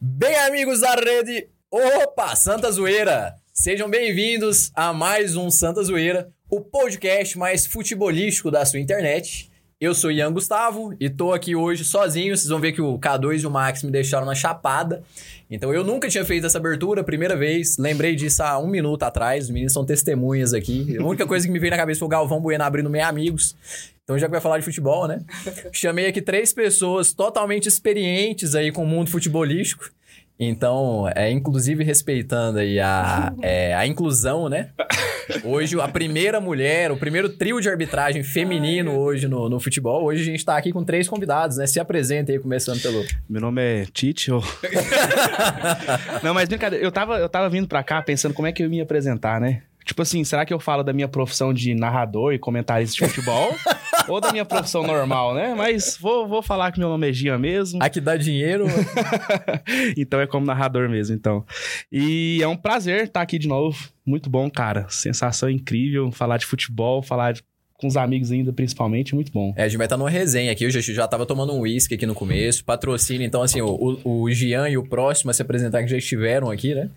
Bem, amigos da rede, opa, Santa Zoeira! Sejam bem-vindos a mais um Santa Zoeira, o podcast mais futebolístico da sua internet. Eu sou Ian Gustavo e tô aqui hoje sozinho. Vocês vão ver que o K2 e o Max me deixaram na chapada. Então eu nunca tinha feito essa abertura, primeira vez. Lembrei disso há um minuto atrás. Os meninos são testemunhas aqui. A única coisa que me veio na cabeça foi o Galvão Bueno abrindo meia amigos. Então já que vai falar de futebol, né? Chamei aqui três pessoas totalmente experientes aí com o mundo futebolístico. Então, é, inclusive respeitando aí a, é, a inclusão, né? Hoje, a primeira mulher, o primeiro trio de arbitragem feminino hoje no, no futebol. Hoje a gente tá aqui com três convidados, né? Se apresentem aí, começando pelo... Meu nome é Tite. Eu... Não, mas brincadeira. Eu tava, eu tava vindo pra cá pensando como é que eu ia me apresentar, né? Tipo assim, será que eu falo da minha profissão de narrador e comentarista de futebol? ou da minha profissão normal, né? Mas vou, vou falar que meu nome é Gia mesmo. A que dá dinheiro. então é como narrador mesmo, então. E é um prazer estar aqui de novo. Muito bom, cara. Sensação incrível. Falar de futebol, falar de- com os amigos ainda, principalmente. Muito bom. É, a gente vai estar numa resenha aqui. Eu já, já tava tomando um uísque aqui no começo. Patrocínio, então, assim, o, o, o Gian e o próximo a se apresentar que já estiveram aqui, né?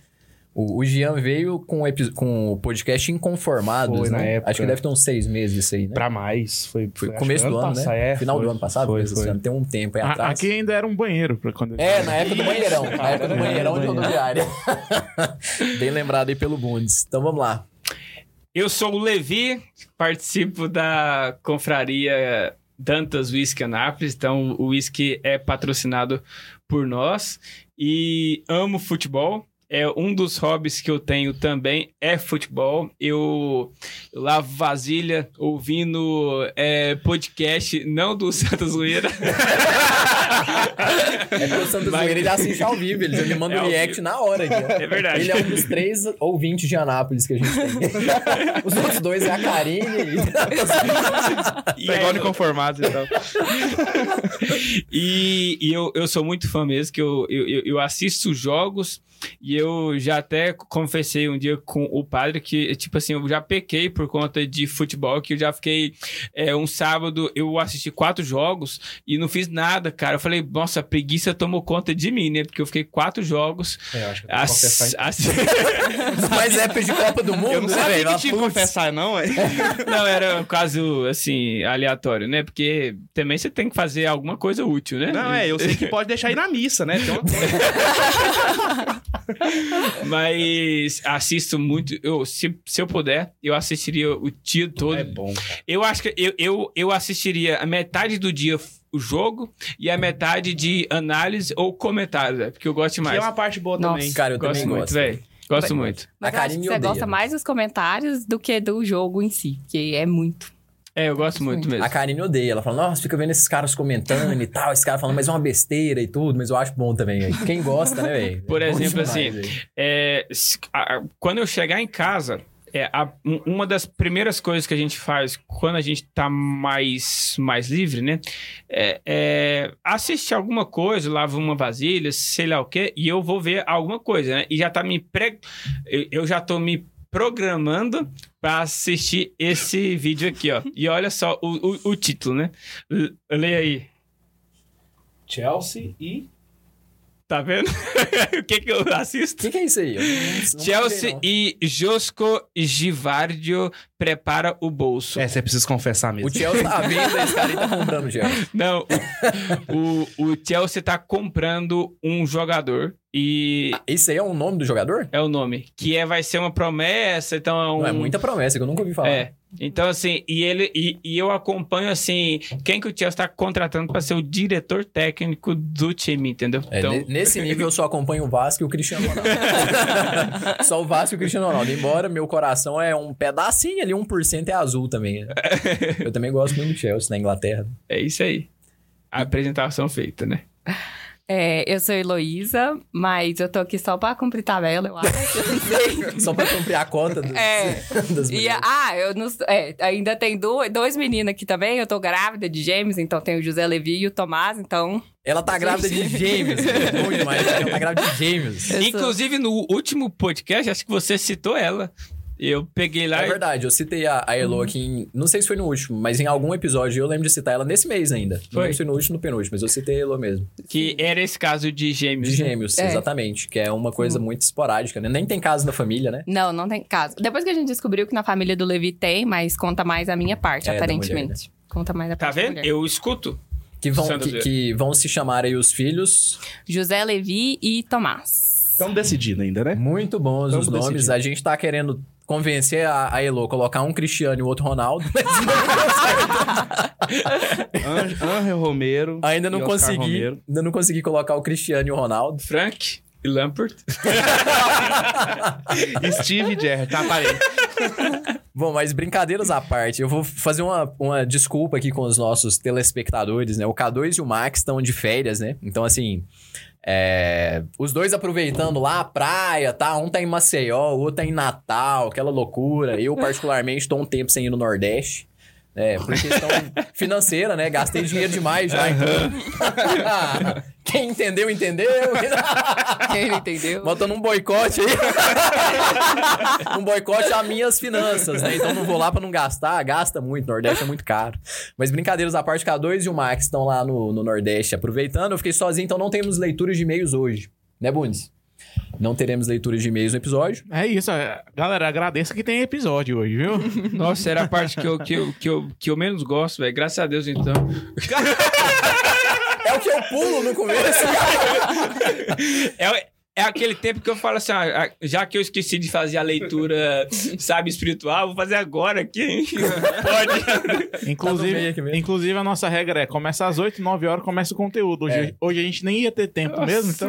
O, o Gian veio com com o podcast Inconformados, Foi, né? na época. Acho que deve ter uns seis meses isso aí, né? Pra mais. Foi, Foi foi- começo do ano, passa- né? é, Final foi, do ano passado, Foi, foi. ano. Tem um tempo aí A- atrás. Aqui ainda era um banheiro pra quando É, na época do banheirão. Na época do banheirão de banheiro. rodoviária. Bem lembrado aí pelo Bundes. Então vamos lá. Eu sou o Levi, participo da confraria Dantas Whisky Anápolis, então o whisky é patrocinado por nós e amo futebol. É um dos hobbies que eu tenho também é futebol. Eu, eu lavo vasilha ouvindo é, podcast, não do Santa Zoeira. É porque o Santos Mas- Zoeira, ele assiste ao vivo, ele já me manda É o ao react na hora aqui. ó. É verdade. Ele é um dos três ouvintes de Anápolis que a gente tem. Os outros dois é a Karine e... E Tá é- igual inconformados e tal. E, e eu, eu sou muito fã mesmo, que eu, eu- eu assisto jogos e eu já até confessei um dia com o padre que, tipo assim, eu já pequei por conta de futebol, que eu já fiquei é, um sábado, eu assisti quatro jogos e não fiz nada, cara. Eu falei, nossa, a preguiça tomou conta de mim, né? Porque eu fiquei quatro jogos. É, eu acho que eu tenho que confessar, ass- então. ass- Os mais épicos de Copa do Mundo, Eu não sabia que tinha que confessar, não, é? Não, era um caso, assim, aleatório, né? Porque também você tem que fazer alguma coisa útil, né? Não, é, eu sei que pode deixar ir na missa, né? Tem uma... Mas assisto muito. Eu, se, se eu puder, eu assistiria o dia todo. É bom, cara. Eu acho que eu, eu, eu assistiria a metade do dia o jogo e a metade de análise ou comentários, é, porque eu gosto Que demais. é uma parte boa Nossa. também. Cara, eu Gosto também muito, gosto. velho. Gosto muito. Mas A eu acho Karine que você odeia, gosta né? mais dos comentários do que do jogo em si, que é muito. É, eu gosto muito mesmo. A Karine odeia. Ela fala, nossa, fica vendo esses caras comentando e tal, esse cara falando, mas é uma besteira e tudo, mas eu acho bom também. velho. Quem gosta, né, velho? Por É exemplo, demais, assim. É, a- a- quando eu chegar em casa, é, a- um- uma das primeiras coisas que a gente faz quando a gente tá mais, mais livre, né? É, é assistir alguma coisa, lava uma vasilha, sei lá o quê, e eu vou ver alguma coisa, né? E já tá me pre... eu- Eu já tô me programando pra assistir esse vídeo aqui, ó. E olha só o, o, o título, né? Leia aí. Chelsea e... Tá vendo? o que que eu assisto? O que, que é isso aí? Chelsea e Josco Givardio prepara o bolso. É, você precisa confessar mesmo. O Chelsea tá vendo, esse cara aí tá comprando o Chelsea. Não, o, o Chelsea tá comprando um jogador e Esse aí é o nome do jogador? é o nome, que é, vai ser uma promessa, então é um... Não, é muita promessa que eu nunca ouvi falar. É. Então, assim, e ele e, e eu acompanho, assim, quem que o Chelsea tá contratando pra ser o diretor técnico do time, entendeu? É, então, ne- nesse nível eu só acompanho o Vasco e o Cristiano Ronaldo. só o Vasco e o Cristiano Ronaldo. Embora meu coração é um pedacinho ali, 1% é azul também. né? Eu também gosto muito do Chelsea na Inglaterra. é isso aí. A apresentação feita, né? É, eu sou Heloísa, mas eu tô aqui só pra cumprir tabela, eu acho. Eu. Só pra cumprir a cota dos, É. das E, ah, eu não é, ainda tem do- dois meninos aqui também. Eu tô grávida de gêmeos, então tem o José Levi e o Tomás, então Ela tá grávida de gêmeos. é Bom demais. Ela tá grávida de gêmeos. Eu sou- Inclusive, no último podcast, acho que você citou ela. Eu peguei lá É e verdade, eu citei a, a Elo aqui em. Não sei se foi no último, mas em algum episódio eu lembro de citar ela nesse mês ainda. Não Foi? lembro se foi no último no penúltimo, mas eu citei a Elo mesmo. que era esse caso de gêmeos. De né? gêmeos, É. exatamente. Que é uma coisa muito esporádica, né? Nem tem caso na família, né? Não, não tem caso. Depois que a gente descobriu que na família do Levi tem, mas conta mais a minha parte, É, aparentemente. Conta mais a Tá parte da vendo? mulher. Eu escuto. Que vão, que, que vão se chamar aí os filhos. José Levi e Tomás. Estamos decidindo ainda, né? Muito bons os nomes. decidir. A gente tá querendo convencer a, a Elo a colocar um Cristiano e o outro Ronaldo. An- Angel Romero. ainda não e Oscar consegui. Romero. Ainda não consegui colocar o Cristiano e o Ronaldo. Frank e Lampert. Steve Gerrard, tá, parei. Bom, mas brincadeiras à parte, eu vou fazer uma, uma desculpa aqui com os nossos telespectadores, né? O K2 e o Max estão de férias, né? Então, assim, é, os dois aproveitando lá a praia, tá? Um tá em Maceió, o outro tá em Natal, aquela loucura. Eu, particularmente, tô um tempo sem ir no Nordeste. É, por questão financeira, né? Gastei dinheiro demais já, então. Quem entendeu, entendeu. Quem não entendeu? Botando um boicote aí. um boicote às minhas finanças, né? Então não vou lá pra não gastar. Gasta muito, Nordeste é muito caro. Mas brincadeiras à parte, K2 e o Max estão lá no, no Nordeste aproveitando. Eu fiquei sozinho, então não temos leituras de e-mails hoje. Né, Bundes? Não teremos leituras de e-mails no episódio. É isso, galera. Agradeça que tem episódio hoje, viu? Nossa, era a parte que eu, que eu, que eu, que eu menos gosto, velho. Graças a Deus, então. É o que eu pulo no começo. É, é aquele tempo que eu falo assim, ah, já que eu esqueci de fazer a leitura, sabe, espiritual, vou fazer agora aqui. Pode. Tá Inclusive, aqui mesmo. inclusive, a nossa regra é começa às 8, 9 horas, começa o conteúdo. Hoje, É. hoje a gente nem ia ter tempo Nossa. mesmo, então.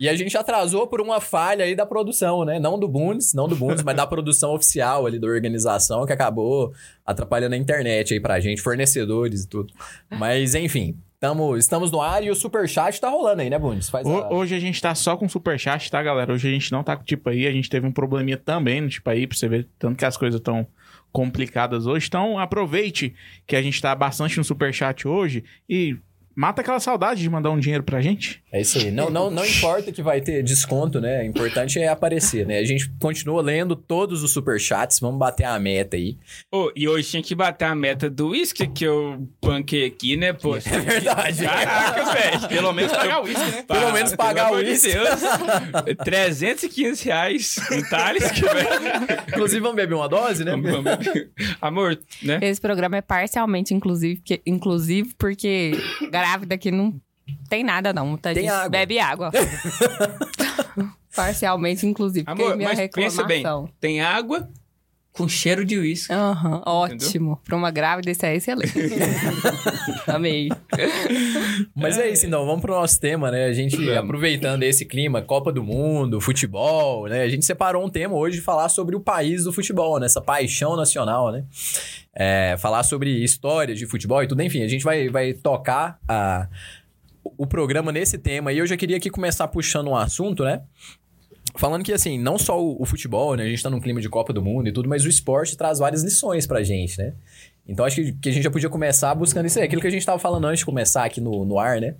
E a gente atrasou por uma falha aí da produção, né? Não do Bundes, não do Bundes, mas da produção oficial ali da organização que acabou atrapalhando a internet aí pra gente, fornecedores e tudo. Mas, enfim, tamo, estamos no ar e o superchat tá rolando aí, né, Bundes? Faz a... Ho- Hoje a gente tá só com superchat, tá, galera? Hoje a gente não tá com tipo aí, a gente teve um probleminha também no tipo aí, pra você ver tanto que as coisas estão complicadas hoje. Então aproveite que a gente tá bastante no superchat hoje e mata aquela saudade de mandar um dinheiro pra gente. É isso aí. Não, não, não importa que vai ter desconto, né? O importante é aparecer, né? A gente continua lendo todos os superchats, vamos bater a meta aí. Ô, e hoje tinha que bater a meta do uísque que eu banquei aqui, né, pô? É verdade. Caraca, velho. Pelo menos pagar o uísque, né? Pelo menos pagar o de uísque. Deus. 315 reais em Thales. Inclusive, vamos beber uma dose, né? Amor, né? Esse programa é parcialmente inclusive, porque, inclusive porque grávida aqui não tem nada, não. Tá? A Tem gente água. Bebe água. parcialmente inclusive, porque Amor, minha mas pensa bem, tem água com cheiro de uísque. Aham, ótimo. Pra uma grávida, isso é excelente. Amei. Mas é isso, então, vamos pro nosso tema, né? A gente, Vamos. aproveitando esse clima, Copa do Mundo, futebol, né? A gente separou um tema hoje de falar sobre o país do futebol, né? Essa paixão nacional, né? É, falar sobre histórias de futebol e tudo, enfim, a gente vai, vai tocar a, o programa nesse tema. E eu já queria aqui começar puxando um assunto, né? Falando que, assim, não só o, o futebol, né? A gente tá num clima de Copa do Mundo e tudo, mas o esporte traz várias lições pra gente, né? Então acho que, que a gente já podia começar buscando isso aí. Aquilo que a gente tava falando antes de começar aqui no, no ar, né?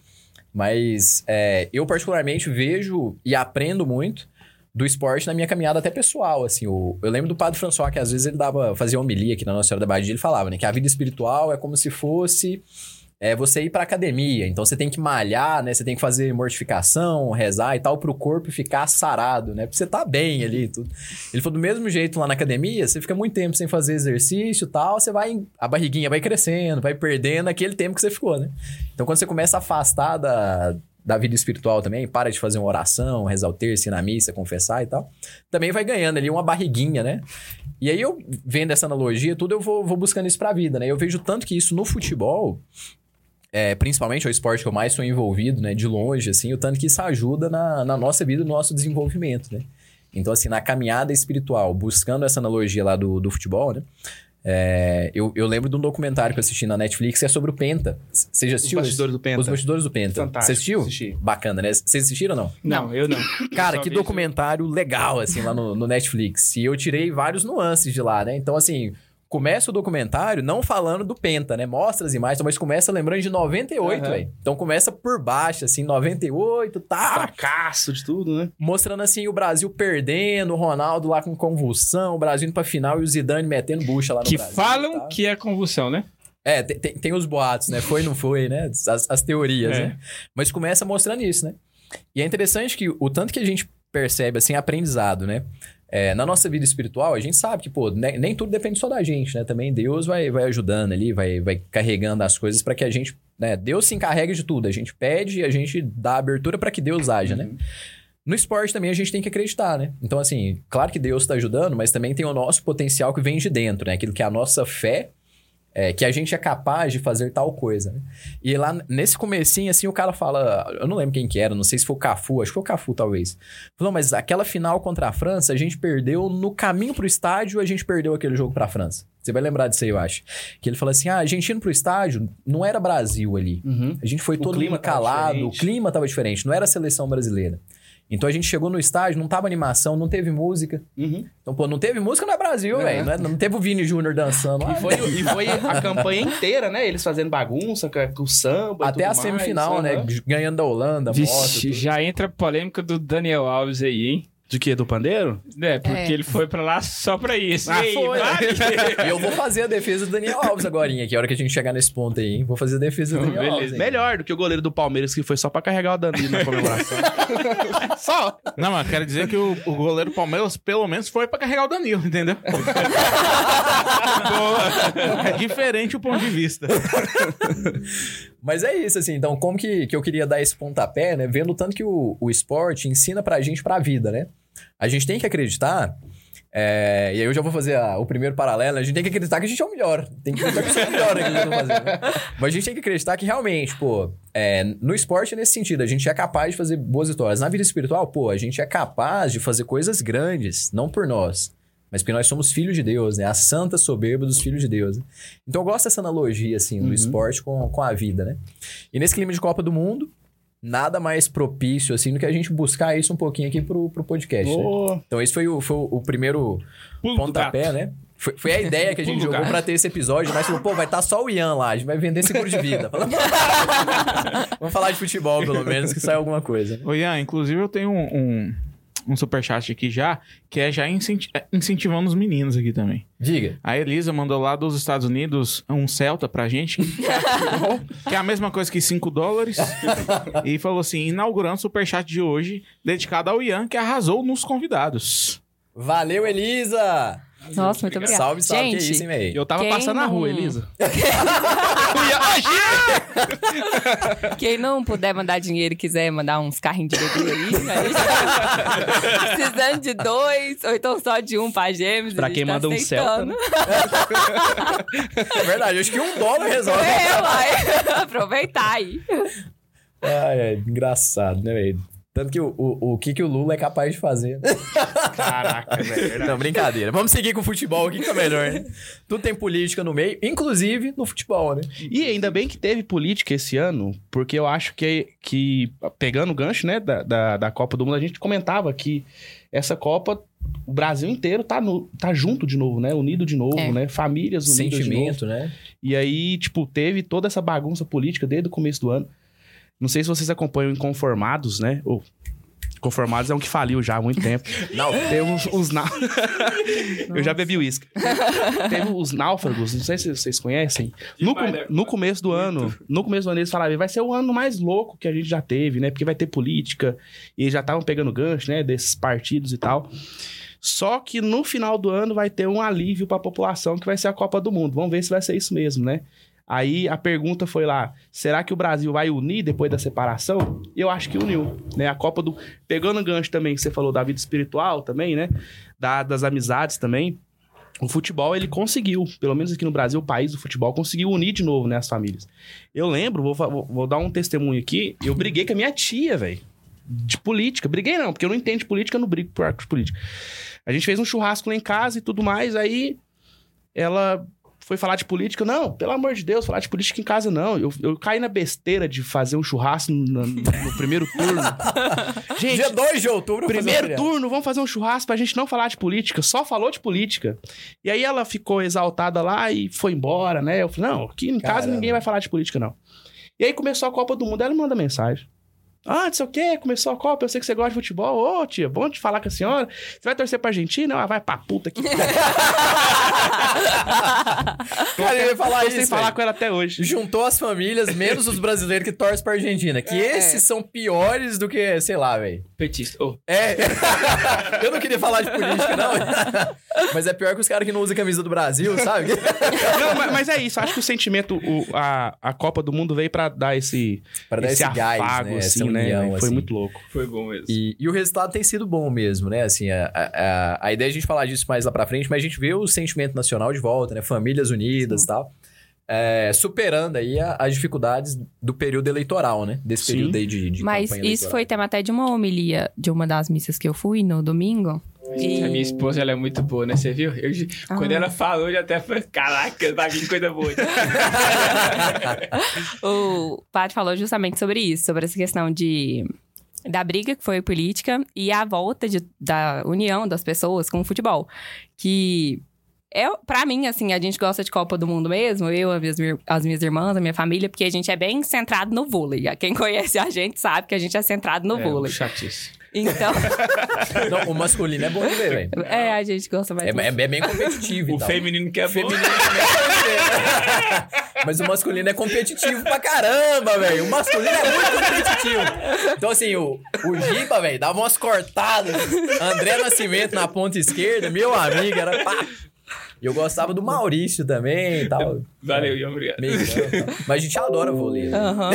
Mas é, eu, particularmente, vejo e aprendo muito do esporte na minha caminhada até pessoal, assim. O, eu lembro do Padre François, que às vezes ele dava, fazia homilia aqui na Nossa Senhora da Badia, ele falava, né? Que a vida espiritual é como se fosse é, você ir pra academia. Então você tem que malhar, né? Você tem que fazer mortificação, rezar e tal, pro corpo ficar sarado, né? Pra você tá bem ali tudo. Ele falou, do mesmo jeito lá na academia, você fica muito tempo sem fazer exercício e tal, você vai... A barriguinha vai crescendo, vai perdendo aquele tempo que você ficou, né? Então quando você começa a afastar da, da vida espiritual também, para de fazer uma oração, rezar o terço, ir na missa, confessar e tal, também vai ganhando ali uma barriguinha, né? E aí eu, vendo essa analogia, tudo, eu vou, vou buscando isso pra vida, né? Eu vejo tanto que isso no futebol, é, principalmente é o esporte que eu mais sou envolvido, né? De longe, assim, o tanto que isso ajuda na, na nossa vida, no nosso desenvolvimento, né? Então, assim, na caminhada espiritual, buscando essa analogia lá do, do futebol, né? É, eu, eu lembro de um documentário que eu assisti na Netflix que é sobre o Penta. Você já Os assistiu? esse? bastidores do Penta. Os bastidores do Penta. Fantástico, Você assistiu? assisti. Bacana, né? Vocês assistiram ou não? Não, eu não. Cara, Só que documentário legal, assim, lá no, no Netflix. E eu tirei vários nuances de lá, né? Então, assim, começa o documentário não falando do Penta, né? Mostra as imagens, mas começa lembrando de 98, Aham. velho. Então começa por baixo, assim, 98, tá? Fracasso de tudo, né? Mostrando, assim, o Brasil perdendo, o Ronaldo lá com convulsão, o Brasil indo pra final e o Zidane metendo bucha lá no Que Brasil. falam tá? que é convulsão, né? É, tem, tem, tem os boatos, né? Foi, não foi, né? As, as teorias, É. né? Mas começa mostrando isso, né? E é interessante que o tanto que a gente percebe, assim, aprendizado, né? É, na nossa vida espiritual, a gente sabe que, pô, ne- nem, tudo depende só da gente, né? Também Deus vai, vai ajudando ali, vai, vai carregando as coisas para que a gente, né? Deus se encarregue de tudo. A gente pede e a gente dá abertura para que Deus haja, né? No esporte também a gente tem que acreditar, né? Então, assim, claro que Deus está ajudando, mas também tem o nosso potencial que vem de dentro, né? Aquilo que é a nossa fé, é, que a gente é capaz de fazer tal coisa, né? E lá nesse comecinho, assim, o cara fala... Eu não lembro quem que era, não sei se foi o Cafu, acho que foi o Cafu, talvez. Falou, mas aquela final contra a França, a gente perdeu no caminho pro estádio, a gente perdeu aquele jogo pra França. Você vai lembrar disso aí, eu acho. Que ele falou assim, ah, a gente indo pro estádio, não era Brasil ali. Uhum. A gente foi O todo clima mundo calado, o clima tava diferente, não era a seleção brasileira. Então a gente chegou no estádio, não tava animação, não teve música. Uhum. Então, pô, não teve música, não é Brasil, É. velho. Não, é- não teve o Vini Júnior dançando lá. E foi, e foi a campanha inteira, né? Eles fazendo bagunça com, o samba. Até a mais, semifinal, né? Ganhando da Holanda, moto. Vixe, tudo. já entra a polêmica do Daniel Alves aí, hein? De quê? Do pandeiro? É, porque É. ele foi pra lá só pra isso. Ah, e aí, foi. E eu vou fazer a defesa do Daniel Alves agora, que a hora que a gente chegar nesse ponto aí, hein? Vou fazer a defesa do Daniel Beleza. Alves. hein? Melhor do que o goleiro do Palmeiras, que foi só pra carregar o Danilo na comemoração. só. Não, mas quero dizer que o, o goleiro Palmeiras, pelo menos, foi pra carregar o Danilo, entendeu? Boa. É diferente o ponto de vista. Mas é isso, assim. Então, como que, que eu queria dar esse pontapé, né? Vendo o tanto que o, o esporte ensina pra gente pra vida, né? A gente tem que acreditar. é, e aí eu já vou fazer a- o primeiro paralelo. A gente tem que acreditar que a gente é o melhor. Tem que acreditar que eu sou o melhor que eu tô fazendo. né? Mas a gente tem que acreditar que realmente, pô, é, no esporte é nesse sentido, a gente é capaz de fazer boas histórias. Na vida espiritual, pô, a gente é capaz de fazer coisas grandes, não por nós. Mas porque nós somos filhos de Deus, né? A santa soberba dos filhos de Deus. né? Então eu gosto dessa analogia, assim, do esporte com, com a vida, né? E nesse clima de Copa do Mundo, nada mais propício, assim, do que a gente buscar isso um pouquinho aqui pro, pro podcast, né? Ô, Então esse foi o, foi o primeiro Pulo pontapé, né? Foi, foi a ideia que a gente jogou pra ter esse episódio, mas falou, pô, vai estar só o Ian lá, a gente vai vender seguro de vida. Vamos falar de futebol, pelo menos, que sai alguma coisa. né? Ô, Ian, inclusive eu tenho um, um, um superchat aqui já, que é já incenti- é, incentivando os meninos aqui também. Diga. A Elisa mandou lá dos Estados Unidos um Celta pra gente, que é a mesma coisa que 5 dólares. e falou assim: inaugurando o superchat de hoje, dedicado ao Ian, que arrasou nos convidados. Valeu, Elisa! Nossa, muito obrigada. Salve, salve, Gente, que isso, hein, véi? eu tava Quem passando na não- rua, Elisa. Quem não puder mandar dinheiro e quiser mandar uns carrinhos de bebê aí, a gente tá precisando de dois, ou então só de um pra gêmeos. Pra quem tá manda um aceitando. É verdade, acho que um dólar resolve. É, vai. Aproveitar aí. Ai, ai, engraçado, né, velho? Tanto que o, o, o que, que o Lula é capaz de fazer. Caraca, velho. Não, brincadeira. Vamos seguir com o futebol, o que, que tá melhor, né? Tudo tem política no meio, inclusive no futebol, né? E ainda bem que teve política esse ano, porque eu acho que, que pegando o gancho, né, da, da, da Copa do Mundo, a gente comentava que essa Copa, o Brasil inteiro tá, no, tá junto de novo, né? Unido de novo, É. né? Famílias unidas de novo. Sentimento, né? E aí, tipo, teve toda essa bagunça política desde o começo do ano. Não sei se vocês acompanham Inconformados, né? Ou Conformados é um que faliu já há muito tempo. Não, Tem os, os nau- Eu já bebi uísque. Teve os náufragos, não sei se vocês conhecem. No, com- no começo do ano, no começo do ano eles falavam, vai ser o ano mais louco que a gente já teve, né? Porque vai ter política. E já estavam pegando gancho, né? Desses partidos e tal. Só que no final do ano vai ter um alívio para a população que vai ser a Copa do Mundo. Vamos ver se vai ser isso mesmo, né? Aí a pergunta foi lá: será que o Brasil vai unir depois da separação? Eu acho que uniu, né? A Copa do. Pegando o gancho também que você falou da vida espiritual também, né? Da- das amizades também. O futebol, ele conseguiu, pelo menos aqui no Brasil, o país do futebol, conseguiu unir de novo, né, as famílias. Eu lembro, vou, vou, vou dar um testemunho aqui, eu briguei com a minha tia, velho. De política. Briguei não, porque eu não entendo de política, eu não brigo por política. A gente fez um churrasco lá em casa e tudo mais, aí ela foi falar de política. Não, pelo amor de Deus, falar de política em casa não. Eu, eu caí na besteira de fazer um churrasco no, no- primeiro turno. Gente, Dia 2 de outubro, Primeiro turno, vamos fazer um churrasco pra gente não falar de política. Só falou de política. E aí ela ficou exaltada lá e foi embora, né? Eu falei, não, aqui em casa Caramba. ninguém vai falar de política, não. E aí começou a Copa do Mundo, ela manda mensagem. Ah, não sei o quê, começou a Copa, eu sei que você gosta de futebol. Ô, tia, bom de falar com a senhora. Você vai torcer pra Argentina? Ah, vai pra puta que Cara, eu ia falar Eu sem isso, falar com ela até hoje. Juntou as famílias, menos os brasileiros que torcem pra Argentina. Que É. esses são piores do que, sei lá, velho. Petista. Ô, É. eu não queria falar de política, não. Mas é pior que os caras que não usam camisa do Brasil, sabe? Não, mas, mas é isso. Acho que o sentimento, o- a, a Copa do Mundo veio pra dar esse, Pra dar esse gás, afago, né? Essa assim, né? União, Foi assim. muito louco. foi bom mesmo. E, e o resultado tem sido bom mesmo, né? Assim, a, a, a- a ideia é a gente falar disso mais lá pra frente, mas a gente vê o sentimento nacional de volta, né? Famílias unidas e tal. É, superando aí a- as dificuldades do período eleitoral, né? Desse Sim. período aí de, de Mas campanha isso eleitoral. foi tema até de uma homilia de uma das missas que eu fui no domingo. E- A minha esposa, ela é muito boa, né? Você viu? Eu, Ah. Quando ela falou, eu já até falei, caraca, vai vir coisa boa. O padre falou justamente sobre isso, sobre essa questão de da briga que foi política e a volta de- da união das pessoas com o futebol. Que é, para mim, assim, a gente gosta de Copa do Mundo mesmo, eu, as minhas, as minhas irmãs, a minha família, porque a gente é bem centrado no vôlei. Quem conhece a gente sabe que a gente é centrado no é, vôlei. chatice. Então, Não, o masculino é bom de ver, velho. é, a gente gosta mais. É, é- é bem competitivo O tal. feminino que é bom. Feminino também é Mas o masculino é competitivo pra caramba, velho. O masculino é muito competitivo. Então, assim, o, o Giba, velho, dava umas cortadas. André Nascimento na ponta esquerda, meu amigo, era pá. E eu gostava do Maurício também e tal. Valeu, Ian, obrigado. Meio campo. Mas a gente adora vôlei. né? Aham,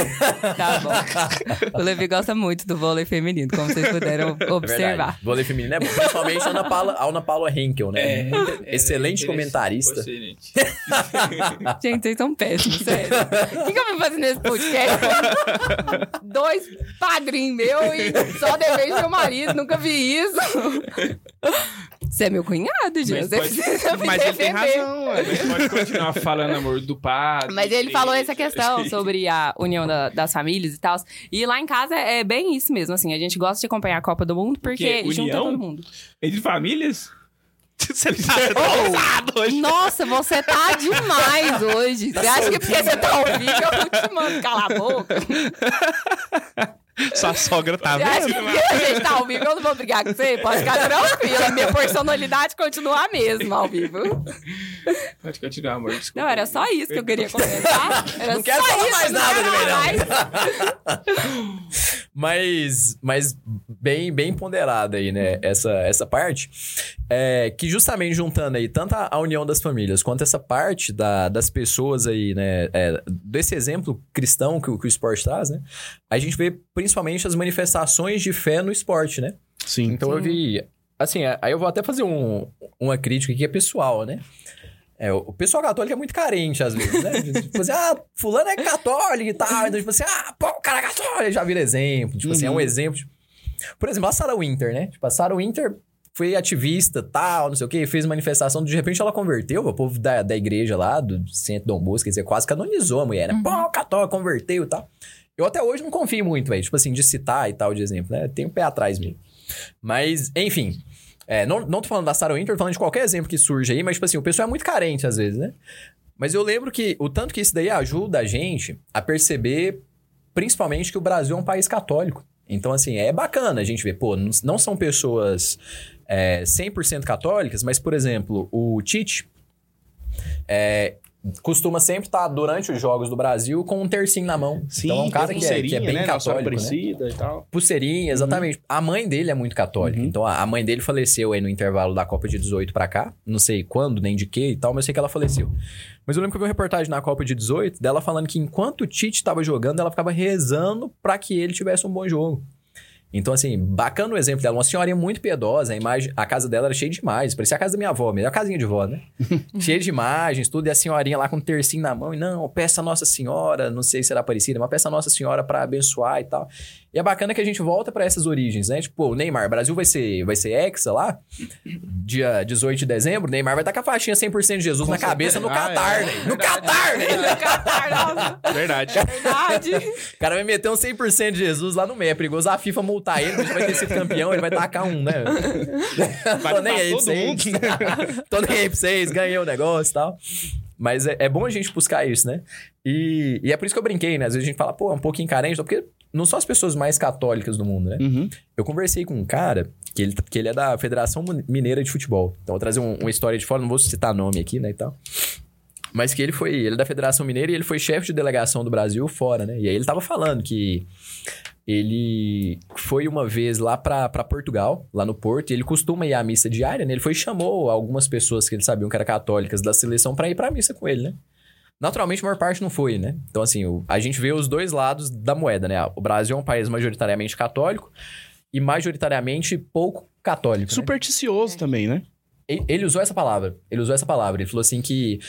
tá bom. O Levi gosta muito do vôlei feminino, como vocês puderam É observar. verdade. Vôlei feminino é bom. Principalmente a Ana Paula, a Ana Paula Henkel, né? É, é, excelente é comentarista. Excelente. Gente, vocês são péssimos, sério. O que, que eu vim fazer nesse podcast? Dois padrinhos meus e só devejo meu marido, nunca vi isso. Você é meu cunhado, gente. Mas pode- Mas ele tem razão, ué. Mas pode continuar falando, amor, do padre. Mas ele falou essa questão sobre a união da- das famílias e tal. E lá em casa é bem isso mesmo, assim. A gente gosta de acompanhar a Copa do Mundo porque quê? junta União? todo mundo. Entre famílias? Você tá ousado hoje. Nossa, você tá demais hoje. Você acha que porque você tá vivo eu não te mando calar a boca? Sua sogra tá vendo? que a gente tá ao vivo eu não vou brigar com você? Pode ficar tranquila. Minha personalidade continua a mesma ao vivo. Pode continuar, amor. Desculpa. Não, era só isso que eu queria comentar. Era Não quero só falar isso, mais não nada também, não. mais. Mas, mas bem, bem ponderada aí, né? Essa, essa parte. É, que justamente juntando aí tanto a, união das famílias quanto essa parte da- das pessoas aí, né? é, desse exemplo cristão que, o- que o esporte traz, né? A gente vê principalmente as manifestações de fé no esporte, né? Sim. Então eu vi. Assim, aí eu vou até fazer um- uma crítica aqui que é pessoal, né? É, o pessoal católico é muito carente, às vezes, né? Tipo assim, ah, fulano é católico e tal. Então, tipo assim, ah, pô, o cara é católico, já vira exemplo. Tipo assim, é um Uhum. exemplo. Por exemplo, a Sarah Winter, né? Tipo, a Sarah Winter foi ativista, tal, não sei o quê, fez manifestação, de repente ela converteu, o povo da, da igreja lá, do centro Dom Bosco, quer dizer, quase canonizou a mulher, né? Pô, católico, converteu e tal. Eu até hoje não confio muito, velho, tipo assim, de citar e tal de exemplo, né? Tem um pé atrás mesmo. Mas, enfim. É, não, não tô falando da Sarah Winter, tô falando de qualquer exemplo que surge aí, mas, tipo assim, o pessoal é muito carente às vezes, né? Mas eu lembro que o tanto que isso daí ajuda a gente a perceber, principalmente, que o Brasil é um país católico. Então, assim, é bacana a gente ver, pô, não, não são pessoas é, 100% católicas, mas, por exemplo, o Tite é, costuma sempre estar, durante os Jogos do Brasil, com um tercinho na mão. Sim, então, é um cara que é, que é bem né? Católico, né? E tal. Pulseirinha, exatamente. A mãe dele é muito católica. Uhum. Então, a mãe dele faleceu aí no intervalo da Copa de 18 pra cá. Não sei quando, nem de que e tal, mas eu sei que ela faleceu. Mas eu lembro que eu vi uma reportagem na Copa de 18 dela falando que enquanto o Tite tava jogando, ela ficava rezando pra que ele tivesse um bom jogo. Então, assim, bacana o exemplo dela. Uma senhorinha muito piedosa, a imagem, a casa dela era cheia de imagens. Parecia a casa da minha avó, mesmo, a casinha de vó, né? cheia de imagens, tudo. E a senhorinha lá com um tercinho na mão. E não, peça Nossa Senhora, não sei se era parecida, mas peça Nossa Senhora pra abençoar e tal. E é bacana que a gente volta pra essas origens, né? Tipo, o Neymar, Brasil vai ser, vai ser hexa lá, dia 18 de dezembro. O Neymar vai estar com a faixinha 100% de Jesus na cabeça no Ah, Catar, é. né? No Catar, né? No Catar, nossa, Verdade. verdade. O cara vai meter um 100% de Jesus lá no meio. É perigoso a FIFA multar ele, porque vai ter sido campeão, ele vai tacar um, né? Vai Tô nem aí pra todo vocês. mundo. Tô nem aí pra vocês, ganhei o negócio e tal. Mas é, é bom a gente buscar isso, né? E, e é por isso que eu brinquei, né? Às vezes a gente fala, pô, é um pouquinho carente, porque não são as pessoas mais católicas do mundo, né? Uhum. Eu conversei com um cara que ele, que ele é da Federação Mineira de Futebol. Então, vou trazer um- uma história de fora, não vou citar nome aqui, né, e tal. Mas que ele foi, ele é da Federação Mineira e ele foi chefe de delegação do Brasil fora, né? E aí ele tava falando que ele foi uma vez lá pra Portugal, lá no Porto, e ele costuma ir à missa diária, né? Ele foi e chamou algumas pessoas que ele sabiam que eram católicas da seleção pra ir pra missa com ele, né? Naturalmente, a maior parte não foi, né? Então, assim, o- a gente vê os dois lados da moeda, né? O Brasil é um país majoritariamente católico e majoritariamente pouco católico. né? Supersticioso também, né? E- Ele usou essa palavra. Ele usou essa palavra. Ele falou assim que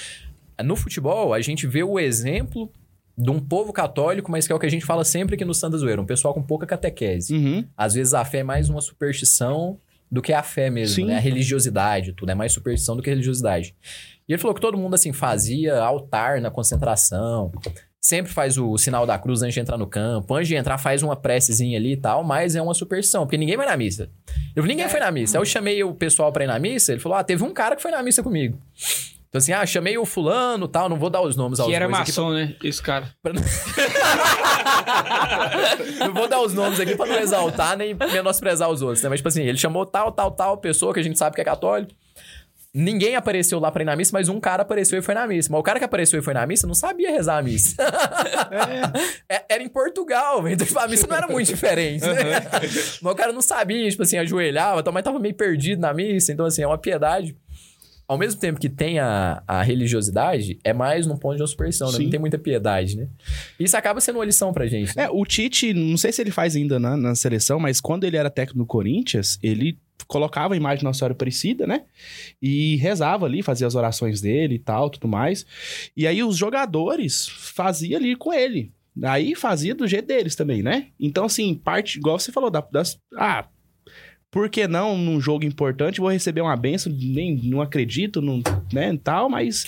no futebol a gente vê o exemplo de um povo católico, mas que é o que a gente fala sempre aqui no Santa Zoeira, um pessoal com pouca catequese. Uhum. Às vezes a fé é mais uma superstição do que a fé mesmo, Sim. né? A religiosidade, tudo é mais superstição do que religiosidade. E ele falou que todo mundo assim fazia altar na concentração, sempre faz o sinal da cruz antes de entrar no campo, antes de entrar faz uma precezinha ali e tal, mas é uma superstição, porque ninguém vai na missa. Eu falei, ninguém foi na missa. Aí eu chamei o pessoal pra ir na missa, ele falou: "Ah, teve um cara que foi na missa comigo". Então assim, ah, chamei o fulano, tal, não vou dar os nomes aos Que era maçom, né? Esse cara. não vou dar os nomes aqui pra não exaltar nem menosprezar os outros, né? Mas, tipo assim, ele chamou tal, tal, tal pessoa que a gente sabe que é católico. Ninguém apareceu lá pra ir na missa, mas um cara apareceu e foi na missa. Mas o cara que apareceu e foi na missa não sabia rezar a missa. É, Era em Portugal, velho. então tipo, a missa não era muito diferente, né? Mas o cara não sabia, tipo assim, ajoelhava, tal, mas tava meio perdido na missa. Então, assim, é uma piedade. Ao mesmo tempo que tem a, a religiosidade, é mais num ponto de uma superstição, né? Não tem muita piedade, né? Isso acaba sendo uma lição pra gente. né? É, o Tite, não sei se ele faz ainda na, na seleção, mas quando ele era técnico do Corinthians, ele colocava a imagem de Nossa Senhora Aparecida, né? E rezava ali, fazia as orações dele e tal, tudo mais. E aí os jogadores faziam ali com ele. Aí fazia do jeito deles também, né? Então, assim, parte, igual você falou, da- das. Ah, por que não num jogo importante vou receber uma benção? Nem não acredito, não, né? Tal, mas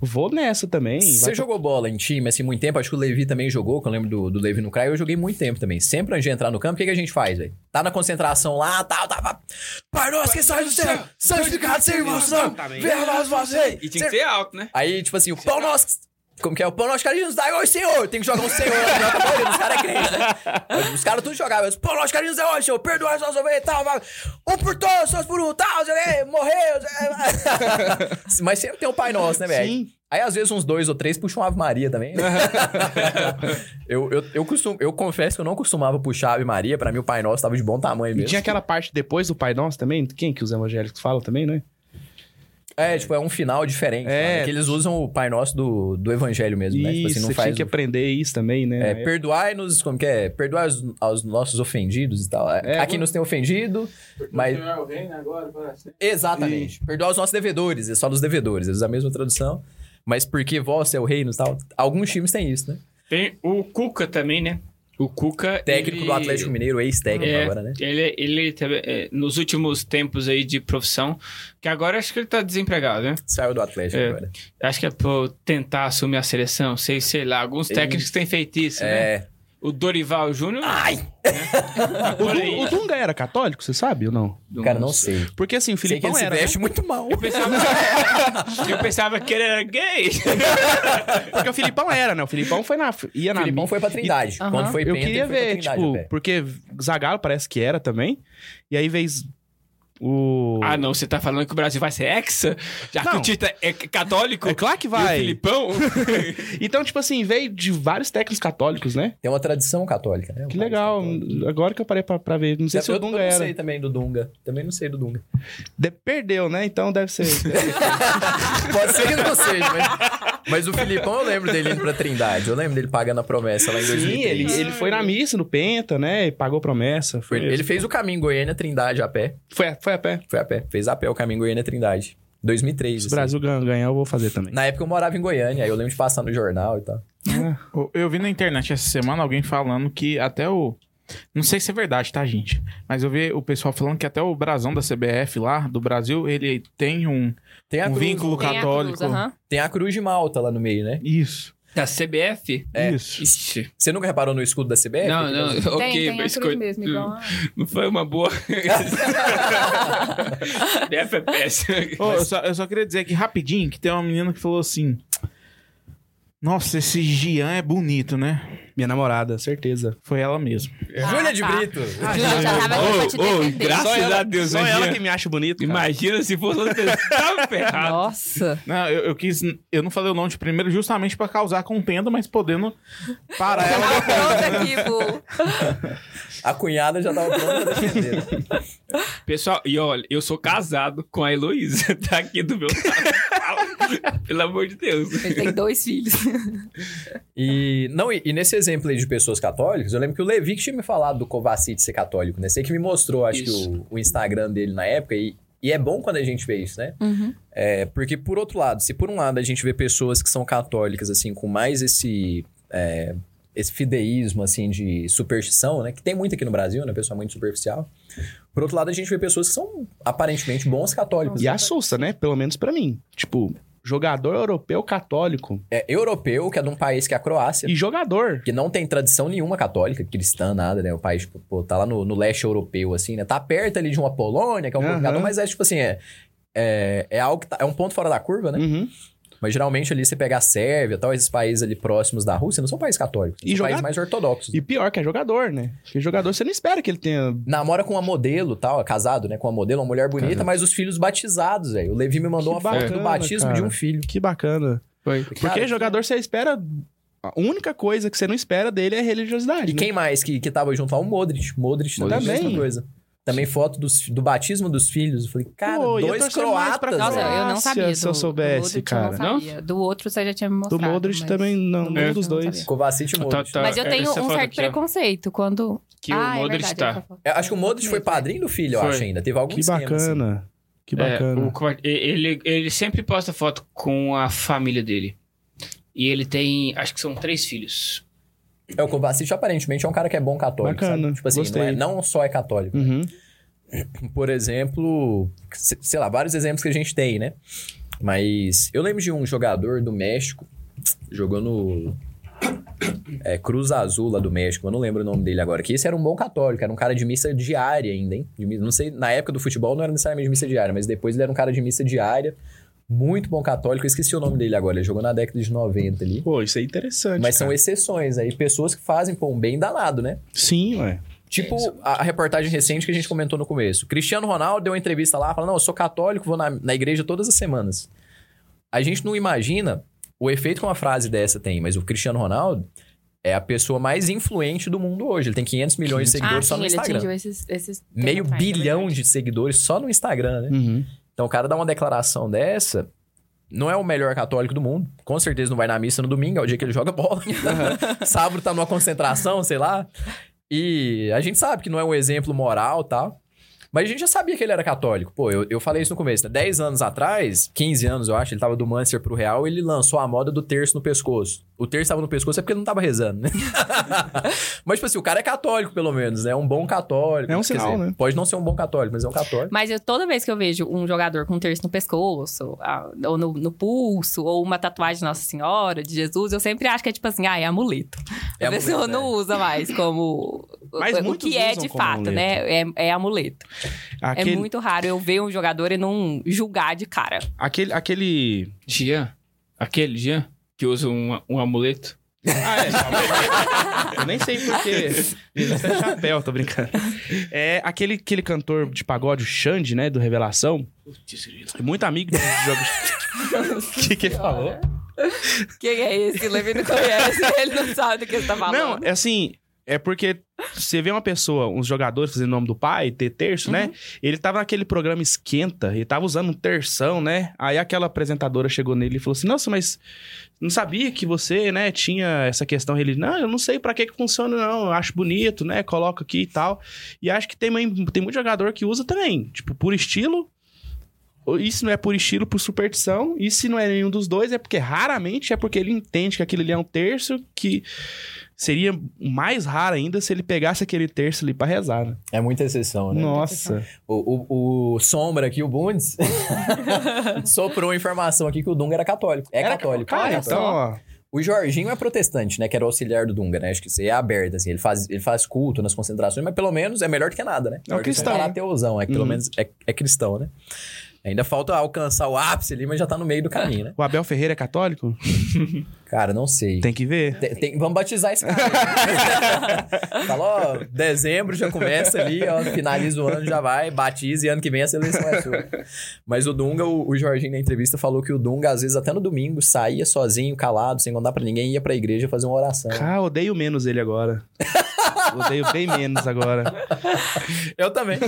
vou nessa também. Você Vai- jogou bola em time, assim, muito tempo? Acho que o Levi também jogou, que eu lembro do, do Levi no Craio. Eu joguei muito tempo também. Sempre antes de entrar no campo, o que, que a gente faz, velho? Tá na concentração lá, tal, tá, tá. Pai nosso que sai do céu, santificado seja o vosso nome, venha nós você. E tinha que ser alto, né? Aí, tipo assim, o pão nosso... Como que é? O pão nosso gente nos dá hoje, Senhor. Tem que jogar um Senhor. né? Dos caras é crente, né? Os caras tudo jogavam. O pão nosso que a gente nos dá hoje, Senhor. Perdoa as nossas ovelhas e tal. Um por todos, todos por um, tal. lá, Morreu. lá. Mas sempre tem o Pai Nosso, né, velho? Sim. Aí, às vezes, uns dois ou três puxam Ave Maria também. né? eu, eu, eu, costumo, eu confesso que eu não costumava puxar Ave Maria. Pra mim, o Pai Nosso tava de bom tamanho E mesmo. tinha aquela parte depois do Pai Nosso também? Quem que os evangélicos falam também, né? É, tipo, é um final diferente. É. É. Que eles usam o Pai Nosso do, do Evangelho mesmo, né? Tipo Isso, assim, não você faz tinha que o- aprender isso também, né? É, perdoai-nos, como que é? Perdoai aos, aos nossos ofendidos e tal. É, Aqui nos tem ofendido, mas... é o reino agora, parece. Exatamente. Perdoai os nossos devedores, é só dos devedores. Eles usam a mesma tradução. Mas porque vós é o reino e tal. Alguns times têm isso, né? Tem o Cuca também, né? O Cuca. Técnico ele- do Atlético Mineiro, ex-técnico É, agora, né? Ele, ele é, nos últimos tempos aí de profissão, que agora acho que ele tá desempregado, né? Saiu do Atlético É. agora. Acho que é por tentar assumir a seleção, sei, sei lá. Alguns técnicos têm feito isso, né? É. O Dorival Júnior. Ai! tá O, o Dunga era católico, você sabe ou não? Cara, não sei. Porque assim, o Sei que Filipão ele se era. né? veste muito mal. Eu pensava, eu pensava que ele era gay. Porque o Filipão era, né? O Filipão foi na. Ia O na Filipão foi pra Trindade. Aham. Quando foi Eu penta, queria ele foi pra ver, Trindade, tipo, porque Zagallo parece que era também. E aí vez o. Ah, não, você tá falando que o Brasil vai ser hexa? Já que Não. o Tita é católico? É claro que E o vai. Filipão? Então, tipo assim, veio de vários técnicos católicos, né? Tem uma tradição católica, né? Um Que legal. católico. Agora que eu parei pra, pra ver. Não sei se eu, o Dunga eu não era. sei também do Dunga. Também não sei do Dunga. De- Perdeu, né? Então deve ser. Pode ser que não seja, mas Mas o Filipão, eu lembro dele indo pra Trindade. Eu lembro dele pagando a promessa lá em 2003. Sim, ele, ele foi na missa no Penta, né? E pagou promessa. Foi, Foi- ele fez o caminho Goiânia-Trindade a pé. foi, foi a pé. Foi a pé. Fez a pé o caminho Goiânia-Trindade. 2003. Se o assim. Brasil gan- ganhar, eu vou fazer também. Na época eu morava em Goiânia, aí eu lembro de passar no jornal e tal. Eu- Eu vi na internet essa semana alguém falando que até o. Não sei se é verdade, tá, gente? Mas eu vi o pessoal falando que até o brasão da CBF lá, do Brasil, ele tem um, Tem a um cruz, vínculo Tem a católico. cruz, aham. tem a cruz de Malta lá no meio, né? Isso. Da CBF? É. Isso. Ixi. Você nunca reparou no escudo da CBF? Não, não, Tem, ok, tem mas co- mesmo, igual a... Não foi uma boa. CBF é péssimo. Ô, eu, só, eu só queria dizer aqui rapidinho que tem uma menina que falou assim: Nossa, esse Gian é bonito, né? Minha namorada, certeza. Foi ela mesmo. Júlia de tá. Brito. Júlia já tava aqui pra te defender. graças só ela, a Deus, só ela que me acha bonito. cara. Imagina se fosse outra pessoa. Tava ferrado. Nossa. Não, eu, eu quis. Eu não falei o nome de primeiro justamente pra causar contenda, mas podendo parar ela. Tá pronto aqui, pô. A cunhada já tava pronta pra defender. Pessoal, e olha, eu sou casado com a Heloísa. Tá aqui do meu lado. Pelo amor de Deus. Ele tem dois filhos. E, não, e, e nesse exemplo aí de pessoas católicas, eu lembro que o Levi que tinha me falado do Kovacic ser católico, né? Sei que me mostrou, acho Isso. que o, o Instagram dele na época, e, e é bom quando a gente vê isso, né? Uhum. É, porque, por outro lado, se por um lado a gente vê pessoas que são católicas, assim, com mais esse, é, esse fideísmo, assim, de superstição, né? Que tem muito aqui no Brasil, né? Pessoa muito superficial. Por outro lado, a gente vê pessoas que são aparentemente bons católicos. E assusta, né? Pelo menos pra mim. Tipo, jogador europeu católico. É europeu, que é de um país que é a Croácia. E jogador. que não tem tradição nenhuma católica, cristã, nada, né? O país, pô, tá lá no, no leste europeu, assim, né? Tá perto ali de uma Polônia, que é um Aham. complicado, mas é tipo assim, é, é, é algo que tá, é um ponto fora da curva, né? Uhum. Mas geralmente ali você pega a Sérvia, tal, esses países ali próximos da Rússia, não são países católicos, E são jogar- países mais ortodoxos. E pior, que é jogador, né? Porque jogador você não espera que ele tenha. Namora com uma modelo, tal, é casado, né? Com uma modelo, uma mulher bonita, mas os filhos batizados, velho. O Levi me mandou Que uma foto do bacana, batismo de cara. um filho. Que bacana. Foi. Porque Cara, jogador você espera. A única coisa que você não espera dele é religiosidade. E né? quem mais que, que tava junto lá? O Modric. Modric também, Modric. mesma coisa. Também foto dos- do batismo dos filhos. Eu falei, cara, Pô, dois croatas, Nossa, velho. eu não sabia. se do, eu soubesse, do Modric, cara. Não sabia. Do outro você já tinha me Do mostrado. Modric mas- também não. do Nenhum Modric dos dois. Kovacic e Modric. Tá, Mas eu é, tenho essa um certo preconceito quando... Que o ah, é Modric verdade, tá. Eu acho que o Modric foi padrinho do filho, eu acho ainda. Teve algum Que esquema, assim. bacana. Que É, bacana. o Kva- ele, ele sempre posta foto com a família dele. E ele tem, acho que são três filhos. É, o Kovacic aparentemente é um cara que é bom católico, Bacana, sabe? Tipo assim, não, é- não só é católico. Uhum. Por exemplo, se- sei lá, vários exemplos que a gente tem, né? Mas eu lembro de um jogador do México, jogou no é, Cruz Azul lá do México, eu não lembro o nome dele agora, que esse era um bom católico, era um cara de missa diária ainda, hein? De não sei, na época do futebol não era necessariamente de missa diária, mas depois ele era um cara de missa diária, muito bom católico, eu esqueci o nome dele agora, ele jogou na década de 90 ali. Pô, isso é interessante. Mas são cara. exceções aí, pessoas que fazem, pô, um bem danado, né? Sim, ué. Tipo a, a reportagem recente que a gente comentou no começo. Cristiano Ronaldo deu uma entrevista lá, falando, não, eu sou católico, vou na, na igreja todas as semanas. A gente não imagina o efeito que uma frase dessa tem, mas o Cristiano Ronaldo é a pessoa mais influente do mundo hoje. Ele tem 500 milhões de Ah, seguidores sim, só no ele Instagram. atingiu esses... esses Meio é bilhão de seguidores só no Instagram, né? Uhum. Então o cara dá uma declaração dessa, não é o melhor católico do mundo. Com certeza não vai na missa no domingo, é o dia que ele joga bola. Sábado tá numa concentração, sei lá. E a gente sabe que não é um exemplo moral e tal. Mas a gente já sabia que ele era católico. Pô, eu, eu falei isso no começo, né? 10 anos atrás, 15 anos eu acho, ele tava do Manchester pro Real, ele lançou a moda do terço no pescoço. O terço tava no pescoço é porque ele não tava rezando, né? mas, tipo assim, o cara é católico, pelo menos, né? É um bom católico. É um sinal, dizer, né? Pode não ser um bom católico, mas é um católico. Mas eu, toda vez que eu vejo um jogador com um terço no pescoço, ou no, no pulso, ou uma tatuagem de Nossa Senhora, de Jesus, eu sempre acho que é tipo assim, ah, é amuleto. É a pessoa amuleto, não usa mais como Mas o que é de fato, amuleto. né? É, é amuleto. Aquele, É muito raro eu ver um jogador e não julgar de cara. aquele, aquele. Jean, aquele Jean, que usa um, um amuleto. Ah, é. Eu nem sei porquê. Ele usa até chapéu, tô brincando. É aquele, aquele cantor de pagode, o Xande, né? Do Revelação. Muito amigo de jogos. O que, que ele falou? Quem é esse? O Levi não conhece, ele não sabe do que você tá falando. Não, é assim. É porque você vê uma pessoa, uns jogadores fazendo o nome do pai, ter terço, né? Ele tava naquele programa Esquenta, ele tava usando um terção, né? Aí aquela apresentadora chegou nele e falou assim: Nossa, mas não sabia que você, né, tinha essa questão religiosa. Não, eu não sei pra que que funciona, não. Eu acho bonito, né? Coloca aqui e tal. E acho que tem, tem muito jogador que usa também, tipo, por estilo. Isso não é por estilo, por superstição. E se não é nenhum dos dois, é porque raramente é porque ele entende que aquilo ali é um terço que seria mais raro ainda se ele pegasse aquele terço ali pra rezar, né? É muita exceção, né? Nossa. O, o, o Sombra aqui, o Bundes, soprou informação aqui que o Dunga era católico. É católico. Cara, então, ó. O Jorginho é protestante, né? Que era o auxiliar do Dunga, né? Acho que isso aí é aberto, assim. Ele faz, ele faz culto nas concentrações, mas pelo menos é melhor do que nada, né? É um cristão. falar ateuzão, é que pelo Uhum. menos é, é cristão, né? Ainda falta alcançar o ápice ali, mas já tá no meio do caminho, né? O Abel Ferreira é católico? Cara, não sei. Tem que ver. Tem- tem- vamos batizar esse cara. Falou, ó, dezembro já começa ali, ó, finaliza o ano, já vai, batiza e ano que vem a seleção é sua. Mas o Dunga, o, o Jorginho na entrevista falou que o Dunga, às vezes, até no domingo, saía sozinho, calado, sem contar pra ninguém, ia pra igreja fazer uma oração. Cara, odeio menos ele agora. odeio bem menos agora. Eu também.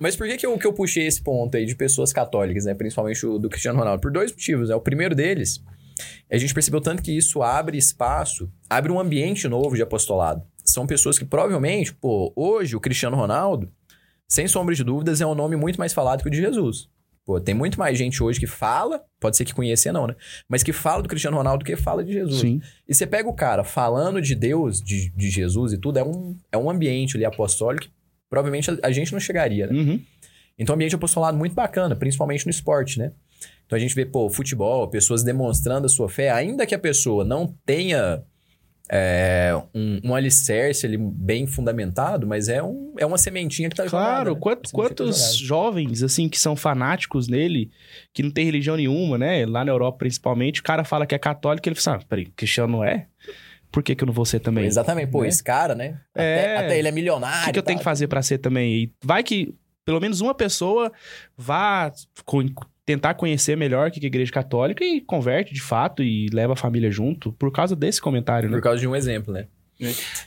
Mas por que, que, eu, que eu puxei esse ponto aí de pessoas católicas, né? Principalmente o do Cristiano Ronaldo? Por dois motivos. Né? O primeiro deles, a gente percebeu tanto que isso abre espaço, abre um ambiente novo de apostolado. São pessoas que provavelmente, pô, hoje o Cristiano Ronaldo, sem sombra de dúvidas, é um nome muito mais falado que o de Jesus. Pô, tem muito mais gente hoje que fala, pode ser que conhecer não, né? Mas que fala do Cristiano Ronaldo do que fala de Jesus. Sim. E você pega o cara falando de Deus, de, de Jesus e tudo, é um, é um ambiente ali apostólico que provavelmente a, a gente não chegaria, né? Uhum. Então, ambiente apostolado muito bacana, principalmente no esporte, né? Então, a gente vê, pô, futebol, pessoas demonstrando a sua fé, ainda que a pessoa não tenha é, um, um alicerce ali bem fundamentado, mas é, um, é uma sementinha que tá jogada, Claro, né? quant- Uma sementinha que tá quantos jogada. jovens, assim, que são fanáticos nele, que não tem religião nenhuma, né? Lá na Europa, principalmente, o cara fala que é católico e ele fala, ah, peraí, cristiano não é? Por que, que eu não vou ser também? Exatamente, pô, Né? esse cara, né? É. Até, até ele é O milionário. que, que eu tenho que fazer pra ser também? E vai que pelo menos uma pessoa vá co- tentar conhecer melhor o que é a igreja católica e converte de fato e leva a família junto por causa desse comentário, né? Por causa de um exemplo, né?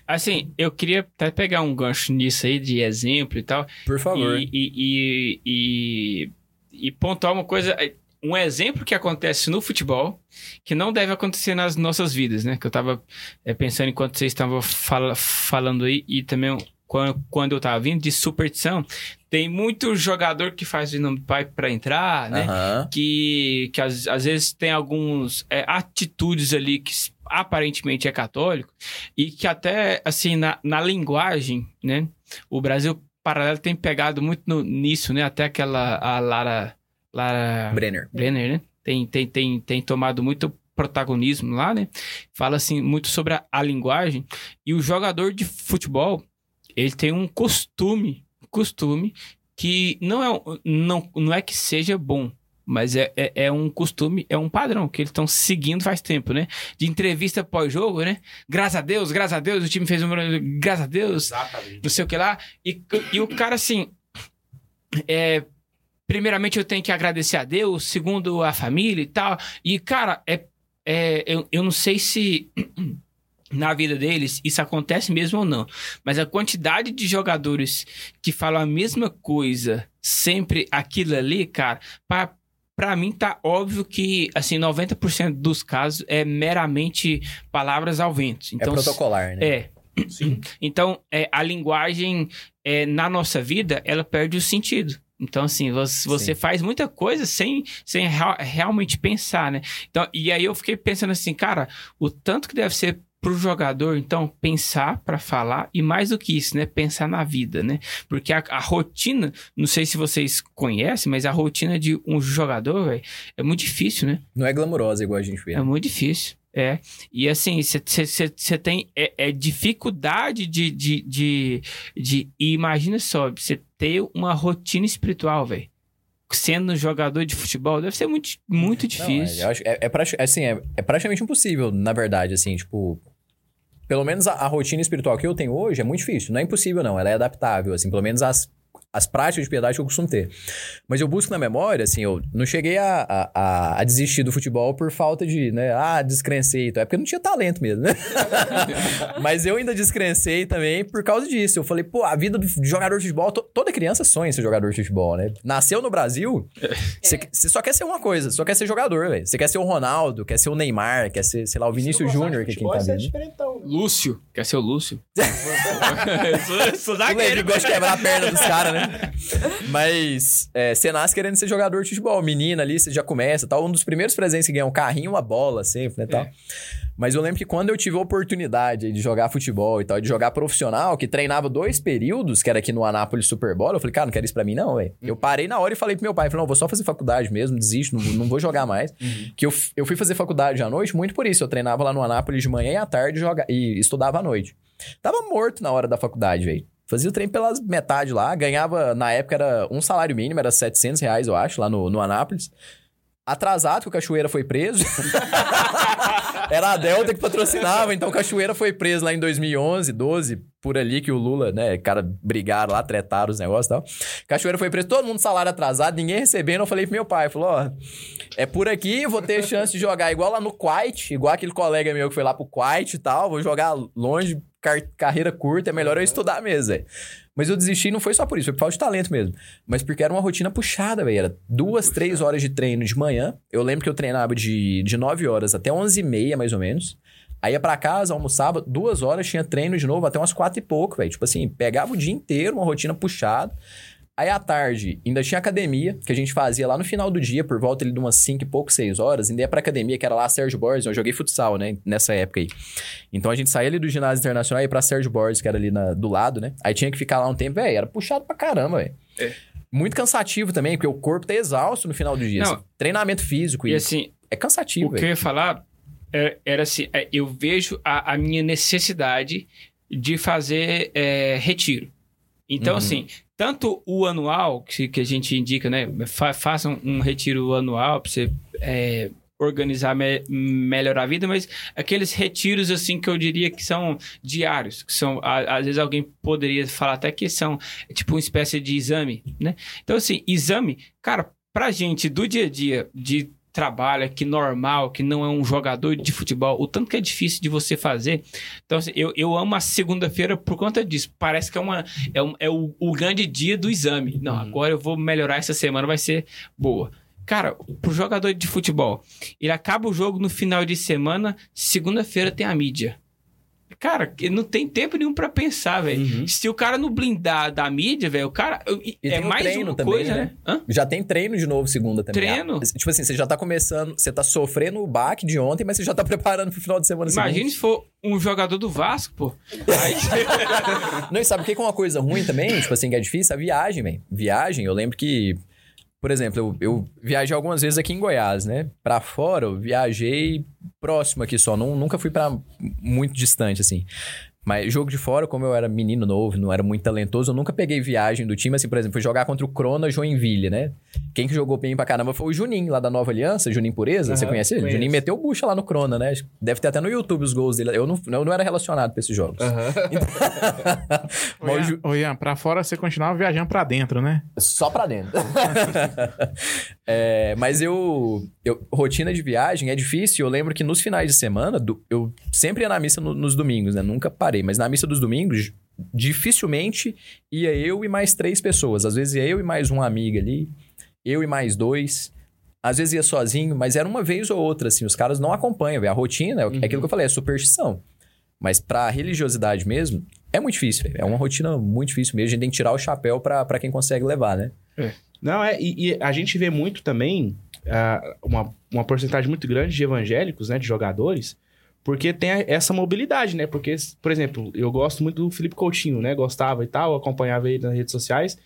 Assim, eu queria até pegar um gancho nisso aí de exemplo e tal. Por favor. E, e, e, e, e pontuar uma coisa. Um exemplo que acontece no futebol que não deve acontecer nas nossas vidas, né? Que eu tava é, pensando enquanto vocês estavam fala- falando aí e também quando, quando eu tava vindo de superstição. Tem muito jogador que faz o nome do pai pra entrar, né? Aham. que, que às, às vezes tem alguns é, atitudes ali que aparentemente é católico e que até assim na, na linguagem, né? O Brasil paralelo tem pegado muito no- nisso, né? Até aquela a Lara Lara Brenner. Brenner, né? Tem, tem, tem, tem tomado muito protagonismo lá, né? Fala assim muito sobre a, a linguagem e o jogador de futebol ele tem um costume, costume que não é não, não é que seja bom, mas é, é, é um costume, é um padrão que eles estão seguindo faz tempo, né? De entrevista pós-jogo, né? Graças a Deus, graças a Deus, o time fez um. Graças a Deus, não sei o que lá. E, e o cara, assim. É, primeiramente, eu tenho que agradecer a Deus, segundo a família e tal. E, cara, é, é, eu, eu não sei se. Na vida deles, isso acontece mesmo ou não. Mas a quantidade de jogadores que falam a mesma coisa, sempre aquilo ali, cara, pra, pra mim tá óbvio que, assim, 90% dos casos é meramente palavras ao vento. Então, é protocolar, né? é. Então, é, a linguagem é, na nossa vida, ela perde o sentido. Então, assim, você, você faz muita coisa sem, sem rea- realmente pensar, né? Então, e aí eu fiquei pensando assim, cara, o tanto que deve ser pro jogador, então, pensar para falar e mais do que isso, né? Pensar na vida, né? Porque a, a rotina, não sei se vocês conhecem, mas a rotina de um jogador, velho, é muito difícil, né? Não é glamurosa igual a gente vê. É muito difícil. É. E assim, você tem é, é dificuldade de, de, de, de. E imagina só, você ter uma rotina espiritual, velho. Sendo jogador de futebol, deve ser muito, muito Não, difícil. é, eu acho, é, é, assim, é, é praticamente impossível, na verdade, assim, tipo... Pelo menos a, a rotina espiritual que eu tenho hoje é muito difícil. Não é impossível, não. Ela é adaptável, assim. Pelo menos as, as práticas de piedade que eu costumo ter. Mas eu busco na memória, assim, eu não cheguei a, a, a- desistir do futebol por falta de, né, ah, descrencei, então é porque eu não tinha talento mesmo, né? Mas eu ainda descrencei também por causa disso. Eu falei, pô, a vida do jogador de futebol, to- toda criança sonha ser jogador de futebol, né? Nasceu no Brasil, você você só quer ser uma coisa, só quer ser jogador, velho. Você quer ser o Ronaldo, quer ser o Neymar, quer ser, sei lá, o Vinícius Júnior, que é quem tá Você é vendo. diferentão. Lúcio. Quer ser o Lúcio? sou, sou O Levi zagueiro. gosta de quebrar a perna dos caras, né? Mas é, você nasce querendo ser jogador de futebol. Menina ali, você já começa tal. Um dos primeiros presentes que ganha um carrinho, uma bola sempre, né? Tal. Mas eu lembro que quando eu tive a oportunidade de jogar futebol e tal, de jogar profissional, que treinava dois períodos, que era aqui no Anápolis Super Bowl, eu falei, cara, não quero isso pra mim não, velho. Eu parei na hora e falei pro meu pai, falei, não, vou só fazer faculdade mesmo, desisto, não, não vou jogar mais. Que eu, eu fui fazer faculdade à noite muito por isso. Eu treinava lá no Anápolis de manhã e à tarde joga, e estudava à noite. Tava morto na hora da faculdade, velho. Fazia o trem pelas metade lá, ganhava, na época era um salário mínimo, era 700 reais, eu acho, lá no, no Anápolis. Atrasado, que o Cachoeira foi preso. era a Delta que patrocinava, então o Cachoeira foi preso lá em 2011, 12, por ali que o Lula, né, cara, brigaram lá, tretaram os negócios e tal. Cachoeira foi preso, todo mundo salário atrasado, ninguém recebendo. Eu falei pro meu pai, falou, ó, é por aqui, vou ter chance de jogar igual lá no Kuwait, igual aquele colega meu que foi lá pro Kuwait e tal, vou jogar longe, car- carreira curta, é melhor eu estudar mesmo, velho. Mas eu desisti não foi só por isso, foi por falta de talento mesmo. Mas porque era uma rotina puxada, velho. Era duas, três horas de treino de manhã. Eu lembro que eu treinava de, de 9 horas até 11 e meia, mais ou menos. Aí ia pra casa, almoçava, duas horas, tinha treino de novo até umas quatro e pouco, velho. Tipo assim, pegava o dia inteiro, uma rotina puxada. Aí à tarde, ainda tinha academia, que a gente fazia lá no final do dia, por volta ali de umas 5 e pouco, 6 horas. Ainda ia pra academia, que era lá Sérgio Borges. Eu joguei futsal, né? Nessa época aí. Então a gente saía ali do ginásio internacional e ia pra Sérgio Borges, que era ali na- do lado, né? Aí tinha que ficar lá um tempo, velho. Era puxado pra caramba, velho. Muito cansativo também, porque o corpo tá exausto no final do dia. Não. assim. Treinamento físico E e assim, é cansativo, o que eu ia falar é- era assim, é, eu vejo a, a minha necessidade de fazer é, retiro. Então, Uhum. assim, tanto o anual, que, que a gente indica, né? Fa, faça um, um retiro anual para você é, organizar, me- melhorar a vida, mas aqueles retiros, assim, que eu diria que são diários, que são, a- às vezes alguém poderia falar até que são tipo uma espécie de exame, né? Então, assim, exame, cara, pra gente do dia a dia, de trabalho aqui normal, que não é um jogador de futebol, o tanto que é difícil de você fazer. Então, assim, eu, eu amo a segunda-feira por conta disso. Parece que é, uma, é, um- é o, o grande dia do exame. Não, agora eu vou melhorar essa semana, vai ser boa. Cara, pro jogador de futebol, ele acaba o jogo no final de semana, segunda-feira tem a mídia. Cara, não tem tempo nenhum pra pensar, velho. Se o cara não blindar da mídia, velho, o cara. É mais uma também, coisa, né? né? Já tem treino de novo segunda também. Treino? Ah, Tipo assim, você já tá começando, você tá sofrendo o baque de ontem, mas você já tá preparando pro final de semana Imagine seguinte. se for um jogador do Vasco, pô. Aí, Não, e sabe o que que é uma coisa ruim também? tipo assim, que é difícil? A viagem, velho. Viagem, eu lembro que, por exemplo, eu, eu viajei algumas vezes aqui em Goiás, né? Pra fora, eu viajei próximo aqui só. Não, nunca fui pra muito distante, assim. Mas jogo de fora, como eu era menino novo, não era muito talentoso, eu nunca peguei viagem do time, assim, por exemplo, fui jogar contra o Crona Joinville, né? Quem que jogou bem pra caramba foi o Juninho, lá da Nova Aliança, Juninho Pureza, você Aham, conhece ele? conheço. Juninho meteu bucha lá no Crona, né? Deve ter até no YouTube os gols dele. Eu não, eu não era relacionado pra esses jogos. Ô, Mas o Ian, Ju- ô, Ian, pra fora você continuava viajando pra dentro, né? Só pra dentro. É, mas eu, eu- Rotina de viagem é difícil. Eu lembro que nos finais de semana, do- eu sempre ia na missa no- nos domingos, né? Nunca parei. Mas na missa dos domingos, dificilmente ia eu e mais três pessoas. Às vezes ia eu e mais uma amiga ali, eu e mais dois. Às vezes ia sozinho, mas era uma vez ou outra, assim. Os caras não acompanham, velho. A rotina é é aquilo que eu falei, é superstição. Mas pra religiosidade mesmo, é muito difícil, velho. É uma rotina muito difícil mesmo. A gente tem que tirar o chapéu pra, pra quem consegue levar, né? Não, é, e, e a gente vê muito também ah, uma, uma porcentagem muito grande de evangélicos, né, de jogadores, porque tem essa mobilidade, né? Porque, por exemplo, eu gosto muito do Felipe Coutinho, né? Gostava e tal, acompanhava ele nas redes sociais.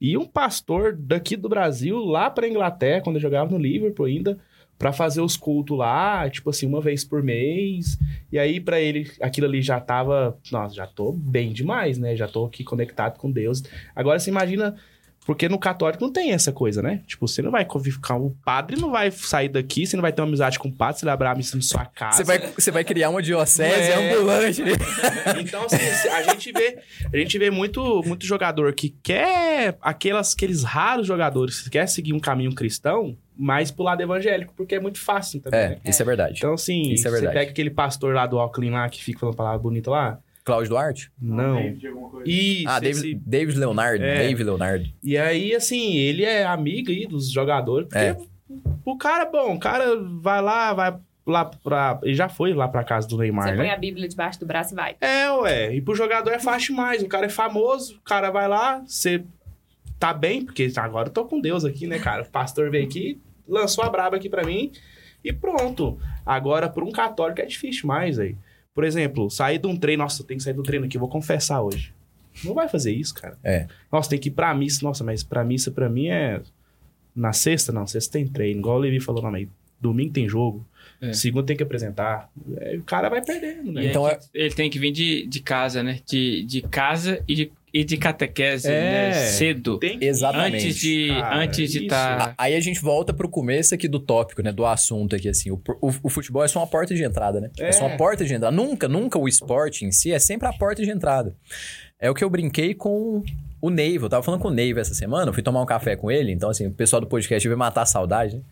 E um pastor daqui do Brasil, lá pra Inglaterra, quando eu jogava no Liverpool ainda, pra fazer os cultos lá, tipo assim, uma vez por mês. E aí, pra ele, aquilo ali já tava. Nossa, já tô bem demais, né? Já tô aqui conectado com Deus. Agora, você imagina Porque no católico não tem essa coisa, né? Tipo, você não vai conviver o padre não vai sair daqui, você não vai ter uma amizade com o padre, você vai abrir a missa na sua casa. Você vai, você vai criar uma diocese É. ambulante. Então, assim, a gente vê, a gente vê muito, muito jogador que quer aquelas, aqueles raros jogadores que quer seguir um caminho cristão, mas pro lado evangélico, porque é muito fácil também, É, né? isso é verdade. Então, assim, Isso é você verdade. pega aquele pastor lá do Auckland lá que fica falando palavra bonita lá. Cláudio Duarte? Não. Isso, Ah, esse- David, David Leonardo. É. David Leonardo. E aí, assim, ele é amigo aí dos jogadores. Porque É. o cara, bom, o cara vai lá, vai lá pra. Ele já foi lá pra casa do Neymar, Você né? põe a Bíblia debaixo do braço e vai. É, ué. E pro jogador é fácil demais. O cara é famoso, o cara vai lá, você tá bem, porque agora eu tô com Deus aqui, né, cara? O pastor veio aqui, lançou a braba aqui pra mim e pronto. Agora, por um católico é difícil mais, aí. Por exemplo, sair de um treino, nossa, eu tenho que sair do treino aqui, vou confessar hoje. Não vai fazer isso, cara. É. Nossa, tem que ir pra missa. Nossa, mas pra missa, pra mim, é. Na sexta, não. Sexta tem treino. Igual o Levi falou, não, mas domingo tem jogo. É. Segunda tem que apresentar. É, o cara vai perdendo, né? Então aí é- ele tem que vir de, de casa, né? De, de casa e de, e de catequese, É. né? Cedo. Tem que- Exatamente. Antes de Cara, antes de estar. A- Aí a gente volta pro começo aqui do tópico, né? Do assunto aqui, assim. O, o- o futebol é só uma porta de entrada, né? É. É. só uma porta de entrada. Nunca, nunca o esporte em si é sempre a porta de entrada. É o que eu brinquei com o Neiva. Eu tava falando com o Neiva essa semana, eu fui tomar um café com ele. Então, assim, o pessoal do podcast veio matar a saudade, né?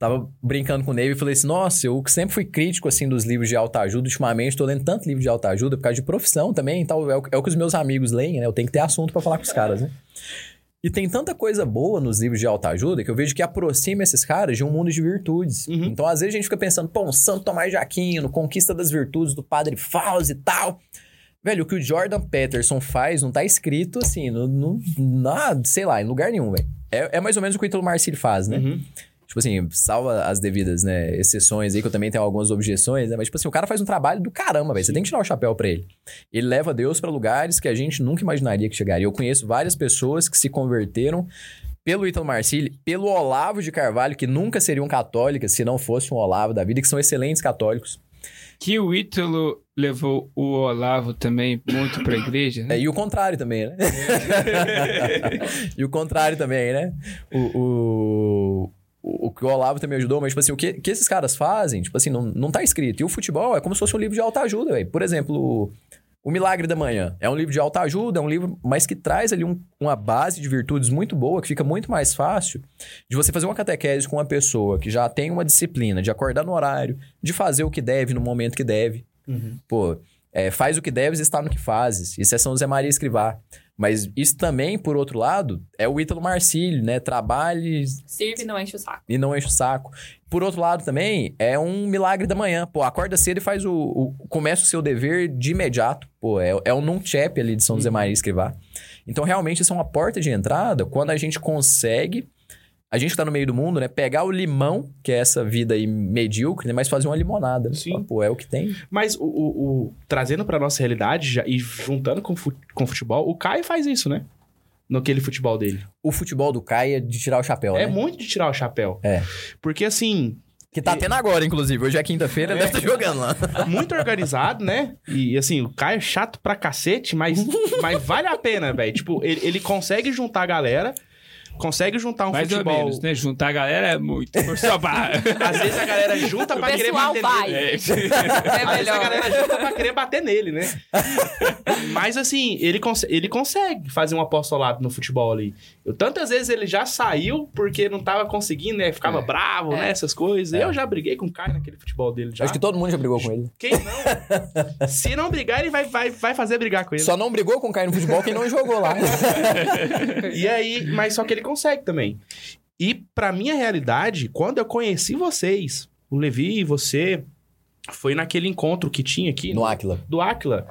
Tava brincando com o Neiva e falei assim, nossa, eu sempre fui crítico, assim, dos livros de autoajuda. Ultimamente, tô lendo tanto livro de autoajuda por causa de profissão também. Então, é o, é o que os meus amigos leem, né? Eu tenho que ter assunto pra falar com os caras, né? E tem tanta coisa boa nos livros de autoajuda que eu vejo que aproxima esses caras de um mundo de virtudes. Uhum. Então, às vezes, a gente fica pensando, pô, um Santo Tomás de Aquino, Conquista das Virtudes do Padre Fausto e tal. Velho, o que o Jordan Peterson faz não tá escrito assim, no, no, na, sei lá, em lugar nenhum, velho. É, é mais ou menos o que o Ítalo Marcílio faz, né? Uhum. Tipo assim, salva as devidas, né, exceções aí, que eu também tenho algumas objeções, né? Mas, tipo assim, o cara faz um trabalho do caramba, velho. Você tem que tirar o chapéu pra ele. Ele leva Deus pra lugares que a gente nunca imaginaria que chegaria. Eu conheço várias pessoas que se converteram pelo Ítalo Marcílio, pelo Olavo de Carvalho, que nunca seriam católicas se não fosse um Olavo da vida, que são excelentes católicos. Que o Ítalo levou o Olavo também muito pra igreja, né? É, e o contrário também, né? e o contrário também, né? O, o, o, o que o Olavo também ajudou, mas, tipo assim, o que, que esses caras fazem, tipo assim, não, não tá escrito. E o futebol é como se fosse um livro de autoajuda, velho. Por exemplo, o, Milagre da Manhã. É um livro de autoajuda, é um livro, mas que traz ali um- uma base de virtudes muito boa, que fica muito mais fácil de você fazer uma catequese com uma pessoa que já tem uma disciplina de acordar no horário, de fazer o que deve no momento que deve. Pô, é, faz o que deves e está no que fazes. Isso é São José Maria Escrivá. Mas isso também, por outro lado, é o Ítalo Marcílio, né? Trabalhe Sirve e não enche o saco. e não enche o saco. Por outro lado também, é um milagre da manhã. Pô, acorda cedo e faz o... o começa o seu dever de imediato. Pô, é, é o nunchep ali de São José Maria Escrivá. Então, realmente, isso é uma porta de entrada quando a gente consegue... A gente tá no meio do mundo, né? Pegar o limão, que é essa vida aí medíocre, né? Mas fazer uma limonada. né? Sim. Fala, Pô, é o que tem. Mas o, o- o- trazendo pra nossa realidade já- e juntando com, com futebol, o Caio faz isso, né? No aquele futebol dele. O futebol do Caio é de tirar o chapéu, É né? muito de tirar o chapéu. É. Porque assim, Que tá tendo agora, inclusive. Hoje é quinta-feira, deve estar jogando lá. muito organizado, né? E assim, o Caio é chato pra cacete, mas, mas vale a pena, velho. Tipo, ele, ele consegue juntar a galera, consegue juntar um Mais futebol. ou menos, né? Juntar a galera é muito. Às vezes a galera junta O pra querer bater vai. nele. É Às vezes a melhor. galera junta pra querer bater nele, né? Mas assim, ele, cons- ele consegue fazer um apostolado no futebol ali. Eu, tantas vezes ele já saiu porque não tava conseguindo, né? Ficava É. bravo, né? Essas coisas. Eu já briguei com o Caio naquele futebol dele já. Acho que todo mundo já brigou com ele. Quem não? Se não brigar, ele vai, vai, vai fazer brigar com ele. Só não brigou com o Caio no futebol quem não jogou lá. E aí, mas só que ele consegue também. E pra minha realidade, quando eu conheci vocês, o Levi e você, foi naquele encontro que tinha aqui No Aquila. do Aquila.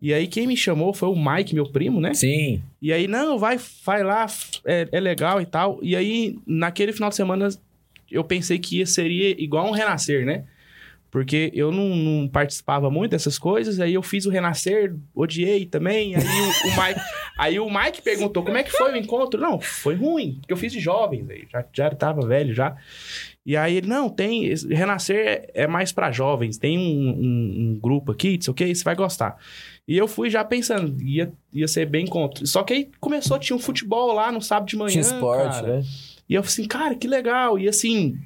E aí quem me chamou foi o Mike, meu primo, né? Sim. E aí, não, vai, vai lá, é, é legal e tal. E aí, naquele final de semana, eu pensei que ia, seria igual um renascer, né? Porque eu não, não participava muito dessas coisas, aí eu fiz o renascer, odiei também. Aí o, o Mike, aí o Mike perguntou como é que foi o encontro. Não, foi ruim, porque eu fiz de jovens, aí já, já tava velho já. E aí ele, não, tem. Renascer é mais pra jovens, tem um, um- um grupo aqui, não sei o que, você vai gostar. E eu fui já pensando, ia, ia ser bem contra. Só que aí começou, tinha um futebol lá no sábado de manhã. Tinha esporte, cara. né? E eu falei assim, cara, que legal. E assim,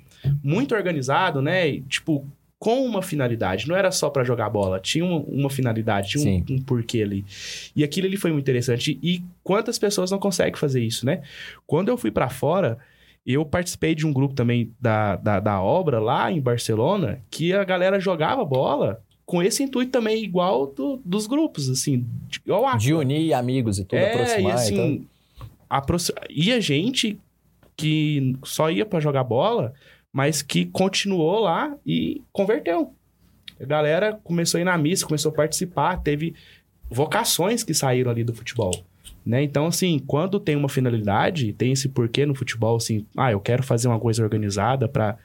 muito organizado, né? E, tipo, com uma finalidade. Não era só pra jogar bola. Tinha uma, uma finalidade, tinha um, um porquê ali. E aquilo ali foi muito interessante. E quantas pessoas não conseguem fazer isso, né? Quando eu fui pra fora, eu participei de um grupo também da, da, da obra lá em Barcelona, que a galera jogava bola com esse intuito também igual do- dos grupos, assim. de- Igual a De unir amigos e tudo, é, aproximar. e então. assim, aproxi- ia gente que só ia pra jogar bola, mas que continuou lá e converteu. A galera começou a ir na missa, começou a participar, teve vocações que saíram ali do futebol. Né? Então, assim, quando tem uma finalidade, tem esse porquê no futebol, assim, ah, eu quero fazer uma coisa organizada pra,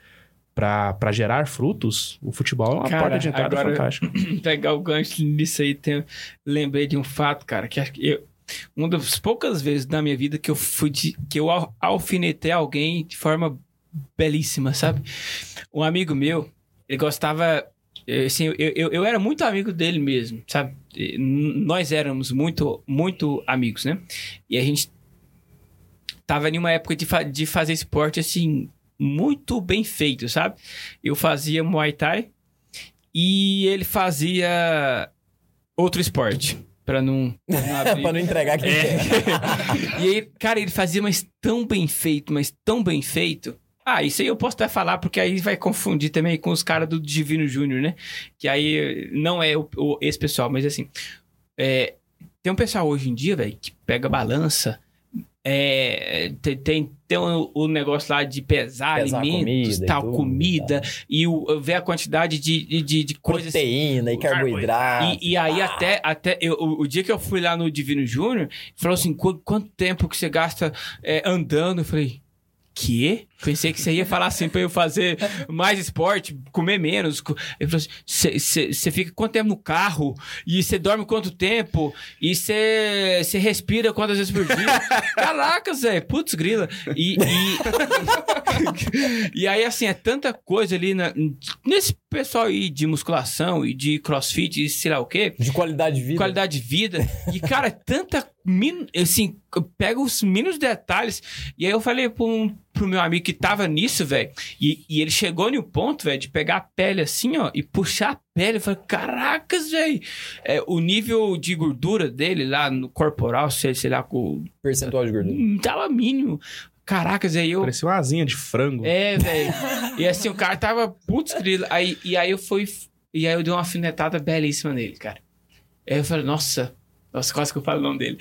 pra gerar frutos, o futebol é uma Cara, porta de entrada agora- fantástica. pegar o gancho nisso aí, tem- lembrei de um fato, cara, que acho que eu, uma das poucas vezes na minha vida que eu fui de- que eu al- alfinetei alguém de forma belíssima, sabe? Um amigo meu, ele gostava assim, eu, eu, eu era muito amigo dele mesmo, sabe? Nós éramos muito, muito amigos, né? E a gente tava em uma época de, fa- de fazer esporte, assim, muito bem feito, sabe? Eu fazia Muay Thai e ele fazia outro esporte, pra não, pra não pra não entregar quem É. e aí, cara, ele fazia, mas tão bem feito, mas tão bem feito. Ah, isso aí eu posso até falar, porque aí vai confundir também com os caras do Divino Júnior, né? Que aí não é o, o- esse pessoal, mas assim. é, tem um pessoal hoje em dia, velho, que pega balança. é, tem, tem, tem o, negócio lá de pesar, Pesar alimentos, comida e tal, tudo, comida, e o, ver a quantidade de, de, de coisas Proteína e carboidrato. e, e aí, até, até eu- o, o dia que eu fui lá no Divino Júnior, falou assim: "Qu- quanto tempo que você gasta é, andando? Eu falei. Que? Pensei que você ia falar assim pra eu fazer mais esporte, comer menos. Falou assim: você fica quanto tempo no carro? E você dorme quanto tempo? E você você respira quantas vezes por dia? Caraca, Zé, putz, grila. E, e, e aí, assim, é tanta coisa ali na- nesse pessoal aí de musculação e de crossfit e sei lá o quê De qualidade de vida. qualidade de vida. E, cara, é tanta. min- Assim, pega os mínimos detalhes. E aí eu falei pro, um- pro meu amigo que tava nisso, velho. E, e ele chegou no ponto, velho, de pegar a pele assim, ó, e puxar a pele. Eu falei, caracas, velho. É, o nível de gordura dele lá no corporal, sei, sei lá, com, Percentual de gordura. hum, tava mínimo. Caracas, aí eu. Parecia uma asinha de frango. É, velho. e assim, o cara tava putz, grilo. Aí, e aí eu fui. E aí eu dei uma alfinetada belíssima nele, cara. Aí eu falei, nossa. Nossa, quase que eu falo o nome dele.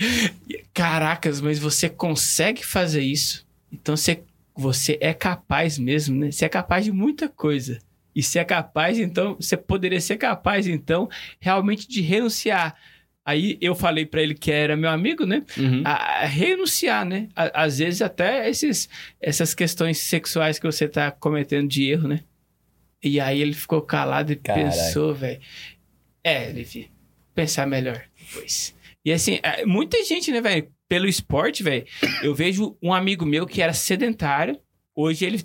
Caracas, mas você consegue fazer isso? Então você, você é capaz mesmo, né? Você é capaz de muita coisa. E se é capaz, então, você poderia ser capaz, então, realmente de renunciar. Aí eu falei pra ele que era meu amigo, né? Uhum. a, a renunciar, né? A- às vezes até esses, essas questões sexuais que você tá cometendo de erro, né? E aí ele ficou calado e pensou, velho. É, Levi, pensar melhor depois. E assim, é, muita gente, né, velho? Pelo esporte, velho, eu vejo um amigo meu que era sedentário. Hoje ele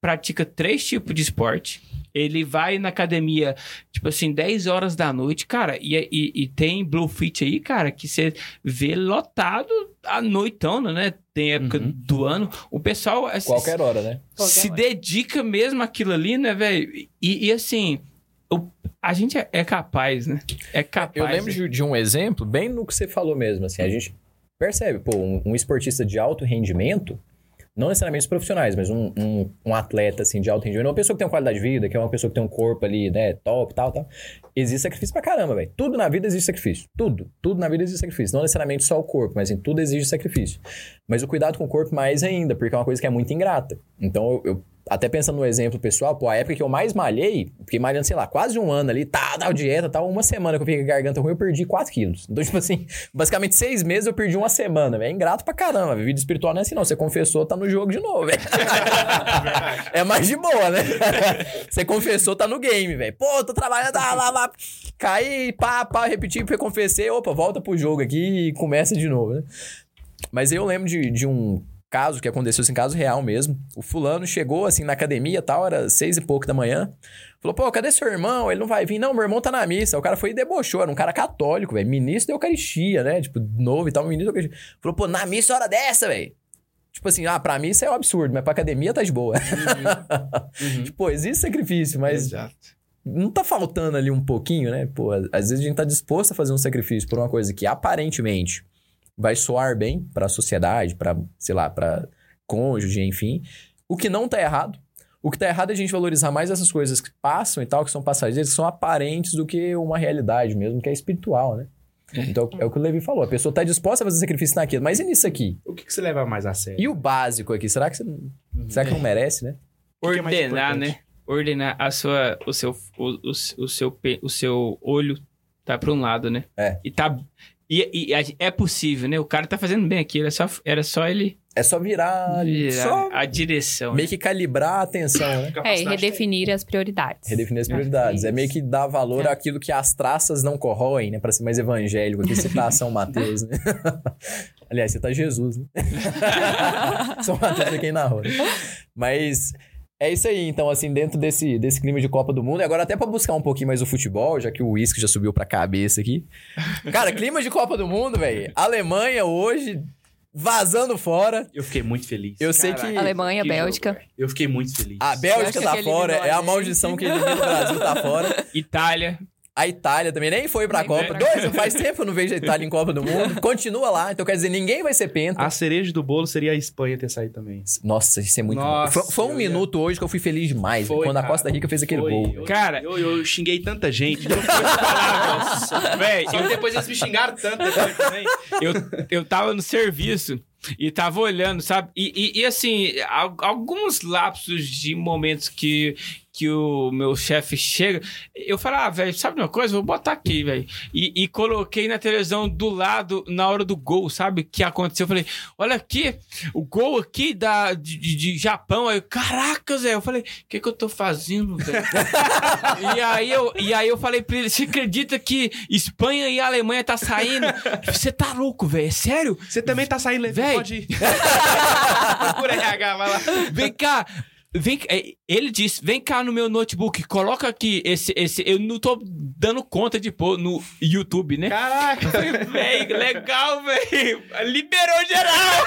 pratica três tipos de esporte. Ele vai na academia, tipo assim, 10 horas da noite, cara. E, e, e tem Blue Fit aí, cara, que você vê lotado à noitona, né? Tem época Uhum. do ano. O pessoal assim, Qualquer hora, né? se dedica mesmo àquilo ali, né, velho? E, e assim, o- a gente é, é capaz, né? É capaz. Eu lembro de, de um exemplo, bem no que você falou mesmo, assim, a gente percebe, pô, um, um esportista de alto rendimento, não necessariamente os profissionais, mas um, um, um atleta, assim, de alto rendimento, uma pessoa que tem uma qualidade de vida, que é uma pessoa que tem um corpo ali, né, top, tal, tal, existe sacrifício pra caramba, velho. Tudo na vida existe sacrifício. Tudo. Tudo na vida existe sacrifício. Não necessariamente só o corpo, mas em tudo exige sacrifício. Mas o cuidado com o corpo mais ainda, porque é uma coisa que é muito ingrata. Então, eu, eu- até pensando no exemplo pessoal, pô, a época que eu mais malhei, fiquei malhando, sei lá, quase um ano ali, tá, tal dieta, tal, uma semana que eu fiquei com a garganta ruim, eu perdi 4 quilos. Então, tipo assim, basicamente seis meses eu perdi uma semana, velho. É ingrato pra caramba. Vida espiritual não é assim, não. Você confessou, tá no jogo de novo, velho. é mais de boa, né? Você confessou, tá no game, velho. Pô, tô trabalhando, tá lá, lá. Caí, pá, pá, repeti, confessei, opa, volta pro jogo aqui e começa de novo, né? Mas eu lembro de, de um, caso que aconteceu, assim, caso real mesmo. O fulano chegou, assim, na academia tal, era seis e pouco da manhã. Falou, pô, cadê seu irmão? Ele não vai vir. Não, meu irmão tá na missa. O cara foi e debochou. Era um cara católico, velho. Ministro da Eucaristia, né? Tipo, novo e tal, ministro da Eucaristia. Falou, pô, na missa hora dessa, velho. Tipo assim, ah, pra mim isso é um absurdo, mas pra academia tá de boa. tipo, existe sacrifício, mas Exato. não tá faltando ali um pouquinho, né? Pô, às vezes a gente tá disposto a fazer um sacrifício por uma coisa que aparentemente vai soar bem pra sociedade, pra, sei lá, pra cônjuge, enfim. O que não tá errado. O que tá errado é a gente valorizar mais essas coisas que passam e tal, que são passageiras, que são aparentes do que uma realidade mesmo, que é espiritual, né? Então, é o que o Levi falou. A pessoa tá disposta a fazer sacrifício naquilo. Mas e nisso aqui? O que, que você leva mais a sério? E o básico aqui? Será que você não, será que não merece, né? É Ordenar, importante? né? Ordenar a sua, o seu, o, o, o seu, o seu olho tá pra um lado, né? É. E tá. E, e a- é possível, né? O cara tá fazendo bem aqui. Era só, era só ele É só virar, virar só a direção. meio que calibrar a atenção, né? É, e redefinir as prioridades. Redefinir as prioridades. É meio que dar valor É. àquilo que as traças não corroem, né? Pra ser mais evangélico. Aqui você tá São Mateus, né? Aliás, você tá Jesus, né? São Mateus é quem narrou. Né? Mas é isso aí, então, assim, dentro desse, desse clima de Copa do Mundo. E agora, até pra buscar um pouquinho mais o futebol, já que o uísque já subiu pra cabeça aqui. Cara, clima de Copa do Mundo, velho. Alemanha hoje vazando fora. Eu fiquei muito feliz. Eu sei que. Alemanha, Que Bélgica. jogo, eu fiquei muito feliz. A Bélgica Bélgica tá fora, é a a maldição que elimina o Brasil tá fora. Itália. A Itália também nem foi pra Nem Copa. foi. Dois, faz tempo que eu não vejo a Itália em Copa do Mundo. Continua lá, então quer dizer, ninguém vai ser penta. A cereja do bolo seria a Espanha ter saído também. Nossa, isso é muito Nossa, bom. Foi, foi um eu ia- minuto hoje que eu fui feliz demais, Foi, quando a cara. Costa Rica fez aquele Foi. gol. Eu- Cara- eu, eu xinguei tanta gente. Eu velho. Só que depois eles me xingaram tanto também. eu, eu tava no serviço e tava olhando, sabe? E, e- e, assim, al- alguns lapsos de momentos que, que o meu chefe chega, eu falo, ah, velho, sabe uma coisa? Vou botar aqui, velho. E, e coloquei na televisão do lado, na hora do gol, sabe? Que aconteceu. Eu falei, olha aqui, o gol aqui da, de, de- Japão. Aí, caracas, velho. Eu falei, o que que eu tô fazendo, velho? e, aí eu, e aí eu falei pra ele, você acredita que Espanha e Alemanha tá saindo? Você tá louco, velho? É sério? Você também tá saindo? Véi. Pode ir. Procura RH, vai lá. Vem cá. Vem, é, ele disse: vem cá no meu notebook, coloca aqui esse, esse. Eu não tô dando conta de pôr no YouTube, né? Caraca. Véi, legal, velho. Liberou geral.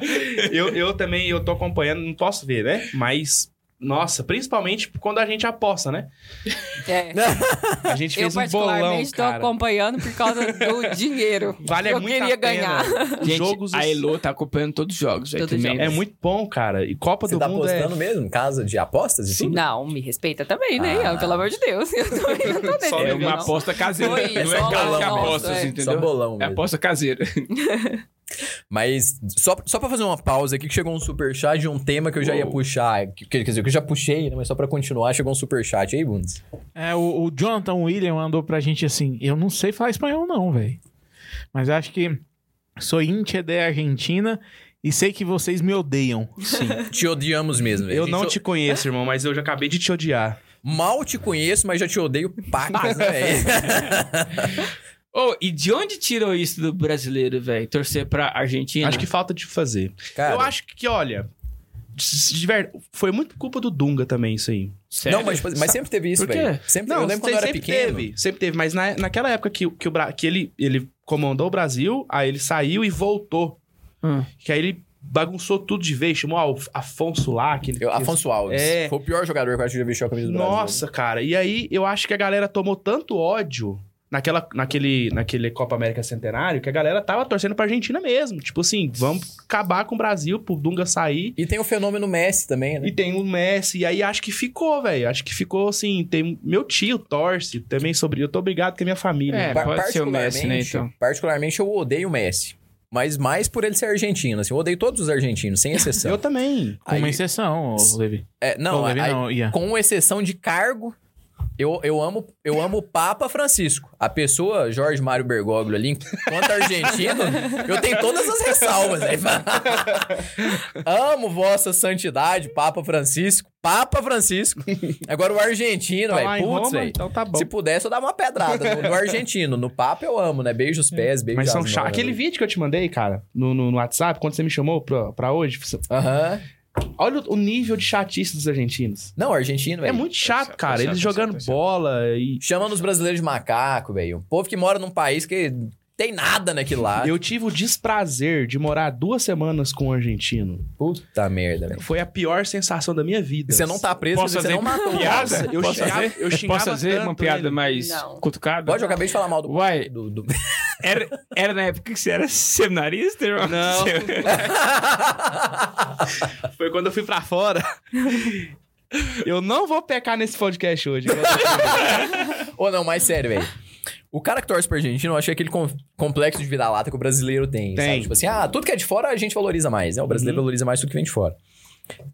eu, eu também, eu tô acompanhando, não posso ver, né? Mas, nossa, principalmente quando a gente aposta, né? É. A gente Eu fez um bolão, particularmente tô cara. acompanhando por causa do dinheiro. Vale eu muito queria a pena. ganhar. Gente, jogos... a Elo tá acompanhando todos os jogos. Todos os. É muito bom, cara. E Copa Você do tá Mundo é... apostando mesmo em casa de apostas e tudo? Não, me respeita também, né, Ah. Pelo amor de Deus. Eu também não tô Só É uma não. aposta caseira. Foi, não é casa de bolão, apostas, é. entendeu? Só bolão É mesmo. aposta caseira. Mas só, só pra fazer uma pausa aqui, que chegou um superchat de um tema que eu já ia Uou. puxar. que- Quer dizer, que eu já puxei, né? Mas só pra continuar, chegou um superchat aí, Bundes. É, o, o Jonathan William mandou pra gente assim: eu não sei falar espanhol, não, velho. Mas acho que sou íntia da Argentina e sei que vocês me odeiam. Sim, te odiamos mesmo. velho. Eu Gente, não te conheço, irmão, mas eu já acabei de te odiar. Mal te conheço, mas já te odeio pacas, velho? Ô, e de onde tirou isso do brasileiro, velho? Torcer pra Argentina? Acho que falta de fazer. Cara, Eu acho que, olha... Foi muito culpa do Dunga também, isso aí. Sério? Não, mas, mas sempre teve isso, velho. Sempre, eu lembro quando eu era sempre pequeno. teve, sempre teve. Mas na, naquela época que, que, o, que ele, ele comandou o Brasil, aí ele saiu e voltou. Hum. Que aí ele bagunçou tudo de vez, chamou Afonso lá, que ele Eu, Afonso Alves. É. Foi o pior jogador que eu acho que já vestiu a camisa do Brasil. Nossa, cara. E aí eu acho que a galera tomou tanto ódio naquela, naquele, naquele Copa América Centenário que a galera tava torcendo pra Argentina mesmo. Tipo assim, vamos acabar com o Brasil pro Dunga sair. E tem o fenômeno Messi também, né? E tem o Messi, e aí acho que ficou, velho. Acho que ficou assim. Tem meu tio torce também sobre. Eu tô obrigado com a minha família. É, Pa- pode ser o Messi, né, então. Particularmente, eu odeio o Messi. Mas mais por ele ser argentino, assim. Eu odeio todos os argentinos, sem exceção. Eu também. Com uma exceção, Levi. É, não, aí- não, Ian. com exceção de cargo Eu, eu, amo, eu amo o Papa Francisco. A pessoa, Jorge Mário Bergoglio ali, enquanto argentino, eu tenho todas as ressalvas. Aí. amo vossa santidade, Papa Francisco. Papa Francisco. Agora o argentino, Tá velho. Putz, velho. então tá bom. Se pudesse, eu dava uma pedrada no, no argentino. No Papa eu amo, né? Beijo os pés, beijo Mas são. Aquele vídeo que eu te mandei, cara, no, no, no WhatsApp, quando você me chamou pra, pra hoje, Aham. Olha o, o nível de chatice dos argentinos. Não, argentino, É velho. muito chato, cara. certo, Eles jogando certo, certo. bola e. Chamando os brasileiros de macaco, velho. O povo que mora num país que tem nada naquilo lá. Eu tive o desprazer de morar duas semanas com um argentino. Puta merda, velho. Foi a pior sensação da minha vida. Você não tá preso Posso você fazer não matou. piada? Nossa, eu Posso xingava- fazer? eu xingava Posso fazer uma piada ele. mais Não. cutucada? Pode, eu acabei de falar mal do... Uai, do, do... era, era na época que você era seminarista, irmão? Não. Foi quando eu fui pra fora. Eu não vou pecar nesse podcast hoje. Ô, não, mais sério, velho. O cara que torce pro argentino, eu achei aquele com- complexo de vira-lata que o brasileiro tem, Tem. sabe? Tipo assim, ah, tudo que é de fora a gente valoriza mais, né? O brasileiro Uhum. valoriza mais tudo que vem de fora.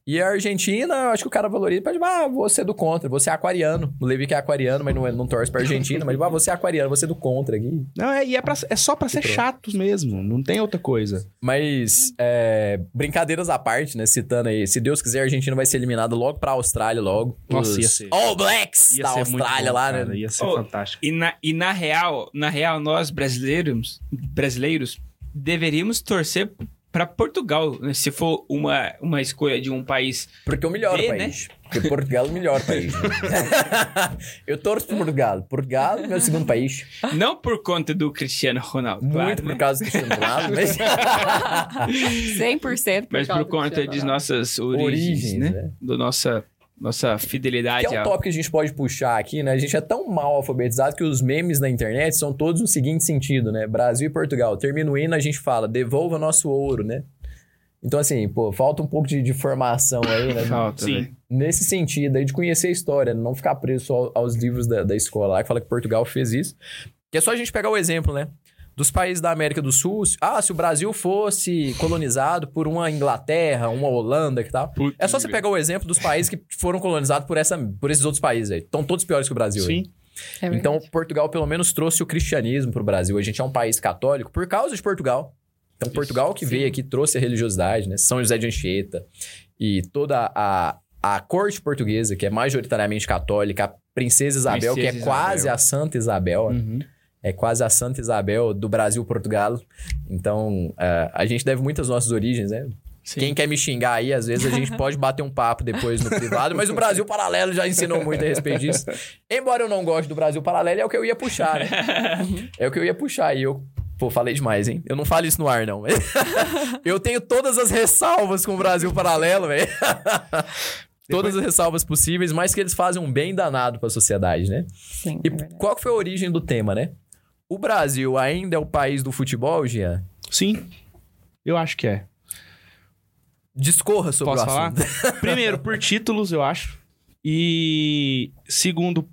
E a Argentina, eu acho que o cara valoriza, pode, ah, vou ser do contra, você é aquariano. O Levi que é aquariano, mas não, é- não torce pra Argentina, mas, ah, você é aquariano, você é do contra aqui. Não, é, e é, pra- é só pra ser chatos mesmo. Não tem outra coisa. Mas, é, brincadeiras à parte, né? Citando aí, se Deus quiser, a Argentina vai ser eliminada logo pra Austrália, logo. Nossa, Os ia ser. All Blacks Ia da ser muito Austrália bom, lá, cara, né? Ia ser Oh, fantástico. E na, e na real, na real, nós brasileiros, brasileiros deveríamos torcer pra Portugal, né? se for uma, uma escolha de um país. Porque é o melhor Vê, país. Porque Portugal é o melhor país. né? eu torço pro Portugal. Portugal é meu segundo país. Não por conta do Cristiano Ronaldo, Muito claro, por né? causa do Cristiano Ronaldo, mas... 100% por mas causa por conta de nossas origens, Origens, né? né? Do nossa, nossa Que fidelidade é um tópico que a gente pode puxar aqui, né? A gente é tão mal alfabetizado que os memes na internet são todos no seguinte sentido, né? Brasil e Portugal. Termina o hino, a gente fala, devolva nosso ouro, né? Então, assim, pô, falta um pouco de, de formação aí, né? Falta, Sim. velho. Nesse sentido aí de conhecer a história, não ficar preso só aos livros da, da escola lá, que fala que Portugal fez isso. Que é só a gente pegar o exemplo, né? Dos países da América do Sul. se- Ah, se o Brasil fosse colonizado por uma Inglaterra, uma Holanda que tal. Puta É só você pegar o exemplo dos países que foram colonizados por, essa, por esses outros países aí. Estão todos piores que o Brasil. aí. Sim. É verdade. Então, Portugal pelo menos trouxe o cristianismo pro Brasil. A gente é um país católico por causa de Portugal. Então, Portugal que veio aqui trouxe a religiosidade, né? São José de Anchieta e toda a, a corte portuguesa, que é majoritariamente católica, a princesa Isabel, que é Princesa quase Isabel. a Santa Isabel, né? É quase a Santa Isabel do Brasil-Portugal. Então, eh, a gente deve muito às nossas origens, né? Sim. Quem quer me xingar aí, às vezes a gente pode bater um papo depois no privado, mas o Brasil Paralelo já ensinou muito a respeito disso. Embora eu não goste do Brasil Paralelo, é o que eu ia puxar, né? É o que eu ia puxar. E eu, pô, falei demais, hein? Eu não falo isso no ar, não. eu tenho todas as ressalvas com o Brasil Paralelo, velho. Todas as ressalvas possíveis, mas que eles fazem um bem danado pra sociedade, né? Sim, E é qual foi a origem do tema, né? O Brasil ainda é o país do futebol, Jean? Sim. Eu acho que é. Discorra sobre Posso o falar? assunto. Primeiro, por títulos, eu acho. E segundo,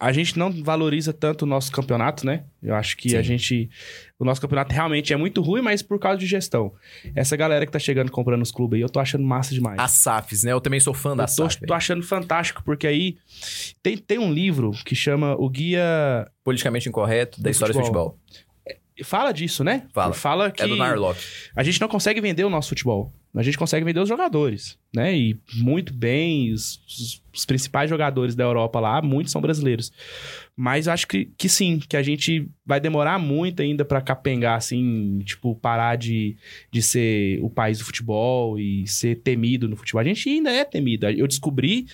a gente não valoriza tanto o nosso campeonato, né? Eu acho que Sim. a gente. O nosso campeonato realmente é muito ruim, mas por causa de gestão. Essa galera que tá chegando comprando os clubes aí, eu tô achando massa demais. As SAFs, né? Eu também sou fã da eu tô, SAF. tô achando fantástico, porque aí tem, tem um livro que chama O Guia. Politicamente incorreto da história futebol. do futebol. Fala disso, né? Fala. Fala que É do Narlock. a gente não consegue vender o nosso futebol. A gente consegue vender os jogadores, né? E muito bem, os, os- principais jogadores da Europa lá, muitos são brasileiros. Mas acho que, que sim, que a gente vai demorar muito ainda pra capengar, assim, tipo, parar de, de ser o país do futebol e ser temido no futebol. A gente ainda é temido. Eu descobri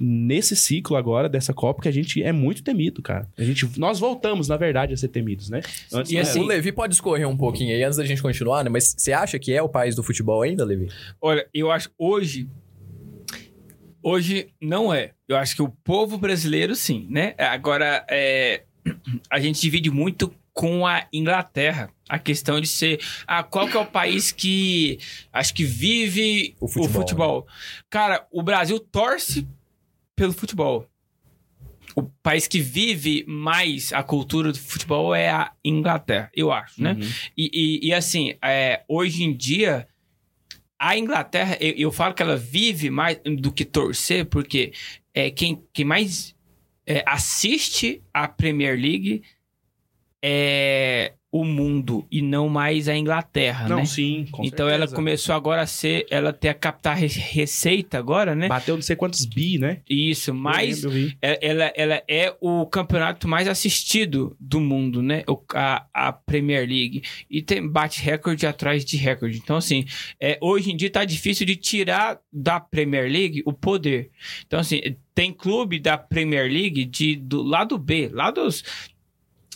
nesse ciclo agora dessa Copa que a gente é muito temido, cara. A gente, nós voltamos, na verdade, a ser temidos, né? Antes E assim- o Levi pode escorrer um pouquinho aí antes da gente continuar, né? Mas você acha que é o país do futebol ainda, Levi? Olha, eu acho hoje. Hoje não é. Eu acho que o povo brasileiro, sim, né? Agora, é, a gente divide muito com a Inglaterra. A questão de ser. Ah, qual que é o país que acho que vive O o futebol, futebol? Cara, o Brasil torce pelo futebol. O país que vive mais a cultura do futebol é a Inglaterra, eu acho, né? Uhum. E, e- e, assim, é, hoje em dia, a Inglaterra, eu, eu falo que ela vive mais do que torcer, porque é, quem, quem mais é, assiste a Premier League é o mundo e não mais a Inglaterra, Não, né? sim, com então certeza. ela começou agora a ser, ela ter a captar re- receita agora, né? Bateu não sei quantos bi, né? Isso, mas lembro, é- ela, ela é o campeonato mais assistido do mundo, né? O- a, a Premier League. E tem, bate recorde atrás de recorde. Então, assim, é, hoje em dia tá difícil de tirar da Premier League o poder. Então, assim, tem clube da Premier League de, do lado B, lá dos.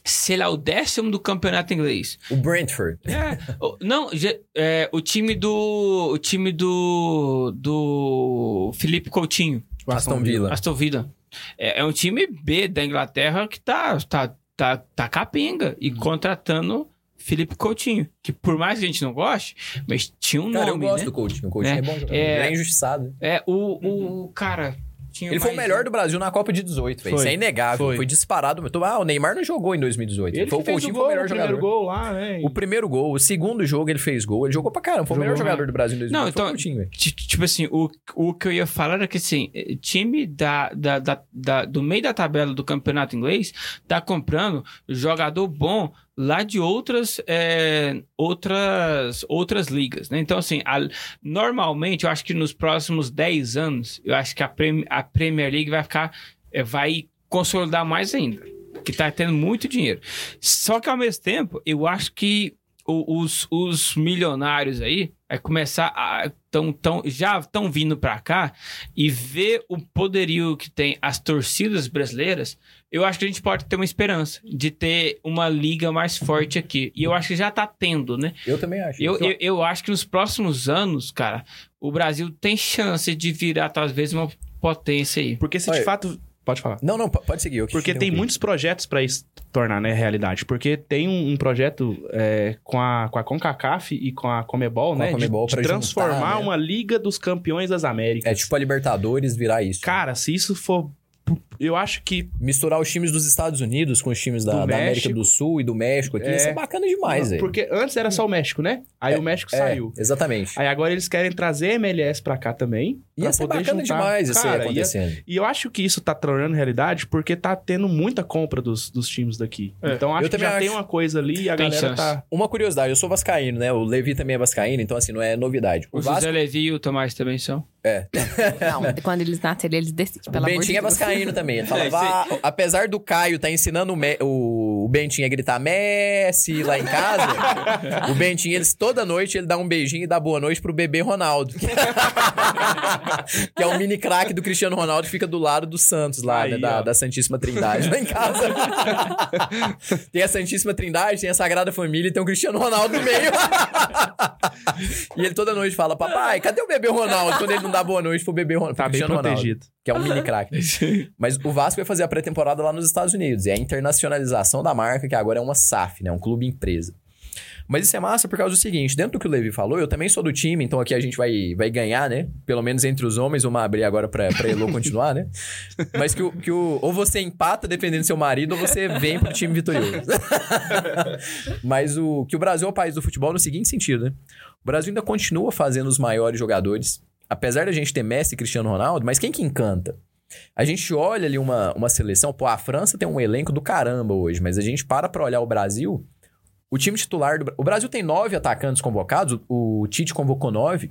Sei lá, o décimo do campeonato inglês. O Brentford. É, o- não, é, o time do. O time do. Do. Felipe Coutinho. Aston Villa. Aston Villa. É, é um time B da Inglaterra que tá, tá, tá, tá capenga e contratando Felipe Coutinho. Que por mais que a gente não goste, mas tinha um Cara, eu nome, gosto né? do Coutinho. O Coutinho é, É, bom jogador. é- Ele é injustiçado. É, o, o cara. Tinha Ele foi o melhor um. do Brasil na Copa de 18, velho. Foi. Isso é inegável. Foi, Foi. disparado. Ah, o Neymar não jogou em 2018. Ele foi o fez Coutinho o foi o gol, melhor o primeiro jogador. gol lá, né? O primeiro gol, o segundo jogo ele fez gol. Ele jogou pra caramba. Foi o Jogou, melhor né? jogador do Brasil em 2018. Não, foi o então- Coutinho, Tipo assim, o, o que eu ia falar era que assim, eh, time da, da, da, da- do meio da tabela do campeonato inglês tá comprando jogador bom lá de outras eh, outras outras ligas, né? Então assim, a- normalmente eu acho que nos próximos 10 anos, eu acho que a, Prem- a Premier League vai ficar eh, vai consolidar mais ainda, que tá tendo muito dinheiro. Só que ao mesmo tempo, eu acho que os, os milionários aí vai começar a tão, tão, já estão vindo pra cá e ver o poderio que tem as torcidas brasileiras, eu acho que a gente pode ter uma esperança de ter uma liga mais forte aqui. E eu acho que já tá tendo, né? Eu também acho. Eu, eu, eu acho que nos próximos anos, cara, o Brasil tem chance de virar talvez uma potência aí. Porque se Olha, de fato. Pode falar. Não, não, pode seguir. Porque tem muitos projetos pra isso tornar, né, realidade. Porque tem um, um projeto é, com, a, com a CONCACAF e com a Comebol, Com a né? Conmebol de, de pra transformar juntar, né? uma Liga dos Campeões das Américas. É tipo a Libertadores virar isso. Cara, se isso for. Eu acho que. Misturar os times dos Estados Unidos com os times da, Do da América do Sul e do México aqui, É. isso é bacana demais, velho. Porque antes era só o México, né? Aí o México É, saiu. exatamente. Aí agora eles querem trazer MLS pra cá também. Ia pra ser poder bacana juntar. demais isso aí Cara, ia- acontecendo. E eu acho que isso tá tornando realidade porque tá tendo muita compra dos, dos times daqui. É, então acho eu que também já tem acho. uma coisa ali e a Tem galera chance. tá. Uma curiosidade, eu sou vascaíno, né? O Levi também é vascaíno, então assim, não é novidade. O, O Vasco, José Levi e o Tomás também são. é. Não, quando eles nascerem, eles decidem, O pelo amor de Bentinho é vascaíno também. É, apesar do Caio tá ensinando o, Me- o, o Bentinho a gritar Messi lá em casa, o Bentinho, eles toda noite ele dá um beijinho e dá boa noite pro bebê Ronaldo. que é o mini craque do Cristiano Ronaldo que fica do lado do Santos lá, Aí, né, da, da Santíssima Trindade lá em casa. tem a Santíssima Trindade, tem a Sagrada Família e tem o Cristiano Ronaldo no meio. e ele toda noite fala, papai, cadê o bebê Ronaldo? Quando ele não dá boa noite pro bebê Ronaldo. Tá bem protegido. Que é um mini craque. Mas o Vasco vai fazer a pré-temporada lá nos Estados Unidos. É a internacionalização da marca, que agora é uma SAF, né? Um clube empresa. Mas isso é massa por causa do seguinte: dentro do que o Levi falou, eu também sou do time, então aqui a gente vai, vai ganhar, né? Pelo menos entre os homens, vamos abrir agora pra, pra Elo continuar, né? Mas que o, que o. Ou você empata dependendo do seu marido, ou você vem pro time vitorioso. Mas o que o Brasil é o país do futebol no seguinte sentido, né? O Brasil ainda continua fazendo os maiores jogadores. Apesar da gente ter Messi e Cristiano Ronaldo, mas quem que encanta? A gente olha ali uma, uma seleção, pô, a França tem um elenco do caramba hoje, mas a gente para pra olhar o Brasil, o time titular do O Brasil tem nove atacantes convocados, o, o Tite convocou nove.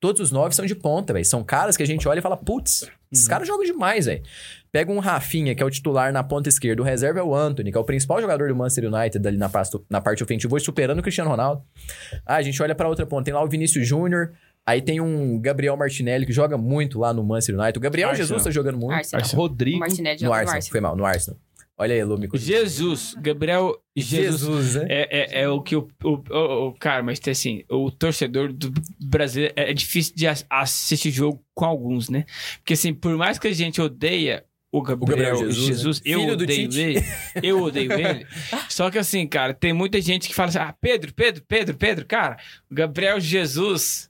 Todos os nove são de ponta, velho. São caras que a gente olha e fala, putz, esses caras jogam demais, velho. Pega um Rafinha, que é o titular na ponta esquerda. O reserva é o Anthony, que é o principal jogador do Manchester United ali na, pasto- na parte ofensiva, hoje superando o Cristiano Ronaldo. Ah, a gente olha pra outra ponta. Tem lá o Vinícius Júnior. Aí tem um Gabriel Martinelli, que joga muito lá no Manchester United. O Gabriel Arsenal. Jesus tá jogando muito. Arsenal. O Rodrigo. Martinelli No joga no Arsenal, Arsenal. foi mal, no Arsenal. Olha aí, Lu, me corrija. Jesus, Gabriel Jesus. né? É, é, é o que o, o, o- o- Cara, mas tem assim, o torcedor do Brasil é, é difícil de as- assistir jogo com alguns, né? Porque assim, por mais que a gente odeia o Gabriel, Gabriel Jesus, Jesus, né? eu odeio ele. Eu odeio ele. Só que assim, cara, tem muita gente que fala assim: ah, Pedro, Pedro, Pedro, Pedro, cara, o Gabriel Jesus,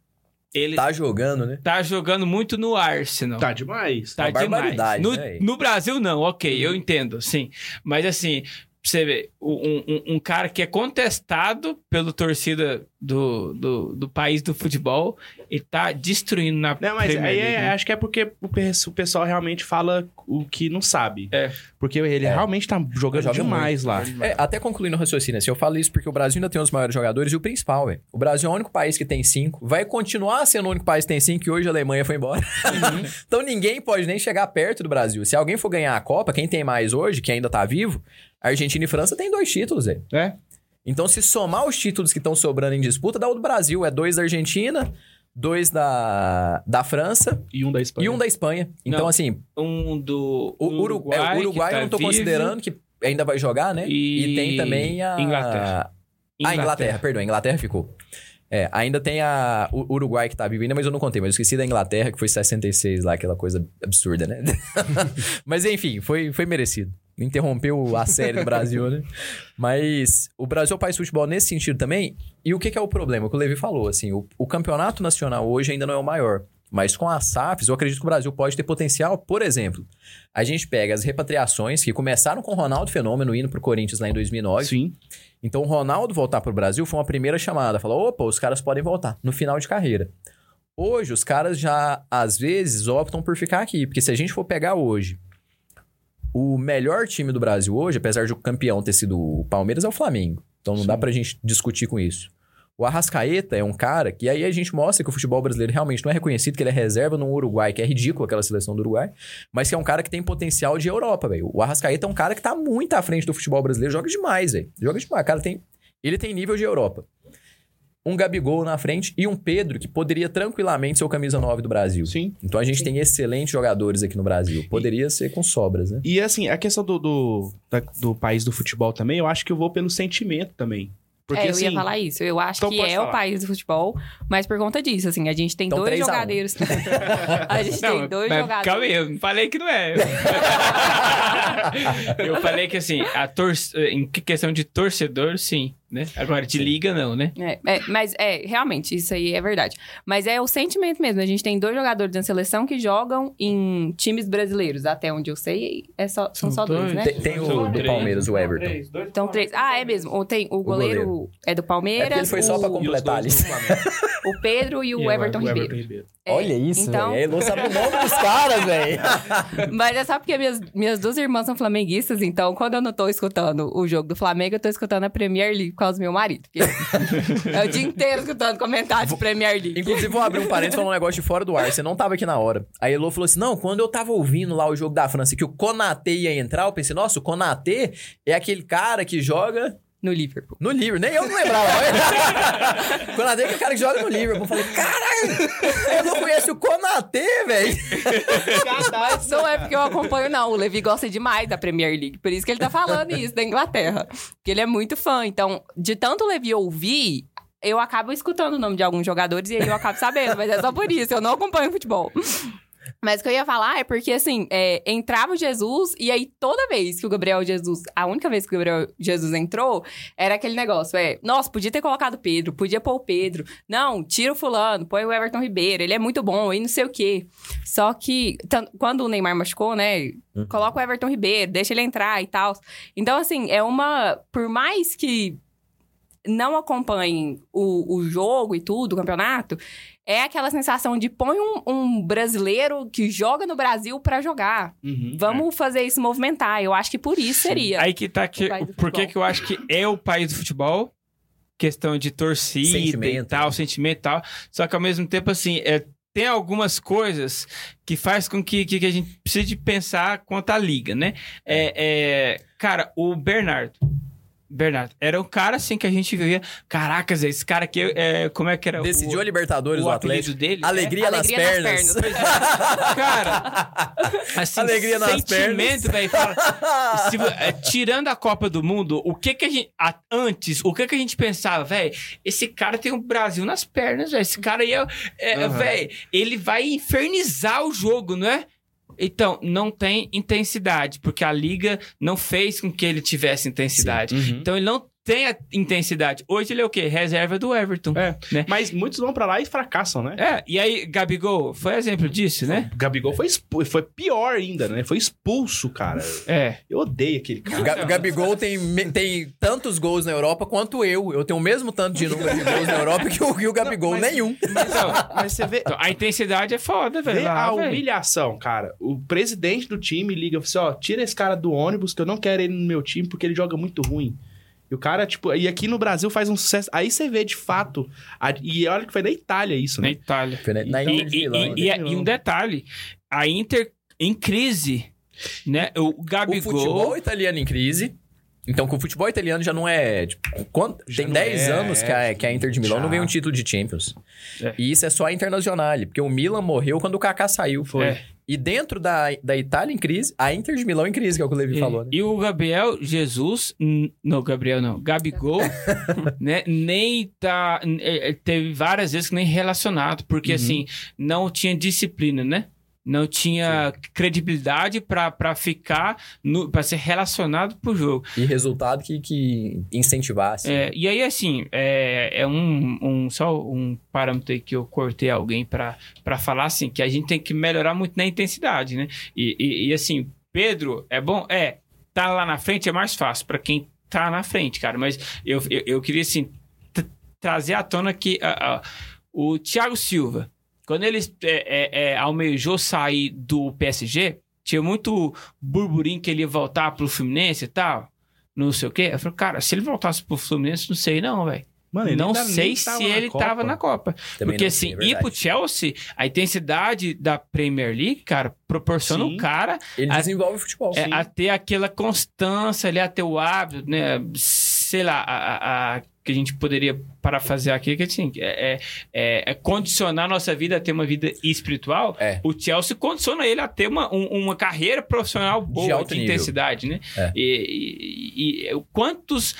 ele tá, Tá jogando, né? jogando muito no Arsenal. Tá demais. Tá Uma demais. barbaridade, No, né? no Brasil, não, ok, eu entendo, sim. Mas assim, você ver, um, um, um cara que é contestado pelo torcida do, do, do país do futebol e tá destruindo na Não, mas Premier aí League, é- né? acho que é porque o, pe- o pessoal realmente fala o que não sabe. É. Porque ele É. realmente tá jogando Joga demais lá. É, até concluindo o raciocínio, assim, eu falo isso porque o Brasil ainda tem os maiores jogadores e o principal, velho. O Brasil é o único país que tem cinco, vai continuar sendo o único país que tem cinco, que hoje a Alemanha foi embora. então ninguém pode nem chegar perto do Brasil. Se alguém for ganhar a Copa, quem tem mais hoje, que ainda tá vivo, Argentina e França tem dois títulos, velho. É. Então, se somar os títulos que estão sobrando em disputa, dá o do Brasil. É dois da Argentina, dois da, da França E um da Espanha. e um da Espanha. Então, Não. assim, Um do o um Uruguai, é, o Uruguai tá eu não tô vivo, considerando que ainda vai jogar, né? E tem também a. Inglaterra. Ah, Inglaterra, perdão, a Inglaterra ficou. É, ainda tem a o Uruguai que tá vivo ainda, mas eu não contei, mas eu esqueci da Inglaterra, que foi 66 lá, aquela coisa absurda, né? mas enfim, foi, foi merecido. Interrompeu a série do Brasil, né? Mas o Brasil é o país de futebol nesse sentido também. E o que, que é o problema? O que o Levi falou, assim, o, o campeonato nacional hoje ainda não é o maior. Mas com as SAFs, eu acredito que o Brasil pode ter potencial. Por exemplo, a gente pega as repatriações que começaram com o Ronaldo Fenômeno indo pro Corinthians lá em 2009. Sim. Então, o Ronaldo voltar pro Brasil foi uma primeira chamada. Falou, opa, os caras podem voltar no final de carreira. Hoje, os caras já, às vezes, optam por ficar aqui. Porque se a gente for pegar hoje, o melhor time do Brasil hoje, apesar de o campeão ter sido o Palmeiras, é o Flamengo. Então, não dá pra gente discutir com isso. O Arrascaeta é um cara que aí a gente mostra que o futebol brasileiro realmente não é reconhecido, que ele é reserva no Uruguai, que é ridículo aquela seleção do Uruguai, mas que é um cara que tem potencial de Europa, velho. O Arrascaeta é um cara que tá muito à frente do futebol brasileiro, joga demais, velho. Joga demais. O cara tem. Ele tem nível de Europa. Um Gabigol na frente e um Pedro que poderia tranquilamente ser o camisa 9 do Brasil. Sim. Então a gente tem excelentes jogadores aqui no Brasil. Poderia ser com sobras, né? E assim, a questão do, do, da- do país do futebol também, eu acho que eu vou pelo sentimento também. Porque é, eu assim. ia falar isso. Eu acho Então que é falar. o país do futebol, mas por conta disso, assim, a gente tem Então, dois 3 a 1. jogadores. a gente tem dois mas jogadores. Calma aí, eu não falei que não é. eu falei que assim, a tor em que- questão de torcedor, sim, né? Agora, de liga, não, né? É, é, mas é, realmente, isso aí é verdade. Mas é o sentimento mesmo. A gente tem dois jogadores da seleção que jogam em times brasileiros. Até onde eu sei, é só, são São só dois, dois. né? Tem, tem o do três. Palmeiras, o Everton. Então, três. Ah, é mesmo. O, tem, o, goleiro, goleiro. é do É Palmeiras. porque ele foi só pra o, completar ali. o Pedro e o, E o Everton O Ribeiro. Everton Ribeiro. É, Olha isso, então, velho. Ele não sabe o nome dos caras, velho. Mas é só porque minhas, minhas duas irmãs são flamenguistas, então quando eu não tô escutando o jogo do Flamengo, eu tô escutando a Premier League causa do meu marido. é o dia inteiro escutando comentários de Premier League. Inclusive, vou abrir um parênteses falando um negócio de fora do ar. Você não tava aqui na hora. Aí Elô falou assim: não, quando eu tava ouvindo lá o jogo da França que o Konaté ia entrar, eu pensei, nossa, o Konaté é aquele cara que joga No Liverpool. no Liverpool. Nem eu não lembrava. o Konaté é aquele cara que joga no Liverpool. Eu falei, caralho, eu não conheço o Konaté, velho. Mas não é porque eu acompanho, não. O Levi gosta demais da Premier League. Por isso que ele tá falando isso da Inglaterra. Porque ele é muito fã. Então, de tanto o Levi ouvir, eu acabo escutando o nome de alguns jogadores e aí eu acabo sabendo. Mas é só por isso. Eu não acompanho futebol. Mas o que eu ia falar é porque, assim, é, entrava o Jesus e aí toda vez que o Gabriel Jesus... A única vez que o Gabriel Jesus entrou, era aquele negócio, é... Nossa, podia ter colocado Pedro, podia pôr o Pedro. Não, tira o fulano, põe o Everton Ribeiro, ele é muito bom, e não sei o quê. Só que, quando o Neymar machucou, né? Coloca o Everton Ribeiro, deixa ele entrar e tal. Então, assim, é uma... Por mais que não acompanhem o, o jogo e tudo, o campeonato, é aquela sensação de põe um, um brasileiro que joga no Brasil pra jogar. Uhum. Vamos fazer isso movimentar. Eu acho que por isso seria. Aí que tá que, por que que eu acho que é o país do futebol? Questão de torcida e Sentimento, tal, né? sentimento e tal. Só que ao mesmo tempo, assim, é, tem algumas coisas que faz com que, que, que a gente precise pensar quanto à liga, né? É, é, cara, o Bernardo. Bernardo, era um cara assim que a gente via. Caracas, esse cara aqui, é, como é que era? Decidiu o, a Libertadores o do apelido Atlético. dele? Alegria, Alegria nas nas pernas. pernas. Cara, assim, Alegria nas sentimento, velho. é, tirando a Copa do Mundo, o que que a gente. a- antes, o que que a gente pensava, velho? Esse cara tem o Brasil nas pernas, velho. Esse cara aí é. é Aham. velho, ele vai infernizar o jogo, não é? Então, não tem intensidade, porque a liga não fez com que ele tivesse intensidade. Uhum. Então, ele não tem a intensidade. Hoje ele é o quê? Reserva do Everton. É. Né? Mas muitos vão pra lá e fracassam, né? É, e aí, Gabigol, foi exemplo disso, né? O Gabigol foi, expu- foi pior ainda, né? Foi expulso, cara. É. Eu odeio aquele cara. Ga- o Gabigol tem, tem tantos gols na Europa quanto eu. Eu tenho o mesmo tanto de número de gols na Europa que o, que o Gabigol. Não, mas- Nenhum. Então, Mas você vê, então, a intensidade é foda, velho. vê Lá, a velho. humilhação, cara. O presidente do time liga e fala assim, ó, tira esse cara do ônibus que eu não quero ele no meu time porque ele joga muito ruim. E o cara, tipo, e aqui no Brasil faz um sucesso. Aí você vê de fato. a- e olha que foi na Itália isso, Na né? Itália. Foi na- na E, Inter de e- Milão, e- né? e- e um detalhe, a Inter em crise, né? O O Gabigol... futebol italiano em crise. Então, com o futebol italiano já não é. Tipo, quanto- Já tem não 10 é, anos que a, que a Inter de Milão já. não ganha um título de Champions. É. E isso é só a Internacional, porque o Milan morreu quando o Kaká saiu. Foi. É. E dentro da, da Itália em crise, a Inter de Milão em crise, que é o que o Levi É. falou, né? E o Gabriel Jesus, não, Gabriel não, Gabigol, né, nem tá, é, é, teve várias vezes que nem relacionado, porque assim, não tinha disciplina, né? Não tinha credibilidade pra pra ficar, pra ser relacionado pro jogo. E resultado que, que incentivasse. É, e aí, assim, é, é um, um- só um parâmetro aí que eu cortei alguém pra falar, assim, que a gente tem que melhorar muito na intensidade, né? E, e- e, assim, Pedro, é bom? É, tá lá na frente é mais fácil pra quem tá na frente, cara. Mas eu, eu, eu queria, assim, trazer à tona que o Thiago Silva, quando ele é, é, é, almejou sair do PSG, tinha muito burburinho que ele ia voltar pro Fluminense e tal não sei o quê. Eu falei, cara, se ele voltasse pro Fluminense, não sei não, velho. Mano, ele Não sei tava se ele Copa. tava na Copa. Também Porque assim, sei, é ir pro Chelsea, a intensidade da Premier League, cara, proporciona Sim. o cara Ele a- desenvolve o futebol. é, a ter aquela constância ali, a ter o hábito, né? Sei lá, a, a- a- que a gente poderia parafasear aqui, que assim, é, é- é- é condicionar a nossa vida a ter uma vida espiritual. É. O Chelsea condiciona ele a ter uma, um- uma carreira profissional boa, de, nível. intensidade, né? É. E, e- e quantos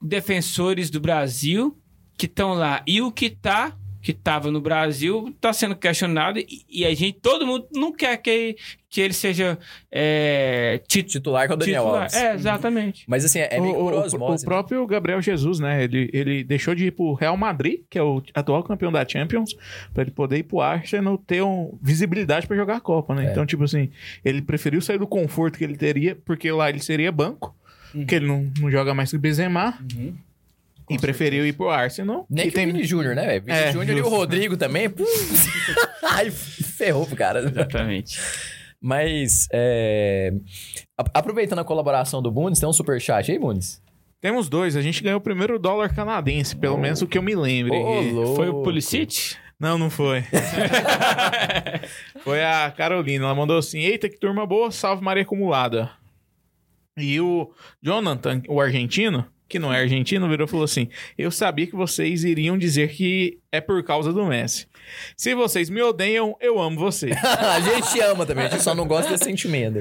defensores do Brasil que estão lá e o que tá que estava no Brasil está sendo questionado e, e a gente todo mundo não quer que, que ele seja é, ti- Titular com o Daniel titular. Alves. É, exatamente. Mas assim, é por o, o- osmose. o próprio Gabriel Jesus, né? Ele, ele deixou de ir pro Real Madrid, que é o atual campeão da Champions, pra ele poder ir pro Arsenal ter um, visibilidade pra jogar a Copa, né? É. Então, tipo assim, ele preferiu sair do conforto que ele teria, porque lá ele seria banco, que ele não, não joga mais que o E preferiu ir pro Arsenal. Nem que que o tem Vini Júnior, né, velho? Vini É, Júnior e o. Rodrigo também. pum. Ai, ferrou pro cara. Exatamente. Mas, é, aproveitando a colaboração do Bundes, tem um superchat aí, Bundes? Temos dois. A gente ganhou o primeiro dólar canadense, pelo menos o que eu me lembro. Louco. Foi o Pulisic? Não, não foi. foi a Carolina. Ela mandou assim: Eita, que turma boa, salve Maria Acumulada. E o Jonathan, o argentino, que não é argentino, virou e falou assim: Eu sabia que vocês iriam dizer que é por causa do Messi. Se vocês me odeiam, eu amo vocês. a gente ama também, a gente só não gosta desse sentimento.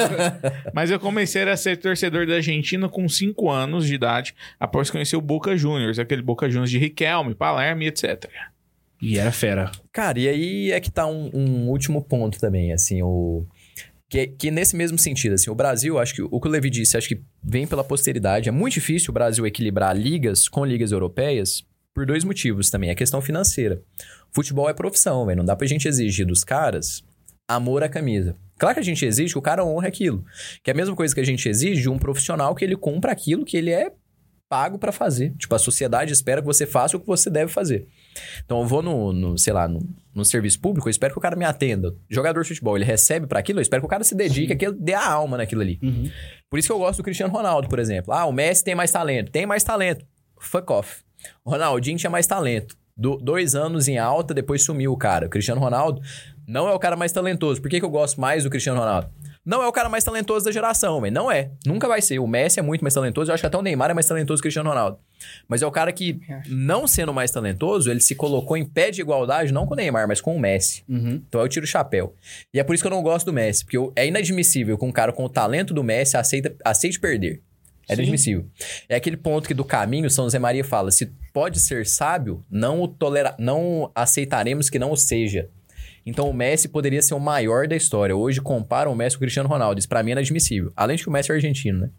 Mas eu comecei a ser torcedor da Argentina com 5 anos de idade, após conhecer o Boca Juniors, aquele Boca Juniors de Riquelme, Palermo e etc. E era fera. Cara, e aí é que tá um, um último ponto também, assim, o... Que, que nesse mesmo sentido, assim, o Brasil, acho que o que o Levi disse, acho que vem pela posteridade. É muito difícil o Brasil equilibrar ligas com ligas europeias por dois motivos também. A questão financeira. Futebol é profissão. Não dá pra gente exigir dos caras amor à camisa. Claro que a gente exige que o cara honre aquilo. Que é a mesma coisa que a gente exige de um profissional que ele cumpra aquilo que ele é pago pra fazer. Tipo, a sociedade espera que você faça o que você deve fazer. Então eu vou no, no, sei lá, no, no serviço público, eu espero que o cara me atenda. Jogador de futebol, ele recebe pra aquilo, eu espero que o cara se dedique, que ele dê a alma naquilo ali. Por isso que eu gosto do Cristiano Ronaldo, por exemplo. Ah, o Messi tem mais talento. Tem mais talento. Fuck off. O Ronaldinho tinha mais talento. Do- dois anos em alta, depois sumiu o cara. O Cristiano Ronaldo não é o cara mais talentoso. Por que, que eu gosto mais do Cristiano Ronaldo? Não é o cara mais talentoso da geração, velho. Não é. Nunca vai ser. O Messi é muito mais talentoso. Eu acho que até o Neymar é mais talentoso que o Cristiano Ronaldo. Mas é o cara que, não sendo mais talentoso, ele se colocou em pé de igualdade, não com o Neymar, mas com o Messi. Então eu tiro o chapéu. E é por isso que eu não gosto do Messi. Porque eu- é inadmissível que um cara com o talento do Messi aceita, aceite perder. É inadmissível. É aquele ponto que do caminho São José Maria fala: se pode ser sábio, não o tolera não aceitaremos que não o seja. Então o Messi poderia ser o maior da história. Hoje comparam o Messi com o Cristiano Ronaldo. Isso pra mim é inadmissível. Além de que o Messi é argentino, né?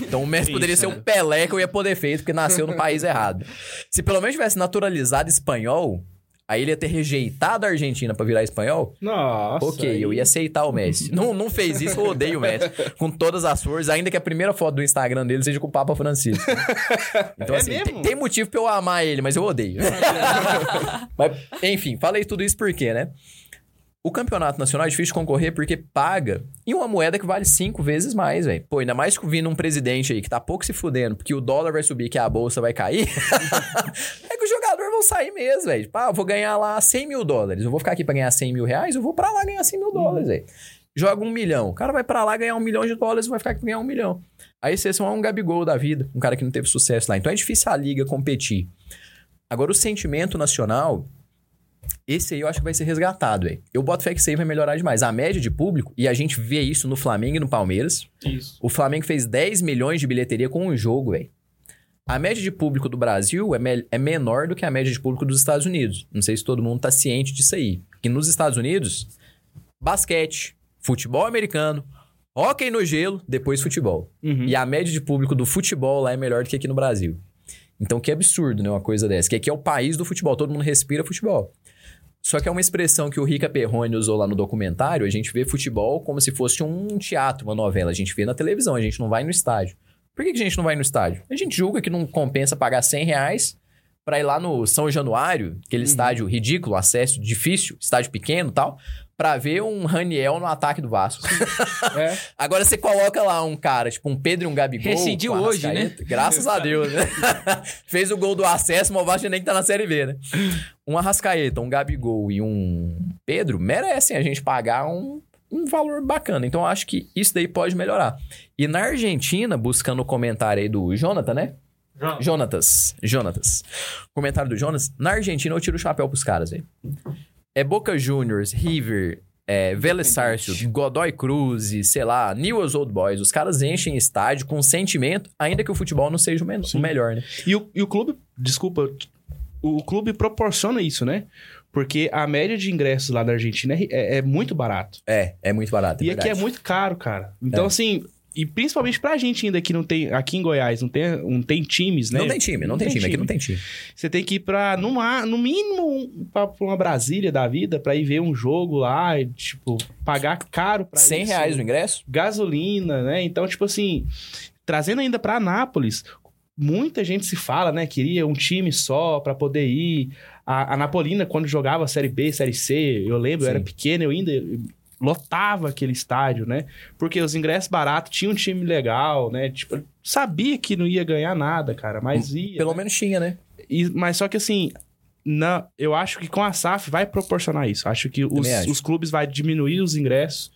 Então o Messi poderia ser o Pelé que eu ia poder feito porque nasceu no país errado. Se pelo menos tivesse naturalizado espanhol, aí ele ia ter rejeitado a Argentina pra virar espanhol. Nossa. ok, aí- eu ia aceitar o Messi. não, não fez isso, eu odeio o Messi. Com todas as forças, ainda que a primeira foto do Instagram dele seja com o Papa Francisco. Então, É assim, mesmo? tem, tem motivo pra eu amar ele, mas eu odeio. mas, enfim, falei tudo isso porque, né? O campeonato nacional é difícil de concorrer porque paga em uma moeda que vale cinco vezes mais, velho. Pô, ainda mais que vindo um presidente aí que tá pouco se fudendo, porque o dólar vai subir, que a bolsa vai cair. é que os jogadores vão sair mesmo, velho. Tipo, ah, eu vou ganhar lá 100 mil dólares. Eu vou ficar aqui pra ganhar 100 mil reais, eu vou pra lá ganhar 100 mil dólares, velho. Joga um milhão. O cara vai pra lá ganhar um milhão de dólares e vai ficar aqui pra ganhar um milhão. Aí você é um Gabigol da vida, um cara que não teve sucesso lá. Então é difícil a liga competir. Agora, o sentimento nacional, esse aí eu acho que vai ser resgatado, velho. Eu boto fé que isso aí vai melhorar demais. A média de público, e a gente vê isso no Flamengo e no Palmeiras. Isso. O Flamengo fez 10 milhões de bilheteria com um jogo, velho. A média de público do Brasil é, me- é menor do que a média de público dos Estados Unidos. Não sei se todo mundo tá ciente disso aí. Que nos Estados Unidos, basquete, futebol americano, hóquei no gelo, depois futebol. Uhum. E a média de público do futebol lá é melhor do que aqui no Brasil. Então, que absurdo, né? Uma coisa dessa. Que aqui é o país do futebol, todo mundo respira futebol. Só que é uma expressão que o Rica Perrone usou lá no documentário. A gente vê futebol como se fosse um teatro, uma novela. A gente vê na televisão, a gente não vai no estádio. Por que, que a gente não vai no estádio? A gente julga que não compensa pagar 100 reais pra ir lá no São Januário, aquele estádio ridículo, acesso difícil, estádio pequeno e tal, pra ver um Raniel no ataque do Vasco. É. Agora você coloca lá um cara, tipo um Pedro e um Gabigol. Rescindiu hoje, né? Graças a Deus, né? Fez o gol do acesso, mas o Vasco nem que tá na Série B, né? Um Arrascaeta, um Gabigol e um Pedro merecem a gente pagar um, um valor bacana. Então eu acho que isso daí pode melhorar. E na Argentina, buscando o comentário aí do Jonathan, né? Jonatas. Jonatas. Comentário do Jonas. Na Argentina eu tiro o chapéu pros caras, velho. É Boca Juniors, River, é, Vélez Sarsfield, Godoy Cruz, sei lá, Newell's Old Boys. Os caras enchem estádio com sentimento, ainda que o futebol não seja o, men- o melhor, né? E o, e o clube, desculpa, o clube proporciona isso, né? Porque a média de ingressos lá na Argentina é, é- é muito barato. É, é muito barato. e aqui é verdade. muito caro, cara. Então, É. assim, e principalmente pra gente ainda que não tem, aqui em Goiás, não tem, não tem times, né? Não tem time, não, tem, time. Aqui não tem time. Você tem que ir pra, no, ma- no mínimo, pra, pra uma Brasília da vida, pra ir ver um jogo lá, e, tipo, pagar caro pra 100 isso. reais no ingresso? gasolina, né? Então, tipo assim, trazendo ainda pra Anápolis, muita gente se fala, né? Queria um time só pra poder ir. A, a Napolina, quando jogava Série B, Série C, eu lembro, eu Sim. era pequeno, eu ainda lotava aquele estádio, né? Porque os ingressos baratos, tinha um time legal, né? Tipo, sabia que não ia ganhar nada, cara, mas ia. Pelo né? menos tinha, né? E- mas só que assim, na, eu acho que com a SAF vai proporcionar isso. Acho que os, acho. os clubes vai diminuir os ingressos,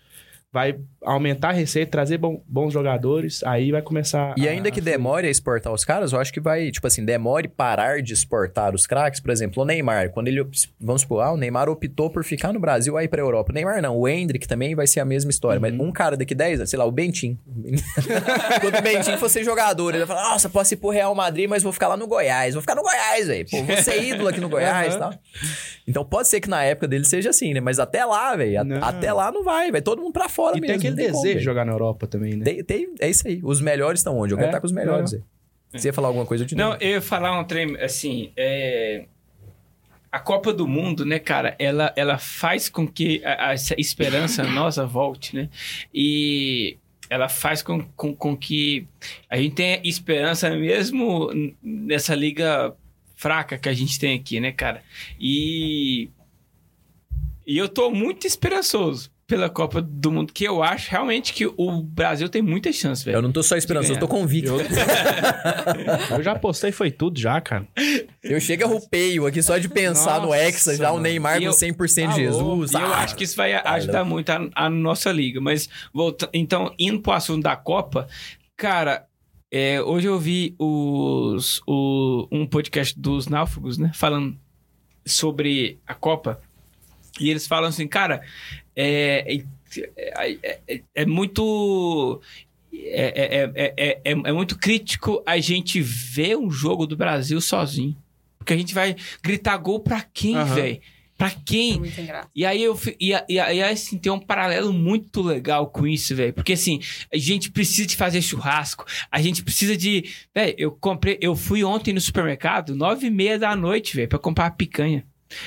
vai aumentar a receita, trazer bom- bons jogadores, aí vai começar. E a- ainda que a- demore a exportar os caras, eu acho que vai, tipo assim, demore parar de exportar os craques. Por exemplo, o Neymar, quando ele, vamos supor, ah, o Neymar optou por ficar no Brasil aí pra Europa. O Neymar não, o Hendrick também vai ser a mesma história. Mas um cara daqui 10 anos, sei lá, o Bentin. quando o Bentin fosse jogador, ele vai falar, nossa, posso ir pro Real Madrid, mas vou ficar lá no Goiás. Vou ficar no Goiás, velho. Pô, vou ser ídolo aqui no Goiás e tal. Então pode ser que na época dele seja assim, né? Mas até lá, velho, a- até lá não vai. Vai todo mundo pra fora E mesmo. Tem desejo de jogar na Europa também, né? Tem, tem- é isso aí. Os melhores estão onde? Eu quero É, estar com os melhores. aí. Você ia falar alguma coisa, eu te Não, eu ia falar um trem, assim, é... A Copa do Mundo, né, cara, ela, ela faz com que a- a- essa esperança nossa volte, né? E ela faz com, com, com que a gente tenha esperança mesmo nessa liga fraca que a gente tem aqui, né, cara? E, e eu tô muito esperançoso pela Copa do Mundo, que eu acho realmente que o Brasil tem muita chance, velho. Eu não tô só esperançoso, eu tô convicto. Eu já postei, foi tudo já, cara. Eu chego a rupeio aqui só de pensar no Nossa, Hexa, já o. Neymar com eu- 100% Tá de. Jesus. E eu Ah, acho que isso vai tá ajudar louco. muito a, a nossa liga. Mas, volta, então, indo pro assunto da Copa, cara, é, hoje eu vi os, o, um podcast dos náufragos, né? Falando sobre a Copa. E eles falam assim, cara, é, é, é- é- é muito. É, é, é, é, é, é muito crítico a gente ver um jogo do Brasil sozinho. Porque a gente vai gritar gol pra quem, Aham. velho? Pra É quem? graça. E aí eu e, e, e aí, assim, tem um paralelo muito legal com isso, velho. Porque assim, a gente precisa de fazer churrasco, a gente precisa de. Velho, eu comprei, eu fui ontem no supermercado, nove e meia da noite, velho, pra comprar picanha.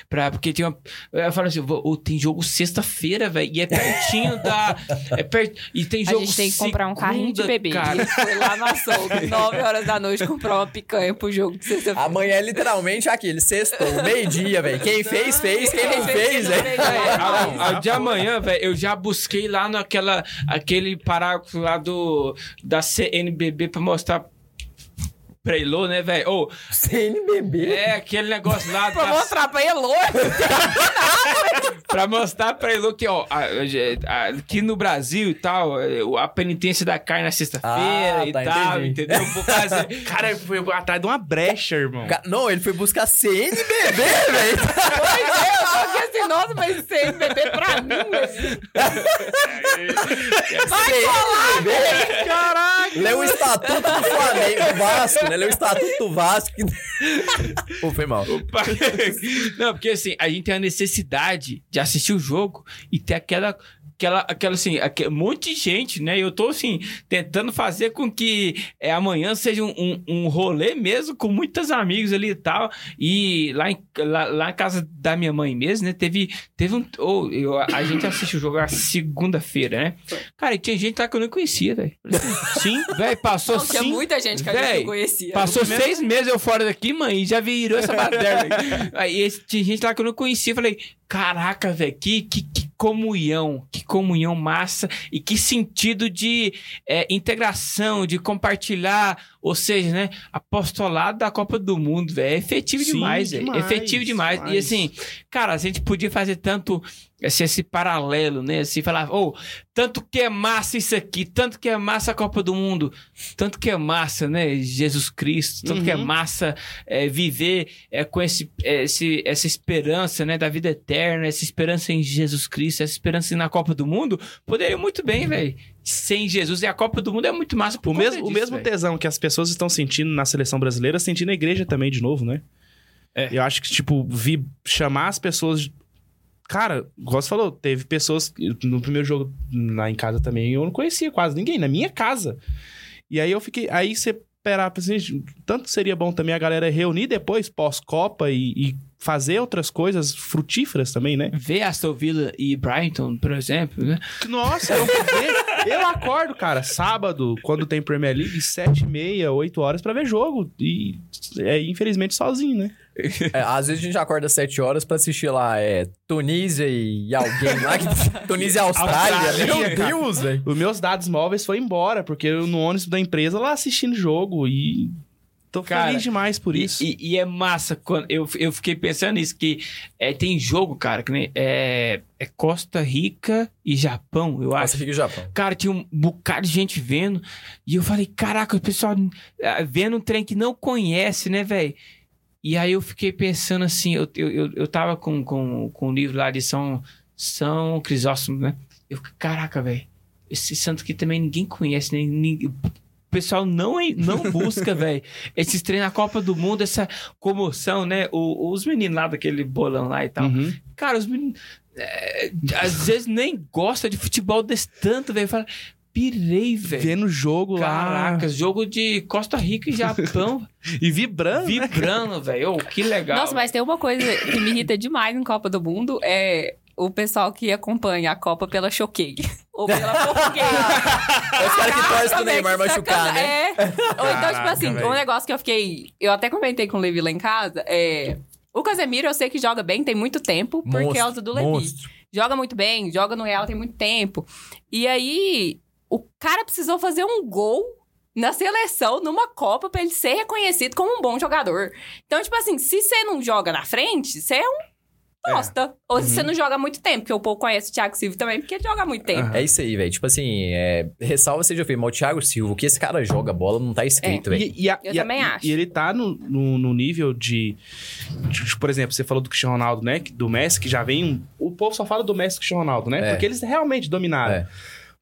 Pra, porque tinha uma, Eu falo assim, vou- tem jogo sexta-feira, velho. E é pertinho da. É per, e tem A jogo gente tem que comprar um carrinho de bebê. Cara. Ele foi lá no açougue, 9 horas da noite, comprar uma picanha pro jogo de sexta-feira. Amanhã é literalmente aquele sextou, meio-dia, velho. Quem fez, fez. Quem não fez, né? velho. A, a de amanhã, velho, eu já busquei lá naquela aquele parágrafo lá do da CNBB pra mostrar pra Elô, né, velho? Ô, CNBB. é aquele negócio lá Pra da, mostrar pra Elô. pra mostrar pra Elô que, ó, aqui no Brasil e tal, é, a penitência da carne na sexta-feira Ah, e tá, tal, entendi. entendeu? Por causa... Cara, fui atrás de uma brecha, irmão. Não, ele foi buscar CNBB, velho. Pois é, eu só que assim, nossa, mas CNBB pra mim, velho. CNBB. Caraca! Lê o estatuto do Flamengo, do Vasco, né? Lê o estatuto do Vasco. Pô, foi mal. Não, porque assim, a gente tem a necessidade de assistir o jogo e ter aquela. Aquela, aquela assim, aque- um monte de gente, né? Eu tô, assim, tentando fazer com que é, amanhã seja um, um, um rolê mesmo, com muitos amigos ali e tal. E lá em, lá, lá em casa da minha mãe mesmo, né? Teve, teve um. ou eu, a gente assiste o jogo na segunda-feira, né? Cara, e tinha gente lá que eu não conhecia, velho. Sim. Velho, passou Não, tinha cinco. muita gente que a gente Véi, não conhecia. Passou seis meses eu fora daqui, mãe, e já virou essa baderna. Aí tinha gente lá que eu não conhecia. Eu falei, caraca, velho, que, que, que comunhão, que comunhão massa e que sentido de é, integração, de compartilhar, ou seja, né, apostolado da Copa do Mundo, velho. É efetivo Sim, demais, velho. demais, Efetivo demais. E demais. assim, cara, a gente podia fazer tanto esse, esse paralelo, né? Assim, falar, ô, tanto que é massa isso aqui, tanto que é massa a Copa do Mundo, tanto que é massa, né? Jesus Cristo, tanto que é Uhum. massa é, viver é, com esse, esse, essa esperança, né? Da vida eterna, essa esperança em Jesus Cristo, essa esperança na Copa do Mundo, poderia muito bem, velho. Sem Jesus. E a Copa do Mundo é muito massa por O mesmo, o disso, mesmo velho. tesão que as pessoas estão sentindo na seleção brasileira, sentindo na igreja também de novo, né? É. Eu acho que, tipo, vi chamar as pessoas. Cara, igual você falou, teve pessoas. No primeiro jogo lá em casa também, eu não conhecia quase ninguém, na minha casa. E aí eu fiquei. Aí você esperar, assim, tanto seria bom também a galera reunir depois, pós-Copa, e, e fazer outras coisas frutíferas também, né? Ver Aston Villa e Brighton, por exemplo, né? Nossa, eu, eu acordo, cara, sábado, quando tem Premier League, sete e meia, oito horas pra ver jogo. E, é, infelizmente, sozinho, né? É, às vezes a gente acorda às 7 horas pra assistir lá, é, Tunísia e alguém lá. Que... Tunísia e Austrália. Austrália, Meu. Deus, velho. Os meus dados móveis foram embora, porque eu no ônibus da empresa lá assistindo jogo e tô Cara, feliz demais por E- isso. E, e é massa quando eu, eu fiquei pensando nisso, que é, tem jogo, cara, que nem, é, é Costa Rica e Japão, eu Nossa, acho. fica o Japão. Cara, tinha um bocado de gente vendo. E eu falei, caraca, o pessoal ah, vendo um trem que não conhece, né, velho? E aí eu fiquei pensando assim, eu, eu, eu, eu tava com, com, com o livro lá de São, São Crisóstomo, né? Eu, caraca, velho, esse santo aqui também ninguém conhece, nem, ninguém- o pessoal não, não busca, velho, esses treinos na Copa do Mundo, essa comoção, né? O- os meninos lá daquele bolão lá e tal. Uhum. Cara, os meninos. é, às vezes nem gosta de futebol desse tanto, velho. Fala, pirei, velho. Vendo o jogo lá Caraca, jogo de Costa Rica e Japão, e vibrando. né? vibrando, velho. Ô, que legal. Nossa, mas tem uma coisa que me irrita demais em Copa do Mundo, é o pessoal que acompanha a Copa pela Choquei. Ou pela portuguesa. É os caras que torcem pro Caraca, Neymar machucar, né? É. Ou então, tipo assim, velho. um negócio que eu fiquei... Eu até comentei com o Levi lá em casa, é... O Casemiro eu sei que joga bem, tem muito tempo, por Monstro, causa do Levi. monstro. Joga muito bem, joga no Real tem muito tempo. E aí, o cara precisou fazer um gol na seleção, numa Copa, pra ele ser reconhecido como um bom jogador. Então, tipo assim, se você não joga na frente, você é um bosta. Ou se você não joga há muito tempo, porque o povo conhece o Thiago Silva também, porque ele joga há muito tempo. É isso aí, velho. Tipo assim, é... ressalva seja feio, mas o Thiago Silva, o que esse cara joga bola não tá escrito, velho. E, e a- Eu e a- também e- acho. E ele tá no, no, no nível de, de- Por exemplo, você falou do Cristiano Ronaldo, né? que- Do Messi, que já vem. um- o povo só fala do Messi e do Cristiano Ronaldo, né? É. Porque eles realmente dominaram. É.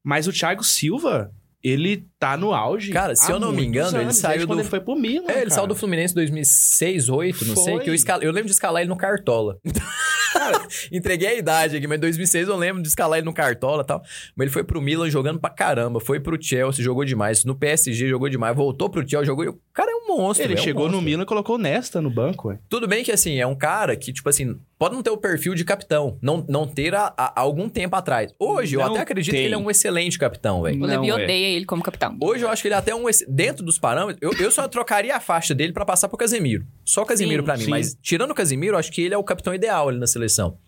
Mas o Thiago Silva, ele tá no auge. Cara, se eu não me engano, ele saiu do- ele foi pro Milan. É, ele cara. saiu do Fluminense em 2006, 2008, não sei. Foi. Que eu, escala... eu lembro de escalar ele no Cartola. Cara, Entreguei a idade aqui, mas em 2006 eu lembro de escalar ele no Cartola e tal. Mas ele foi pro Milan jogando pra caramba. Foi pro Chelsea, jogou demais. No PSG jogou demais. Voltou pro Chelsea, jogou. O cara é um monstro. Ele velho, é um chegou no monstro. Milan e colocou Nesta no banco, ué. Tudo bem que, assim, é um cara que, tipo assim, pode não ter o perfil de capitão. Não, não ter há, algum tempo atrás. Hoje, eu Não até acredito tem. que ele é um excelente capitão, velho. O Levi é. odeia ele como capitão. Hoje eu acho que ele é até um. ex- Dentro dos parâmetros, eu, eu só trocaria a faixa dele pra passar pro Casemiro. Só o Casemiro pra mim. sim. Mas tirando o Casemiro, eu acho que ele é o capitão ideal ali na seleção.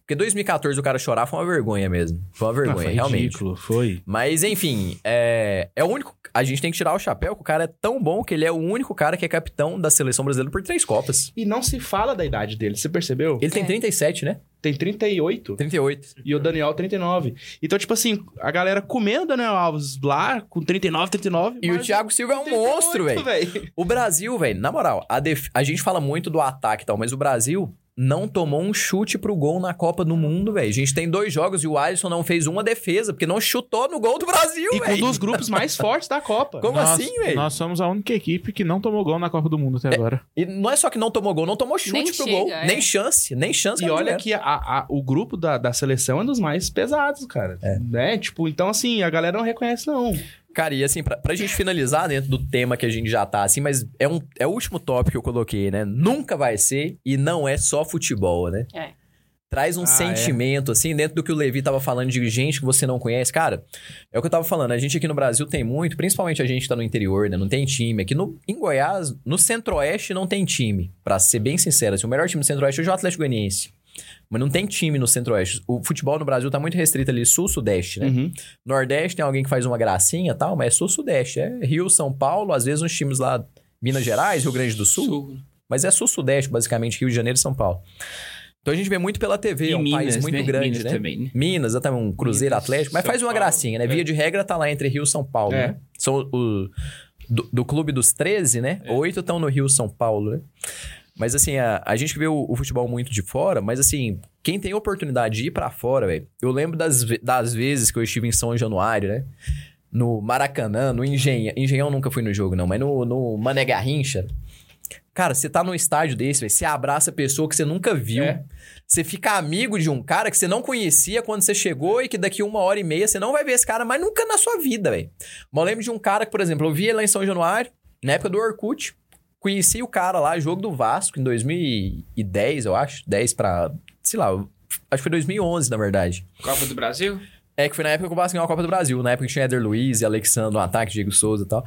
Porque 2014 o cara chorar foi uma vergonha mesmo. Foi uma vergonha, Ah, foi realmente. ridículo, foi. Mas enfim, é, é o único. A gente tem que tirar o chapéu, que o cara é tão bom que ele é o único cara que é capitão da seleção brasileira por três Copas. E não se fala da idade dele, você percebeu? Ele tem É. 37, né? Tem 38 38. e o Daniel 39. Então, tipo assim, a galera comendo o Daniel Alves lá com 39, 39. E o Thiago Silva é um 38, monstro, velho. velho. O Brasil, velho, na moral, a, def- a gente fala muito do ataque e tal, mas o Brasil não tomou um chute pro gol na Copa do Mundo, velho. A gente tem dois jogos e o Alisson não fez uma defesa, porque não chutou no gol do Brasil, E com um velho. dos grupos mais fortes da Copa. Como Nós- assim, velho? Nós somos a única equipe que não tomou gol na Copa do Mundo até agora. E não é só que não tomou gol, não tomou chute Nem pro chega, gol. é. Nem chance, nem chance. E olha que a- a- o grupo da, da seleção é um dos mais pesados, cara. É. Né? Tipo, então assim, a galera não reconhece, não. Cara, e assim, pra, pra gente finalizar dentro do tema que a gente já tá, assim, mas é, um, é o último tópico que eu coloquei, né? Nunca vai ser e não é só futebol, né? É. Traz um Ah, sentimento, assim, dentro do que o Levi tava falando de gente que você não conhece. Cara, é o que eu tava falando. A gente aqui no Brasil tem muito, principalmente a gente que tá no interior, né? Não tem time. Aqui no, em Goiás, no Centro-Oeste, não tem time. Pra ser bem sincero, assim, o melhor time do Centro-Oeste hoje é o Atlético Goianiense. Mas não tem time no Centro-Oeste. O futebol no Brasil tá muito restrito ali, Sul-Sudeste, né? Uhum. Nordeste tem alguém que faz uma gracinha e tal, mas é Sul-Sudeste. É Rio, São Paulo, às vezes uns times lá, Minas Gerais, Rio Grande do Sul. Sul. Mas é Sul-Sudeste, basicamente, Rio de Janeiro e São Paulo. Então a gente vê muito pela TV, E é um Minas, país muito né? grande, Minas né? também, né? Minas, exatamente, um Cruzeiro Minas, Atlético, mas São faz uma Paulo. gracinha, né? É. Via de regra tá lá entre Rio e São Paulo, É. né? São o, do, do clube dos 13, né? É. Oito estão no Rio São Paulo, né? Mas assim, a, a gente vê o, o futebol muito de fora, mas assim, quem tem oportunidade de ir pra fora, velho, eu lembro das, das vezes que eu estive em São Januário, né? No Maracanã, no Engenhão. Engenhão nunca fui no jogo, não, mas no, no Mané Garrincha. Cara, você tá num estádio desse, velho, você abraça a pessoa que você nunca viu. É. Você fica amigo de um cara que você não conhecia quando você chegou e que daqui uma hora e meia você não vai ver esse cara mais nunca na sua vida, velho. Mas eu lembro de um cara que, por exemplo, eu vi ele lá em São Januário, na época do Orkut. Conheci o cara lá, jogo do Vasco, em 2010, eu acho. 10 pra. Sei lá, acho que foi 2011, na verdade. Copa do Brasil? É que foi na época que o Vasco ganhou a Copa do Brasil. Na época que tinha Éder Luiz e Alexandre no ataque, Diego Souza e tal.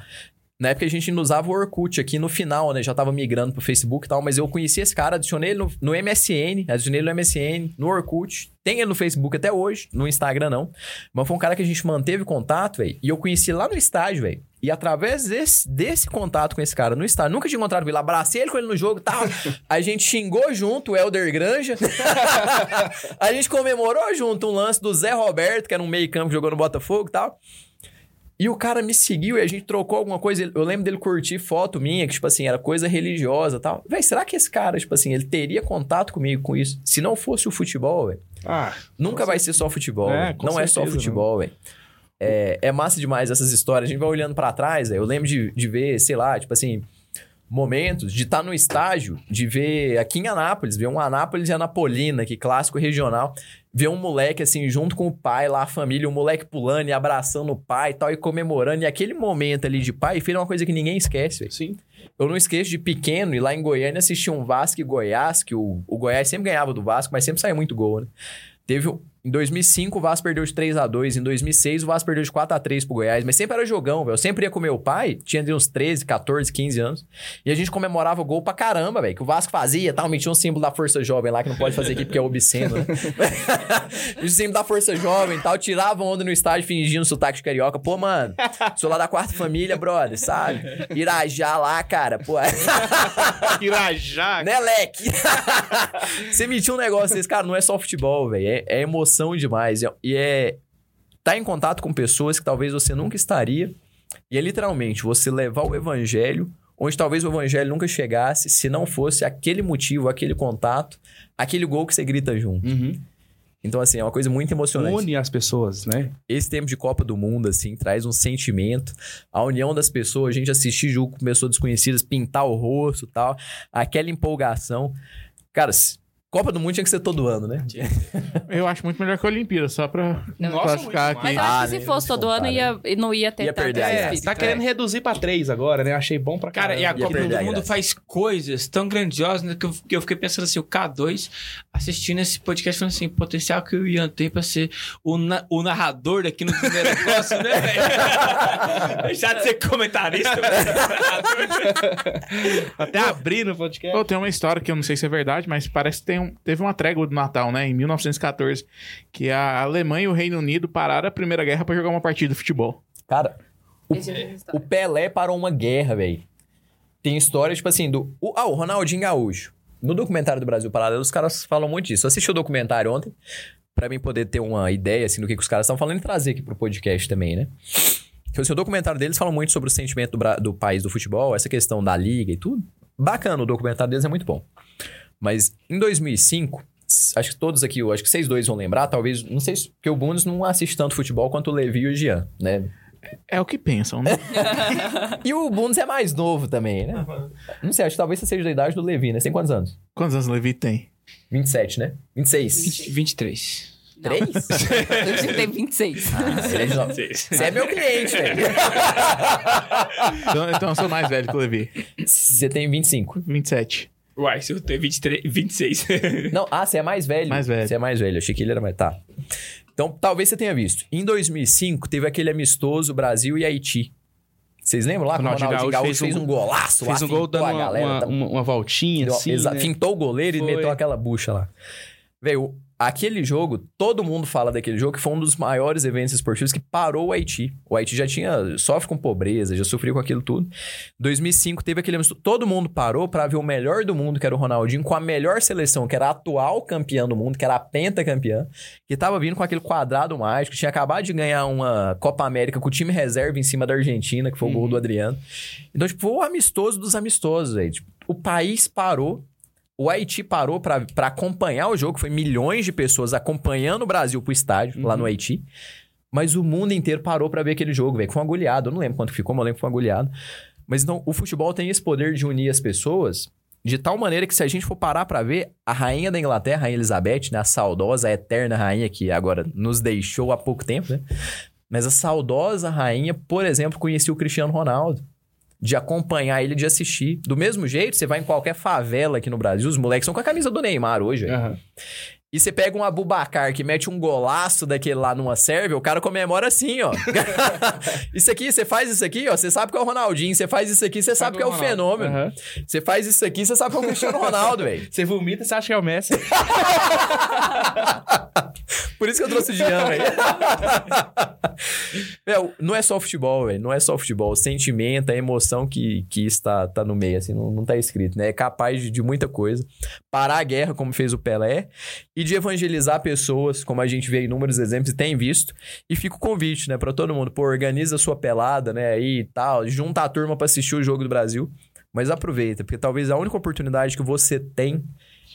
Na época a gente ainda usava o Orkut aqui no final, né? Já tava migrando pro Facebook e tal, mas eu conheci esse cara, adicionei ele no, no MSN, adicionei ele no MSN, no Orkut. Tem ele no Facebook até hoje, no Instagram não. Mas foi um cara que a gente manteve contato, velho. E eu conheci lá no estádio, velho. E através desse, desse contato com esse cara no estádio, nunca tinha encontrado com ele, abracei ele com ele no jogo e tal. a gente xingou junto o Helder Granja. a gente comemorou junto um lance do Zé Roberto, que era um meio campo que jogou no Botafogo e tal. E o cara me seguiu e a gente trocou alguma coisa. Eu lembro dele curtir foto minha, que, tipo assim, era coisa religiosa e tal. Véi, será que esse cara, tipo assim, ele teria contato comigo com isso? Se não fosse o futebol, velho. Ah, Nunca vai ser só futebol. É, não é só certeza, futebol, velho. É, é massa demais essas histórias. A gente vai olhando pra trás. Eu lembro de, de ver, sei lá, tipo assim, momentos de estar no estágio, de ver aqui em Anápolis, ver um Anápolis e Anapolina, que clássico regional, ver um moleque assim, junto com o pai lá, a família, o moleque pulando e abraçando o pai e tal, e comemorando. E aquele momento ali de pai e filho é uma coisa que ninguém esquece, velho. sim. Eu não esqueço de pequeno e lá em Goiânia assistir um Vasco e Goiás, que o, o Goiás sempre ganhava do Vasco, mas sempre saía muito gol, né? Teve, um- em 2005 o Vasco perdeu de 3 a 2 em 2006 o Vasco perdeu de 4 a 3 pro Goiás, mas sempre era jogão, velho. Eu sempre ia com meu pai, tinha de uns 13, 14, 15 anos, e a gente comemorava gol pra caramba, velho, que o Vasco fazia, tal, metia um símbolo da Força Jovem lá, que não pode fazer aqui porque é obsceno, né? o símbolo da Força Jovem e tal, tirava onda no estádio fingindo sotaque de carioca. Pô, mano, sou lá da quarta família, brother, sabe? Irajá lá, cara, pô. Irajá. Né, leque? Você mentiu um negócio desse, cara, não é só futebol, velho. É, é emoção demais. É- E é. Tá em contato com pessoas que talvez você nunca estaria. E é literalmente você levar o evangelho, onde talvez o evangelho nunca chegasse, se não fosse aquele motivo, aquele contato, aquele gol que você grita junto. Uhum. Então, assim, é uma coisa muito emocionante. Une as pessoas, né? Esse tempo de Copa do Mundo, assim, traz um sentimento. A união das pessoas, a gente assistir jogo com pessoas desconhecidas, pintar o rosto e tal. Aquela empolgação. Cara, Copa do Mundo tinha que ser todo ano, né? Eu acho muito melhor que a Olimpíada, só pra Nossa, classificar aqui. Mas eu Ah, acho que nem- se fosse todo ano, ia, não ia ter Ia perder a É, espírito. tá querendo reduzir pra três agora, né? Achei bom pra Cara, caramba. e a Copa do Mundo faz coisas tão grandiosas né, que, eu, que eu fiquei pensando assim, o K2 assistindo esse podcast falando assim, potencial que o Ian tem pra ser o, na- o narrador daqui no primeiro negócio, né, velho? Deixar de ser comentarista, velho. Até abrir no podcast. Pô, tem uma história que eu não sei se é verdade, mas parece que tem um- teve uma trégua do Natal, né? Em 1914, que a Alemanha e o Reino Unido pararam a Primeira Guerra pra jogar uma partida de futebol. Cara, o Pelé parou uma guerra, velho. Tem história, tipo assim, do. O, ah, o Ronaldinho Gaúcho. No documentário do Brasil Paralelo, os caras falam muito disso. Eu assisti o documentário ontem, pra mim poder ter uma ideia, assim, do que, que os caras estão falando e trazer aqui pro podcast também, né? Então, assim, o documentário deles fala muito sobre o sentimento do, do país do futebol, essa questão da liga e tudo. Bacana, o documentário deles é muito bom. Mas em 2005, s- acho que todos aqui, acho que vocês dois vão lembrar, talvez, não sei se, porque o Bundes não assiste tanto futebol quanto o Levi e o Jean, né? É o que pensam, né? E o Bundes é mais novo também, né? Não sei, acho que talvez você seja da idade do Levi, né? Você tem quantos anos? Quantos anos o Levi tem? 27, né? 26. 23. Não. 3? Eu tenho 26. Você é meu cliente, velho. Então, então eu sou mais velho que o Levi. Você tem 25. 27. Uai, se eu tenho 23, 26. Não, ah, você é mais velho. Mais velho. Você é mais velho. Eu achei que ele era mais. Tá. Então, talvez você tenha visto. Em 2005, teve aquele amistoso Brasil e Haiti. Vocês lembram lá? que O Ronaldinho Gaúcho Gaúcho fez fez um um- golaço lá, Fez um gol dando a uma, galera, uma, tá- uma- uma voltinha, Deu- assim, né? Fintou o goleiro Foi. e meteu aquela bucha lá. Velho, aquele jogo, todo mundo fala daquele jogo que foi um dos maiores eventos esportivos que parou o Haiti. O Haiti já tinha, sofre com pobreza, já sofreu com aquilo tudo. 2005 teve aquele amistoso, todo mundo parou pra ver o melhor do mundo, que era o Ronaldinho, com a melhor seleção, que era a atual campeã do mundo, que era a pentacampeã, que tava vindo com aquele quadrado mágico, tinha acabado de ganhar uma Copa América com o time reserva em cima da Argentina, que foi o gol do Adriano. Então, tipo, foi o amistoso dos amistosos, velho. Tipo, o país parou o Haiti parou pra pra acompanhar o jogo, foi milhões de pessoas acompanhando o Brasil pro estádio, lá no Haiti. Mas o mundo inteiro parou pra ver aquele jogo, velho. Foi uma goleada. Eu não lembro quanto ficou, mas eu lembro que foi uma goleada. Mas então, o futebol tem esse poder de unir as pessoas de tal maneira que se a gente for parar pra ver, a rainha da Inglaterra, a rainha Elizabeth, né, a saudosa, a eterna rainha que agora nos deixou há pouco tempo, né? Mas a saudosa rainha, por exemplo, conhecia o Cristiano Ronaldo. De acompanhar ele, de assistir. Do mesmo jeito, você vai em qualquer favela aqui no Brasil, os moleques são com a camisa do Neymar hoje, velho. E você pega um Abubacar que mete um golaço daquele lá numa Sérvia, o cara comemora assim, ó. isso aqui, você faz isso aqui, ó, você sabe que é o Ronaldinho. Você faz isso aqui, você sabe que é o Ronaldo. fenômeno. Aham. Você faz isso aqui, você sabe que é o Cristiano Ronaldo, velho. Você vomita, você acha que é o Messi. Por isso que eu trouxe o Jean, velho. Não é só futebol, velho. Não é só futebol. O sentimento, a emoção que, que está tá no meio, assim, não, não tá escrito, né? É capaz de, de muita coisa. Parar a guerra, como fez o Pelé, e de evangelizar pessoas, como a gente vê inúmeros exemplos e tem visto. E fica o convite, né, pra todo mundo. Pô, organiza a sua pelada, né, aí e tal. Junta a turma pra assistir o jogo do Brasil. Mas aproveita, porque talvez a única oportunidade que você tem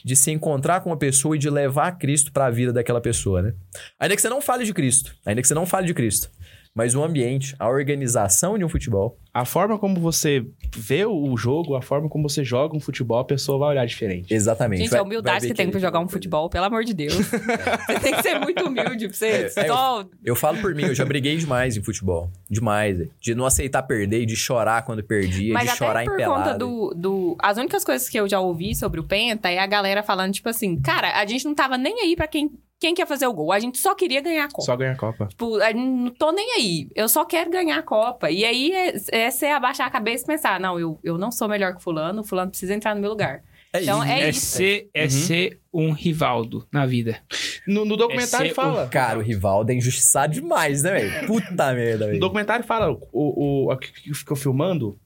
de se encontrar com uma pessoa e de levar Cristo para a vida daquela pessoa, né? Ainda que você não fale de Cristo, ainda que você não fale de Cristo, mas o ambiente, a organização de um futebol, A forma como você vê o jogo, a forma como você joga um futebol, a pessoa vai olhar diferente. exatamente. Gente, vai- a humildade que tem pra jogar um futebol, pelo amor de Deus. Você tem que ser muito humilde pra você. É, é, só... Eu falo por mim, eu já briguei demais em futebol, demais, de não aceitar perder, e de chorar quando perdia, Mas de até chorar por em pelada. conta do, do... As únicas coisas que eu já ouvi sobre o Penta é a galera falando, tipo assim, cara, a gente não tava nem aí pra quem, quem quer fazer o gol. A gente só queria ganhar a Copa. Só ganha a Copa. Tipo, não tô nem aí. Eu só quero ganhar a Copa. E aí é, é você abaixar a cabeça e pensar, não, eu, eu não sou melhor que fulano, o fulano precisa entrar no meu lugar. É Então, isso. é É, isso. ser, é ser um Rivaldo na vida. No, no documentário É ser fala. Cara, o Rivaldo é injustiçado demais, né, velho? Puta merda, No velho. documentário fala, o, o, o que ficou filmando,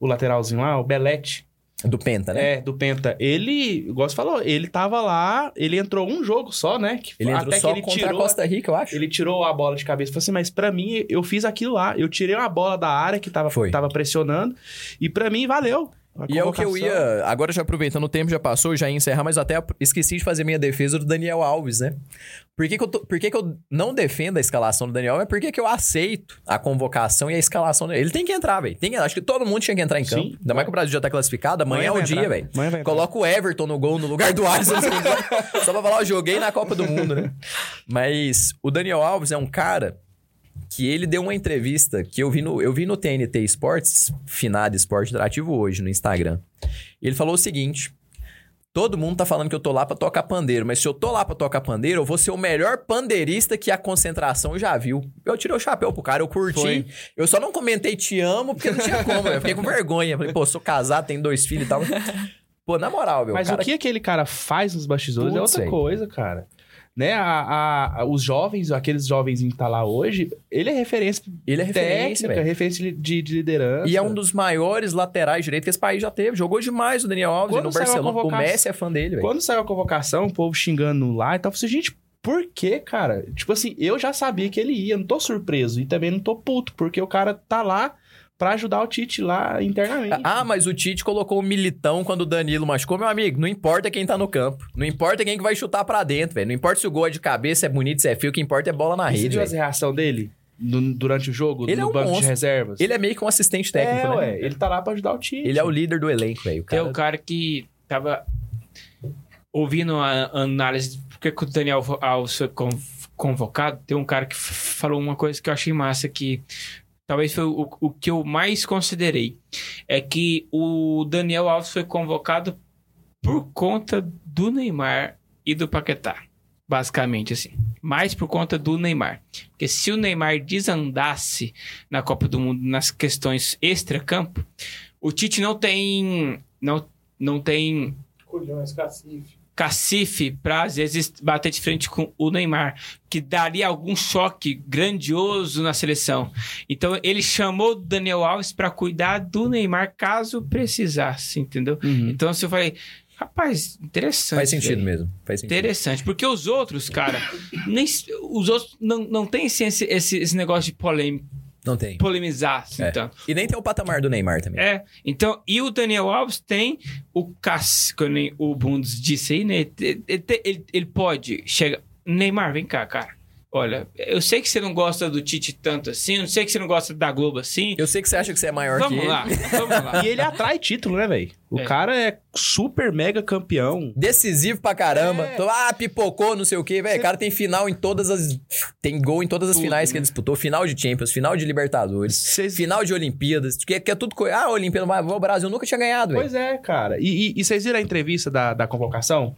o lateralzinho lá, o Belete, Do Penta, né? é, do Penta, ele, igual você falou, ele tava lá, ele entrou um jogo só, né? Que, Ele entrou até só que ele contra tirou, a Costa Rica, eu acho. Ele tirou a bola de cabeça falou assim, mas pra mim, eu fiz aquilo lá. Eu tirei uma bola da área que tava, Foi. tava pressionando e pra mim valeu. E é o que eu ia. Agora, já aproveitando, o tempo já passou, já ia encerrar, mas até esqueci de fazer minha defesa do Daniel Alves, né? Por que, que, eu, tô- por que, que eu não defendo a escalação do Daniel Alves? É porque que eu aceito a convocação e a escalação dele. Ele tem que entrar, velho. Acho que todo mundo tinha que entrar em Sim. campo. Ainda mais que o Brasil já tá classificado. Amanhã, Amanhã é o vai dia, velho. Vai. Coloca o Everton no gol no lugar do Alisson. quiser. Só pra falar, eu joguei na Copa do Mundo, né? Mas o Daniel Alves é um cara que ele deu uma entrevista que eu vi no, eu vi no TNT Esportes, finado Esporte Interativo hoje, no Instagram. Ele falou o seguinte: todo mundo tá falando que eu tô lá pra tocar pandeiro, mas se eu tô lá pra tocar pandeiro, eu vou ser o melhor pandeirista que a concentração já viu. Eu tirei o chapéu pro cara, eu curti. Foi. Eu só não comentei te amo porque não tinha como, eu fiquei com vergonha. Falei, pô, sou casado, tenho dois filhos e tal. Pô, na moral, meu. Mas cara o que aquele cara faz nos bastidores é Putz, outra velho. coisa, cara. Né, a, a- os jovens, aqueles jovens que tá lá hoje, ele é referência Ele é referência, técnica, referência de, de liderança. E é um dos maiores laterais direitos que esse país já teve. Jogou demais o Daniel Alves Quando no Barcelona. O Messi é fã dele, velho. Quando saiu a convocação, o povo xingando lá e tal, eu falei assim, gente, por que, cara? Tipo assim, eu já sabia que ele ia, não tô surpreso. E também não tô puto, porque o cara tá lá pra ajudar o Tite lá internamente. Ah, mas o Tite colocou o militão quando o Danilo machucou. Meu amigo, não importa quem tá no campo. Não importa quem que vai chutar pra dentro, velho. Não importa se o gol é de cabeça, se é bonito, se é feio. O que importa é bola na E você rede, viu a velho. reação dele no- durante o jogo, Ele no é um banco de monstro. reservas? Ele é meio que um assistente técnico, é, né? ué, ele tá lá pra ajudar o Tite. Ele é o líder do elenco, velho. O Tem cara- um cara que tava ouvindo a análise de por que que o Daniel Alves foi con- convocado. Tem um cara que falou uma coisa que eu achei massa, que talvez foi o, o que eu mais considerei. É que o Daniel Alves foi convocado por conta do Neymar e do Paquetá. Basicamente, assim. Mais por conta do Neymar. Porque se o Neymar desandasse na Copa do Mundo nas questões extra-campo, o Tite não tem. Não, não tem cacife pra, às vezes, bater de frente com o Neymar, que daria algum choque grandioso na seleção. Então, ele chamou o Daniel Alves pra cuidar do Neymar caso precisasse, entendeu? Uhum. Então, se eu falei, rapaz, interessante. Faz sentido mesmo. Faz sentido. Interessante, porque os outros, cara, nem, os outros não, não tem esse, esse, esse negócio de polem, Não tem. polemizar, assim, É. tanto. E nem tem o patamar do Neymar também. É, então, e o Daniel Alves tem o nem o Bundes disse aí, né? Ele, ele- ele pode chegar. Neymar, vem cá, cara. Olha, eu sei que você não gosta do Tite tanto assim, eu sei que você não gosta da Globo assim. Eu sei que você acha que você é maior que Vamos ele. lá, vamos lá. E ele atrai título, né, velho? O É. cara é super mega campeão. Decisivo pra caramba. É. Ah, pipocou, não sei o quê, velho. O cara tem final em todas as. Tem gol em todas as Tudo, finais que né? ele disputou. Final de Champions, final de Libertadores, Cês- final de Olimpíadas. Que, que é tudo coisa. Ah, Olimpíada, mas o Brasil nunca tinha ganhado, velho. Pois é, cara. E vocês viram a entrevista da, da convocação?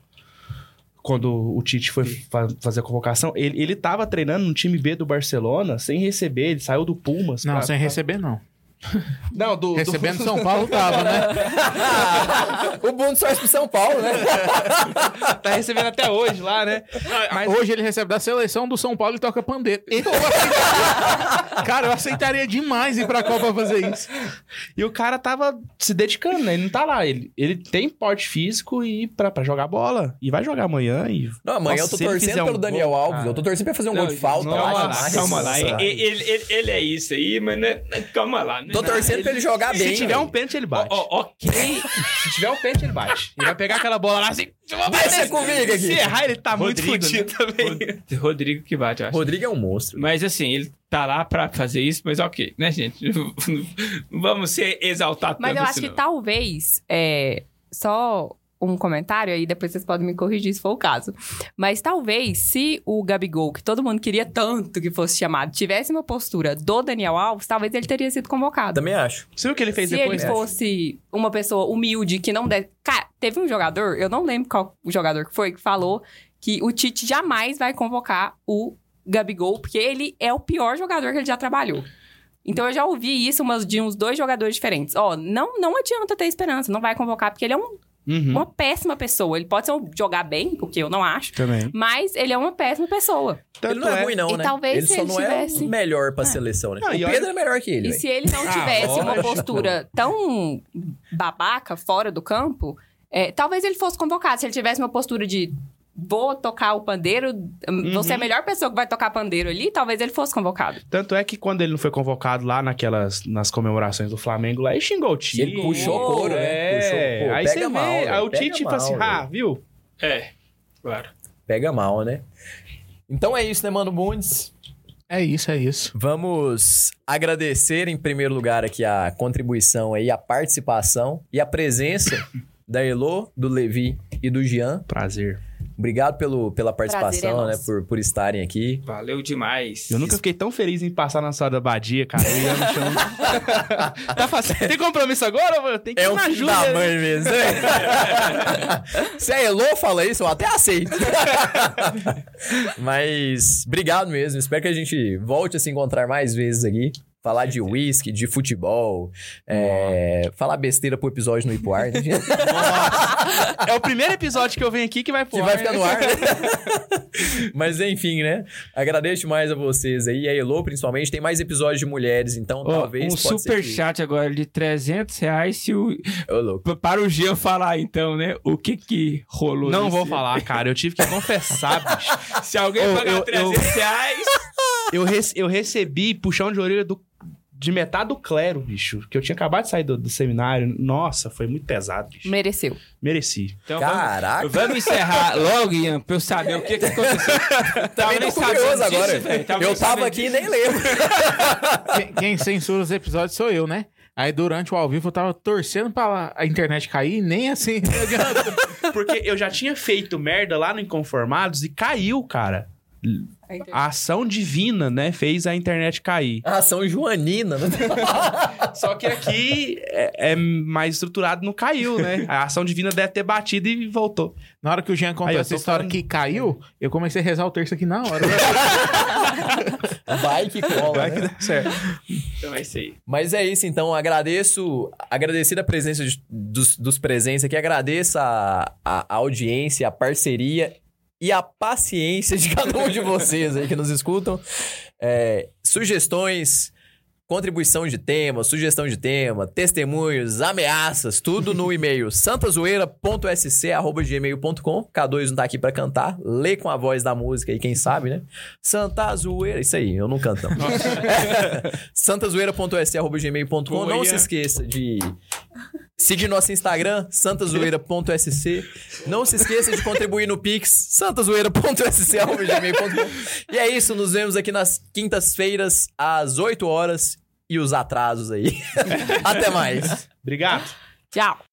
Quando o Tite foi fa- fazer a convocação, ele, ele tava treinando no time B do Barcelona sem receber, ele saiu do Pumas. Não, pra- sem receber, não. Não, do, do- Recebendo São Paulo tava, né? o Bundo só pro São Paulo, né? tá recebendo até hoje lá, né? Mas Hoje ele recebe da seleção do São Paulo e toca pandeiro. Então, eu aceitaria- Cara, eu aceitaria demais ir pra Copa fazer isso. E o cara tava se dedicando, né? Ele não tá lá. Ele, ele tem porte físico e pra, pra jogar bola. E vai jogar amanhã e. Não, amanhã Nossa, eu tô torcendo fizer um pelo Daniel gol, Alves. cara. Eu tô torcendo pra fazer um Não, gol de falta. não, lá, calma lá, calma lá. Ele, ele, ele- é isso aí, mas não é- calma lá. né? Tô torcendo pra ele jogar bem. Se tiver velho. um pênalti, ele bate. Ok. Se tiver um pênalti, ele bate. Ele vai pegar aquela bola lá assim. Deixa comigo Se aqui. errar, ele tá muito né? também. Rod- Rodrigo que bate, eu acho. Rodrigo é um monstro. Mas assim, ele tá lá pra fazer isso, mas ok, né, gente? Não vamos ser exaltados Mas eu acho que talvez, é, só um comentário aí, depois vocês podem me corrigir se for o caso. Mas talvez, se o Gabigol, que todo mundo queria tanto que fosse chamado, tivesse uma postura do Daniel Alves, talvez ele teria sido convocado. Também acho. Você viu o que ele fez se depois? ele fosse uma pessoa humilde que não deve. Cara, teve um jogador, eu não lembro qual o jogador que foi, que falou que o Tite jamais vai convocar o Gabigol, porque ele é o pior jogador que ele já trabalhou. Então eu já ouvi isso umas, de uns dois jogadores diferentes. Ó, não, não adianta ter esperança, não vai convocar, porque ele é um- Uhum. uma péssima pessoa. Ele pode ser um, jogar bem, o que eu não acho, Também. mas ele é uma péssima pessoa. Tanto ele não é, ruim, não, E né? talvez ele se só ele não tivesse- é o melhor pra seleção, né? Não, o e Pedro olha- é melhor que ele. E velho. se ele não Ah, tivesse uma lógico. postura tão babaca fora do campo, é, talvez ele fosse convocado. Se ele tivesse uma postura de vou tocar o pandeiro, você é a melhor pessoa que vai tocar pandeiro ali, talvez ele fosse convocado. Tanto é que quando ele não foi convocado lá naquelas nas comemorações do Flamengo, lá ele xingou o Tite. Ele puxou couro, né? É. Puxou, pô, aí você vê, aí o Tite fala assim, velho. ah, viu? É, claro. Pega mal, né? Então é isso, né, Mano Bundes? É isso, é isso. Vamos agradecer em primeiro lugar aqui a contribuição aí, a participação e a presença da Elo, do Levi e do Jean. Prazer. Obrigado pelo, pela participação, Prazer é né? Por, por estarem aqui. Valeu demais. Eu nunca fiquei tão feliz em passar na sala da Badia, cara. Eu ia no chão. tá fácil. Tem compromisso agora? Eu tenho que ir É um na filho ajuda. da né? mãe mesmo. Se a Elo fala isso, eu até aceito. Mas obrigado mesmo. Espero que a gente volte a se encontrar mais vezes aqui. Falar de whisky, de futebol, é, falar besteira pro episódio no Ipoar. Né? É o primeiro episódio que eu venho aqui que vai pro que ar. vai ficar no ar. né? Mas enfim, né? Agradeço mais a vocês aí, a Elo principalmente. Tem mais episódios de mulheres, então Ó, talvez. um pode ser super que- chat agora de 300 reais se o, Ô, louco. para o Jean falar, então, né? O que que rolou Não nesse- vou falar, cara. Eu tive que confessar, bicho. Se alguém Ô, pagar eu- 300 reais... Eu, rece- eu recebi puxão de orelha do- de metade do clero, bicho. Que eu tinha acabado de sair do, do seminário. Nossa, foi muito pesado, bicho. Mereceu. Mereci. Então Caraca. vamos, vamos encerrar logo, Ian, pra eu saber o que que aconteceu. Tava Também nem tô curioso agora. disso, velho. eu tava aqui e nem lembro. Quem, quem censura os episódios sou eu, né? Aí durante o ao vivo eu tava torcendo pra a internet cair e nem assim. Porque eu já tinha feito merda lá no Inconformados e caiu, cara. A ação divina, né, fez a internet cair. A ação joanina, né? Só que aqui é, é mais estruturado, não caiu, né? A ação divina deve ter batido e voltou. Na hora que o Jean contou essa história falando. que caiu, eu comecei a rezar o terço aqui na hora. Vai que cola, Vai né? que dá certo. Então é isso aí. Mas é isso, então. Agradeço, agradecido a presença de- dos, dos presentes aqui, agradeço a, a audiência, a parceria e a paciência de cada um de vocês aí que nos escutam. É, sugestões, contribuição de tema, sugestão de tema, testemunhos, ameaças, tudo no e-mail santazoeira.sc.gmail.com. K2 não tá aqui pra cantar, lê com a voz da música aí, quem sabe, né? Santa Zoeira, isso aí, eu não canto não. santazoeira.sc.gmail.com. Não se esqueça de seguir nosso Instagram, santazoeira.sc. Não se esqueça de contribuir no Pix, santazoeira.sc.gmail.com. E é isso, nos vemos aqui nas quintas-feiras, às 8 horas. E os atrasos aí. Até mais. Obrigado. Tchau.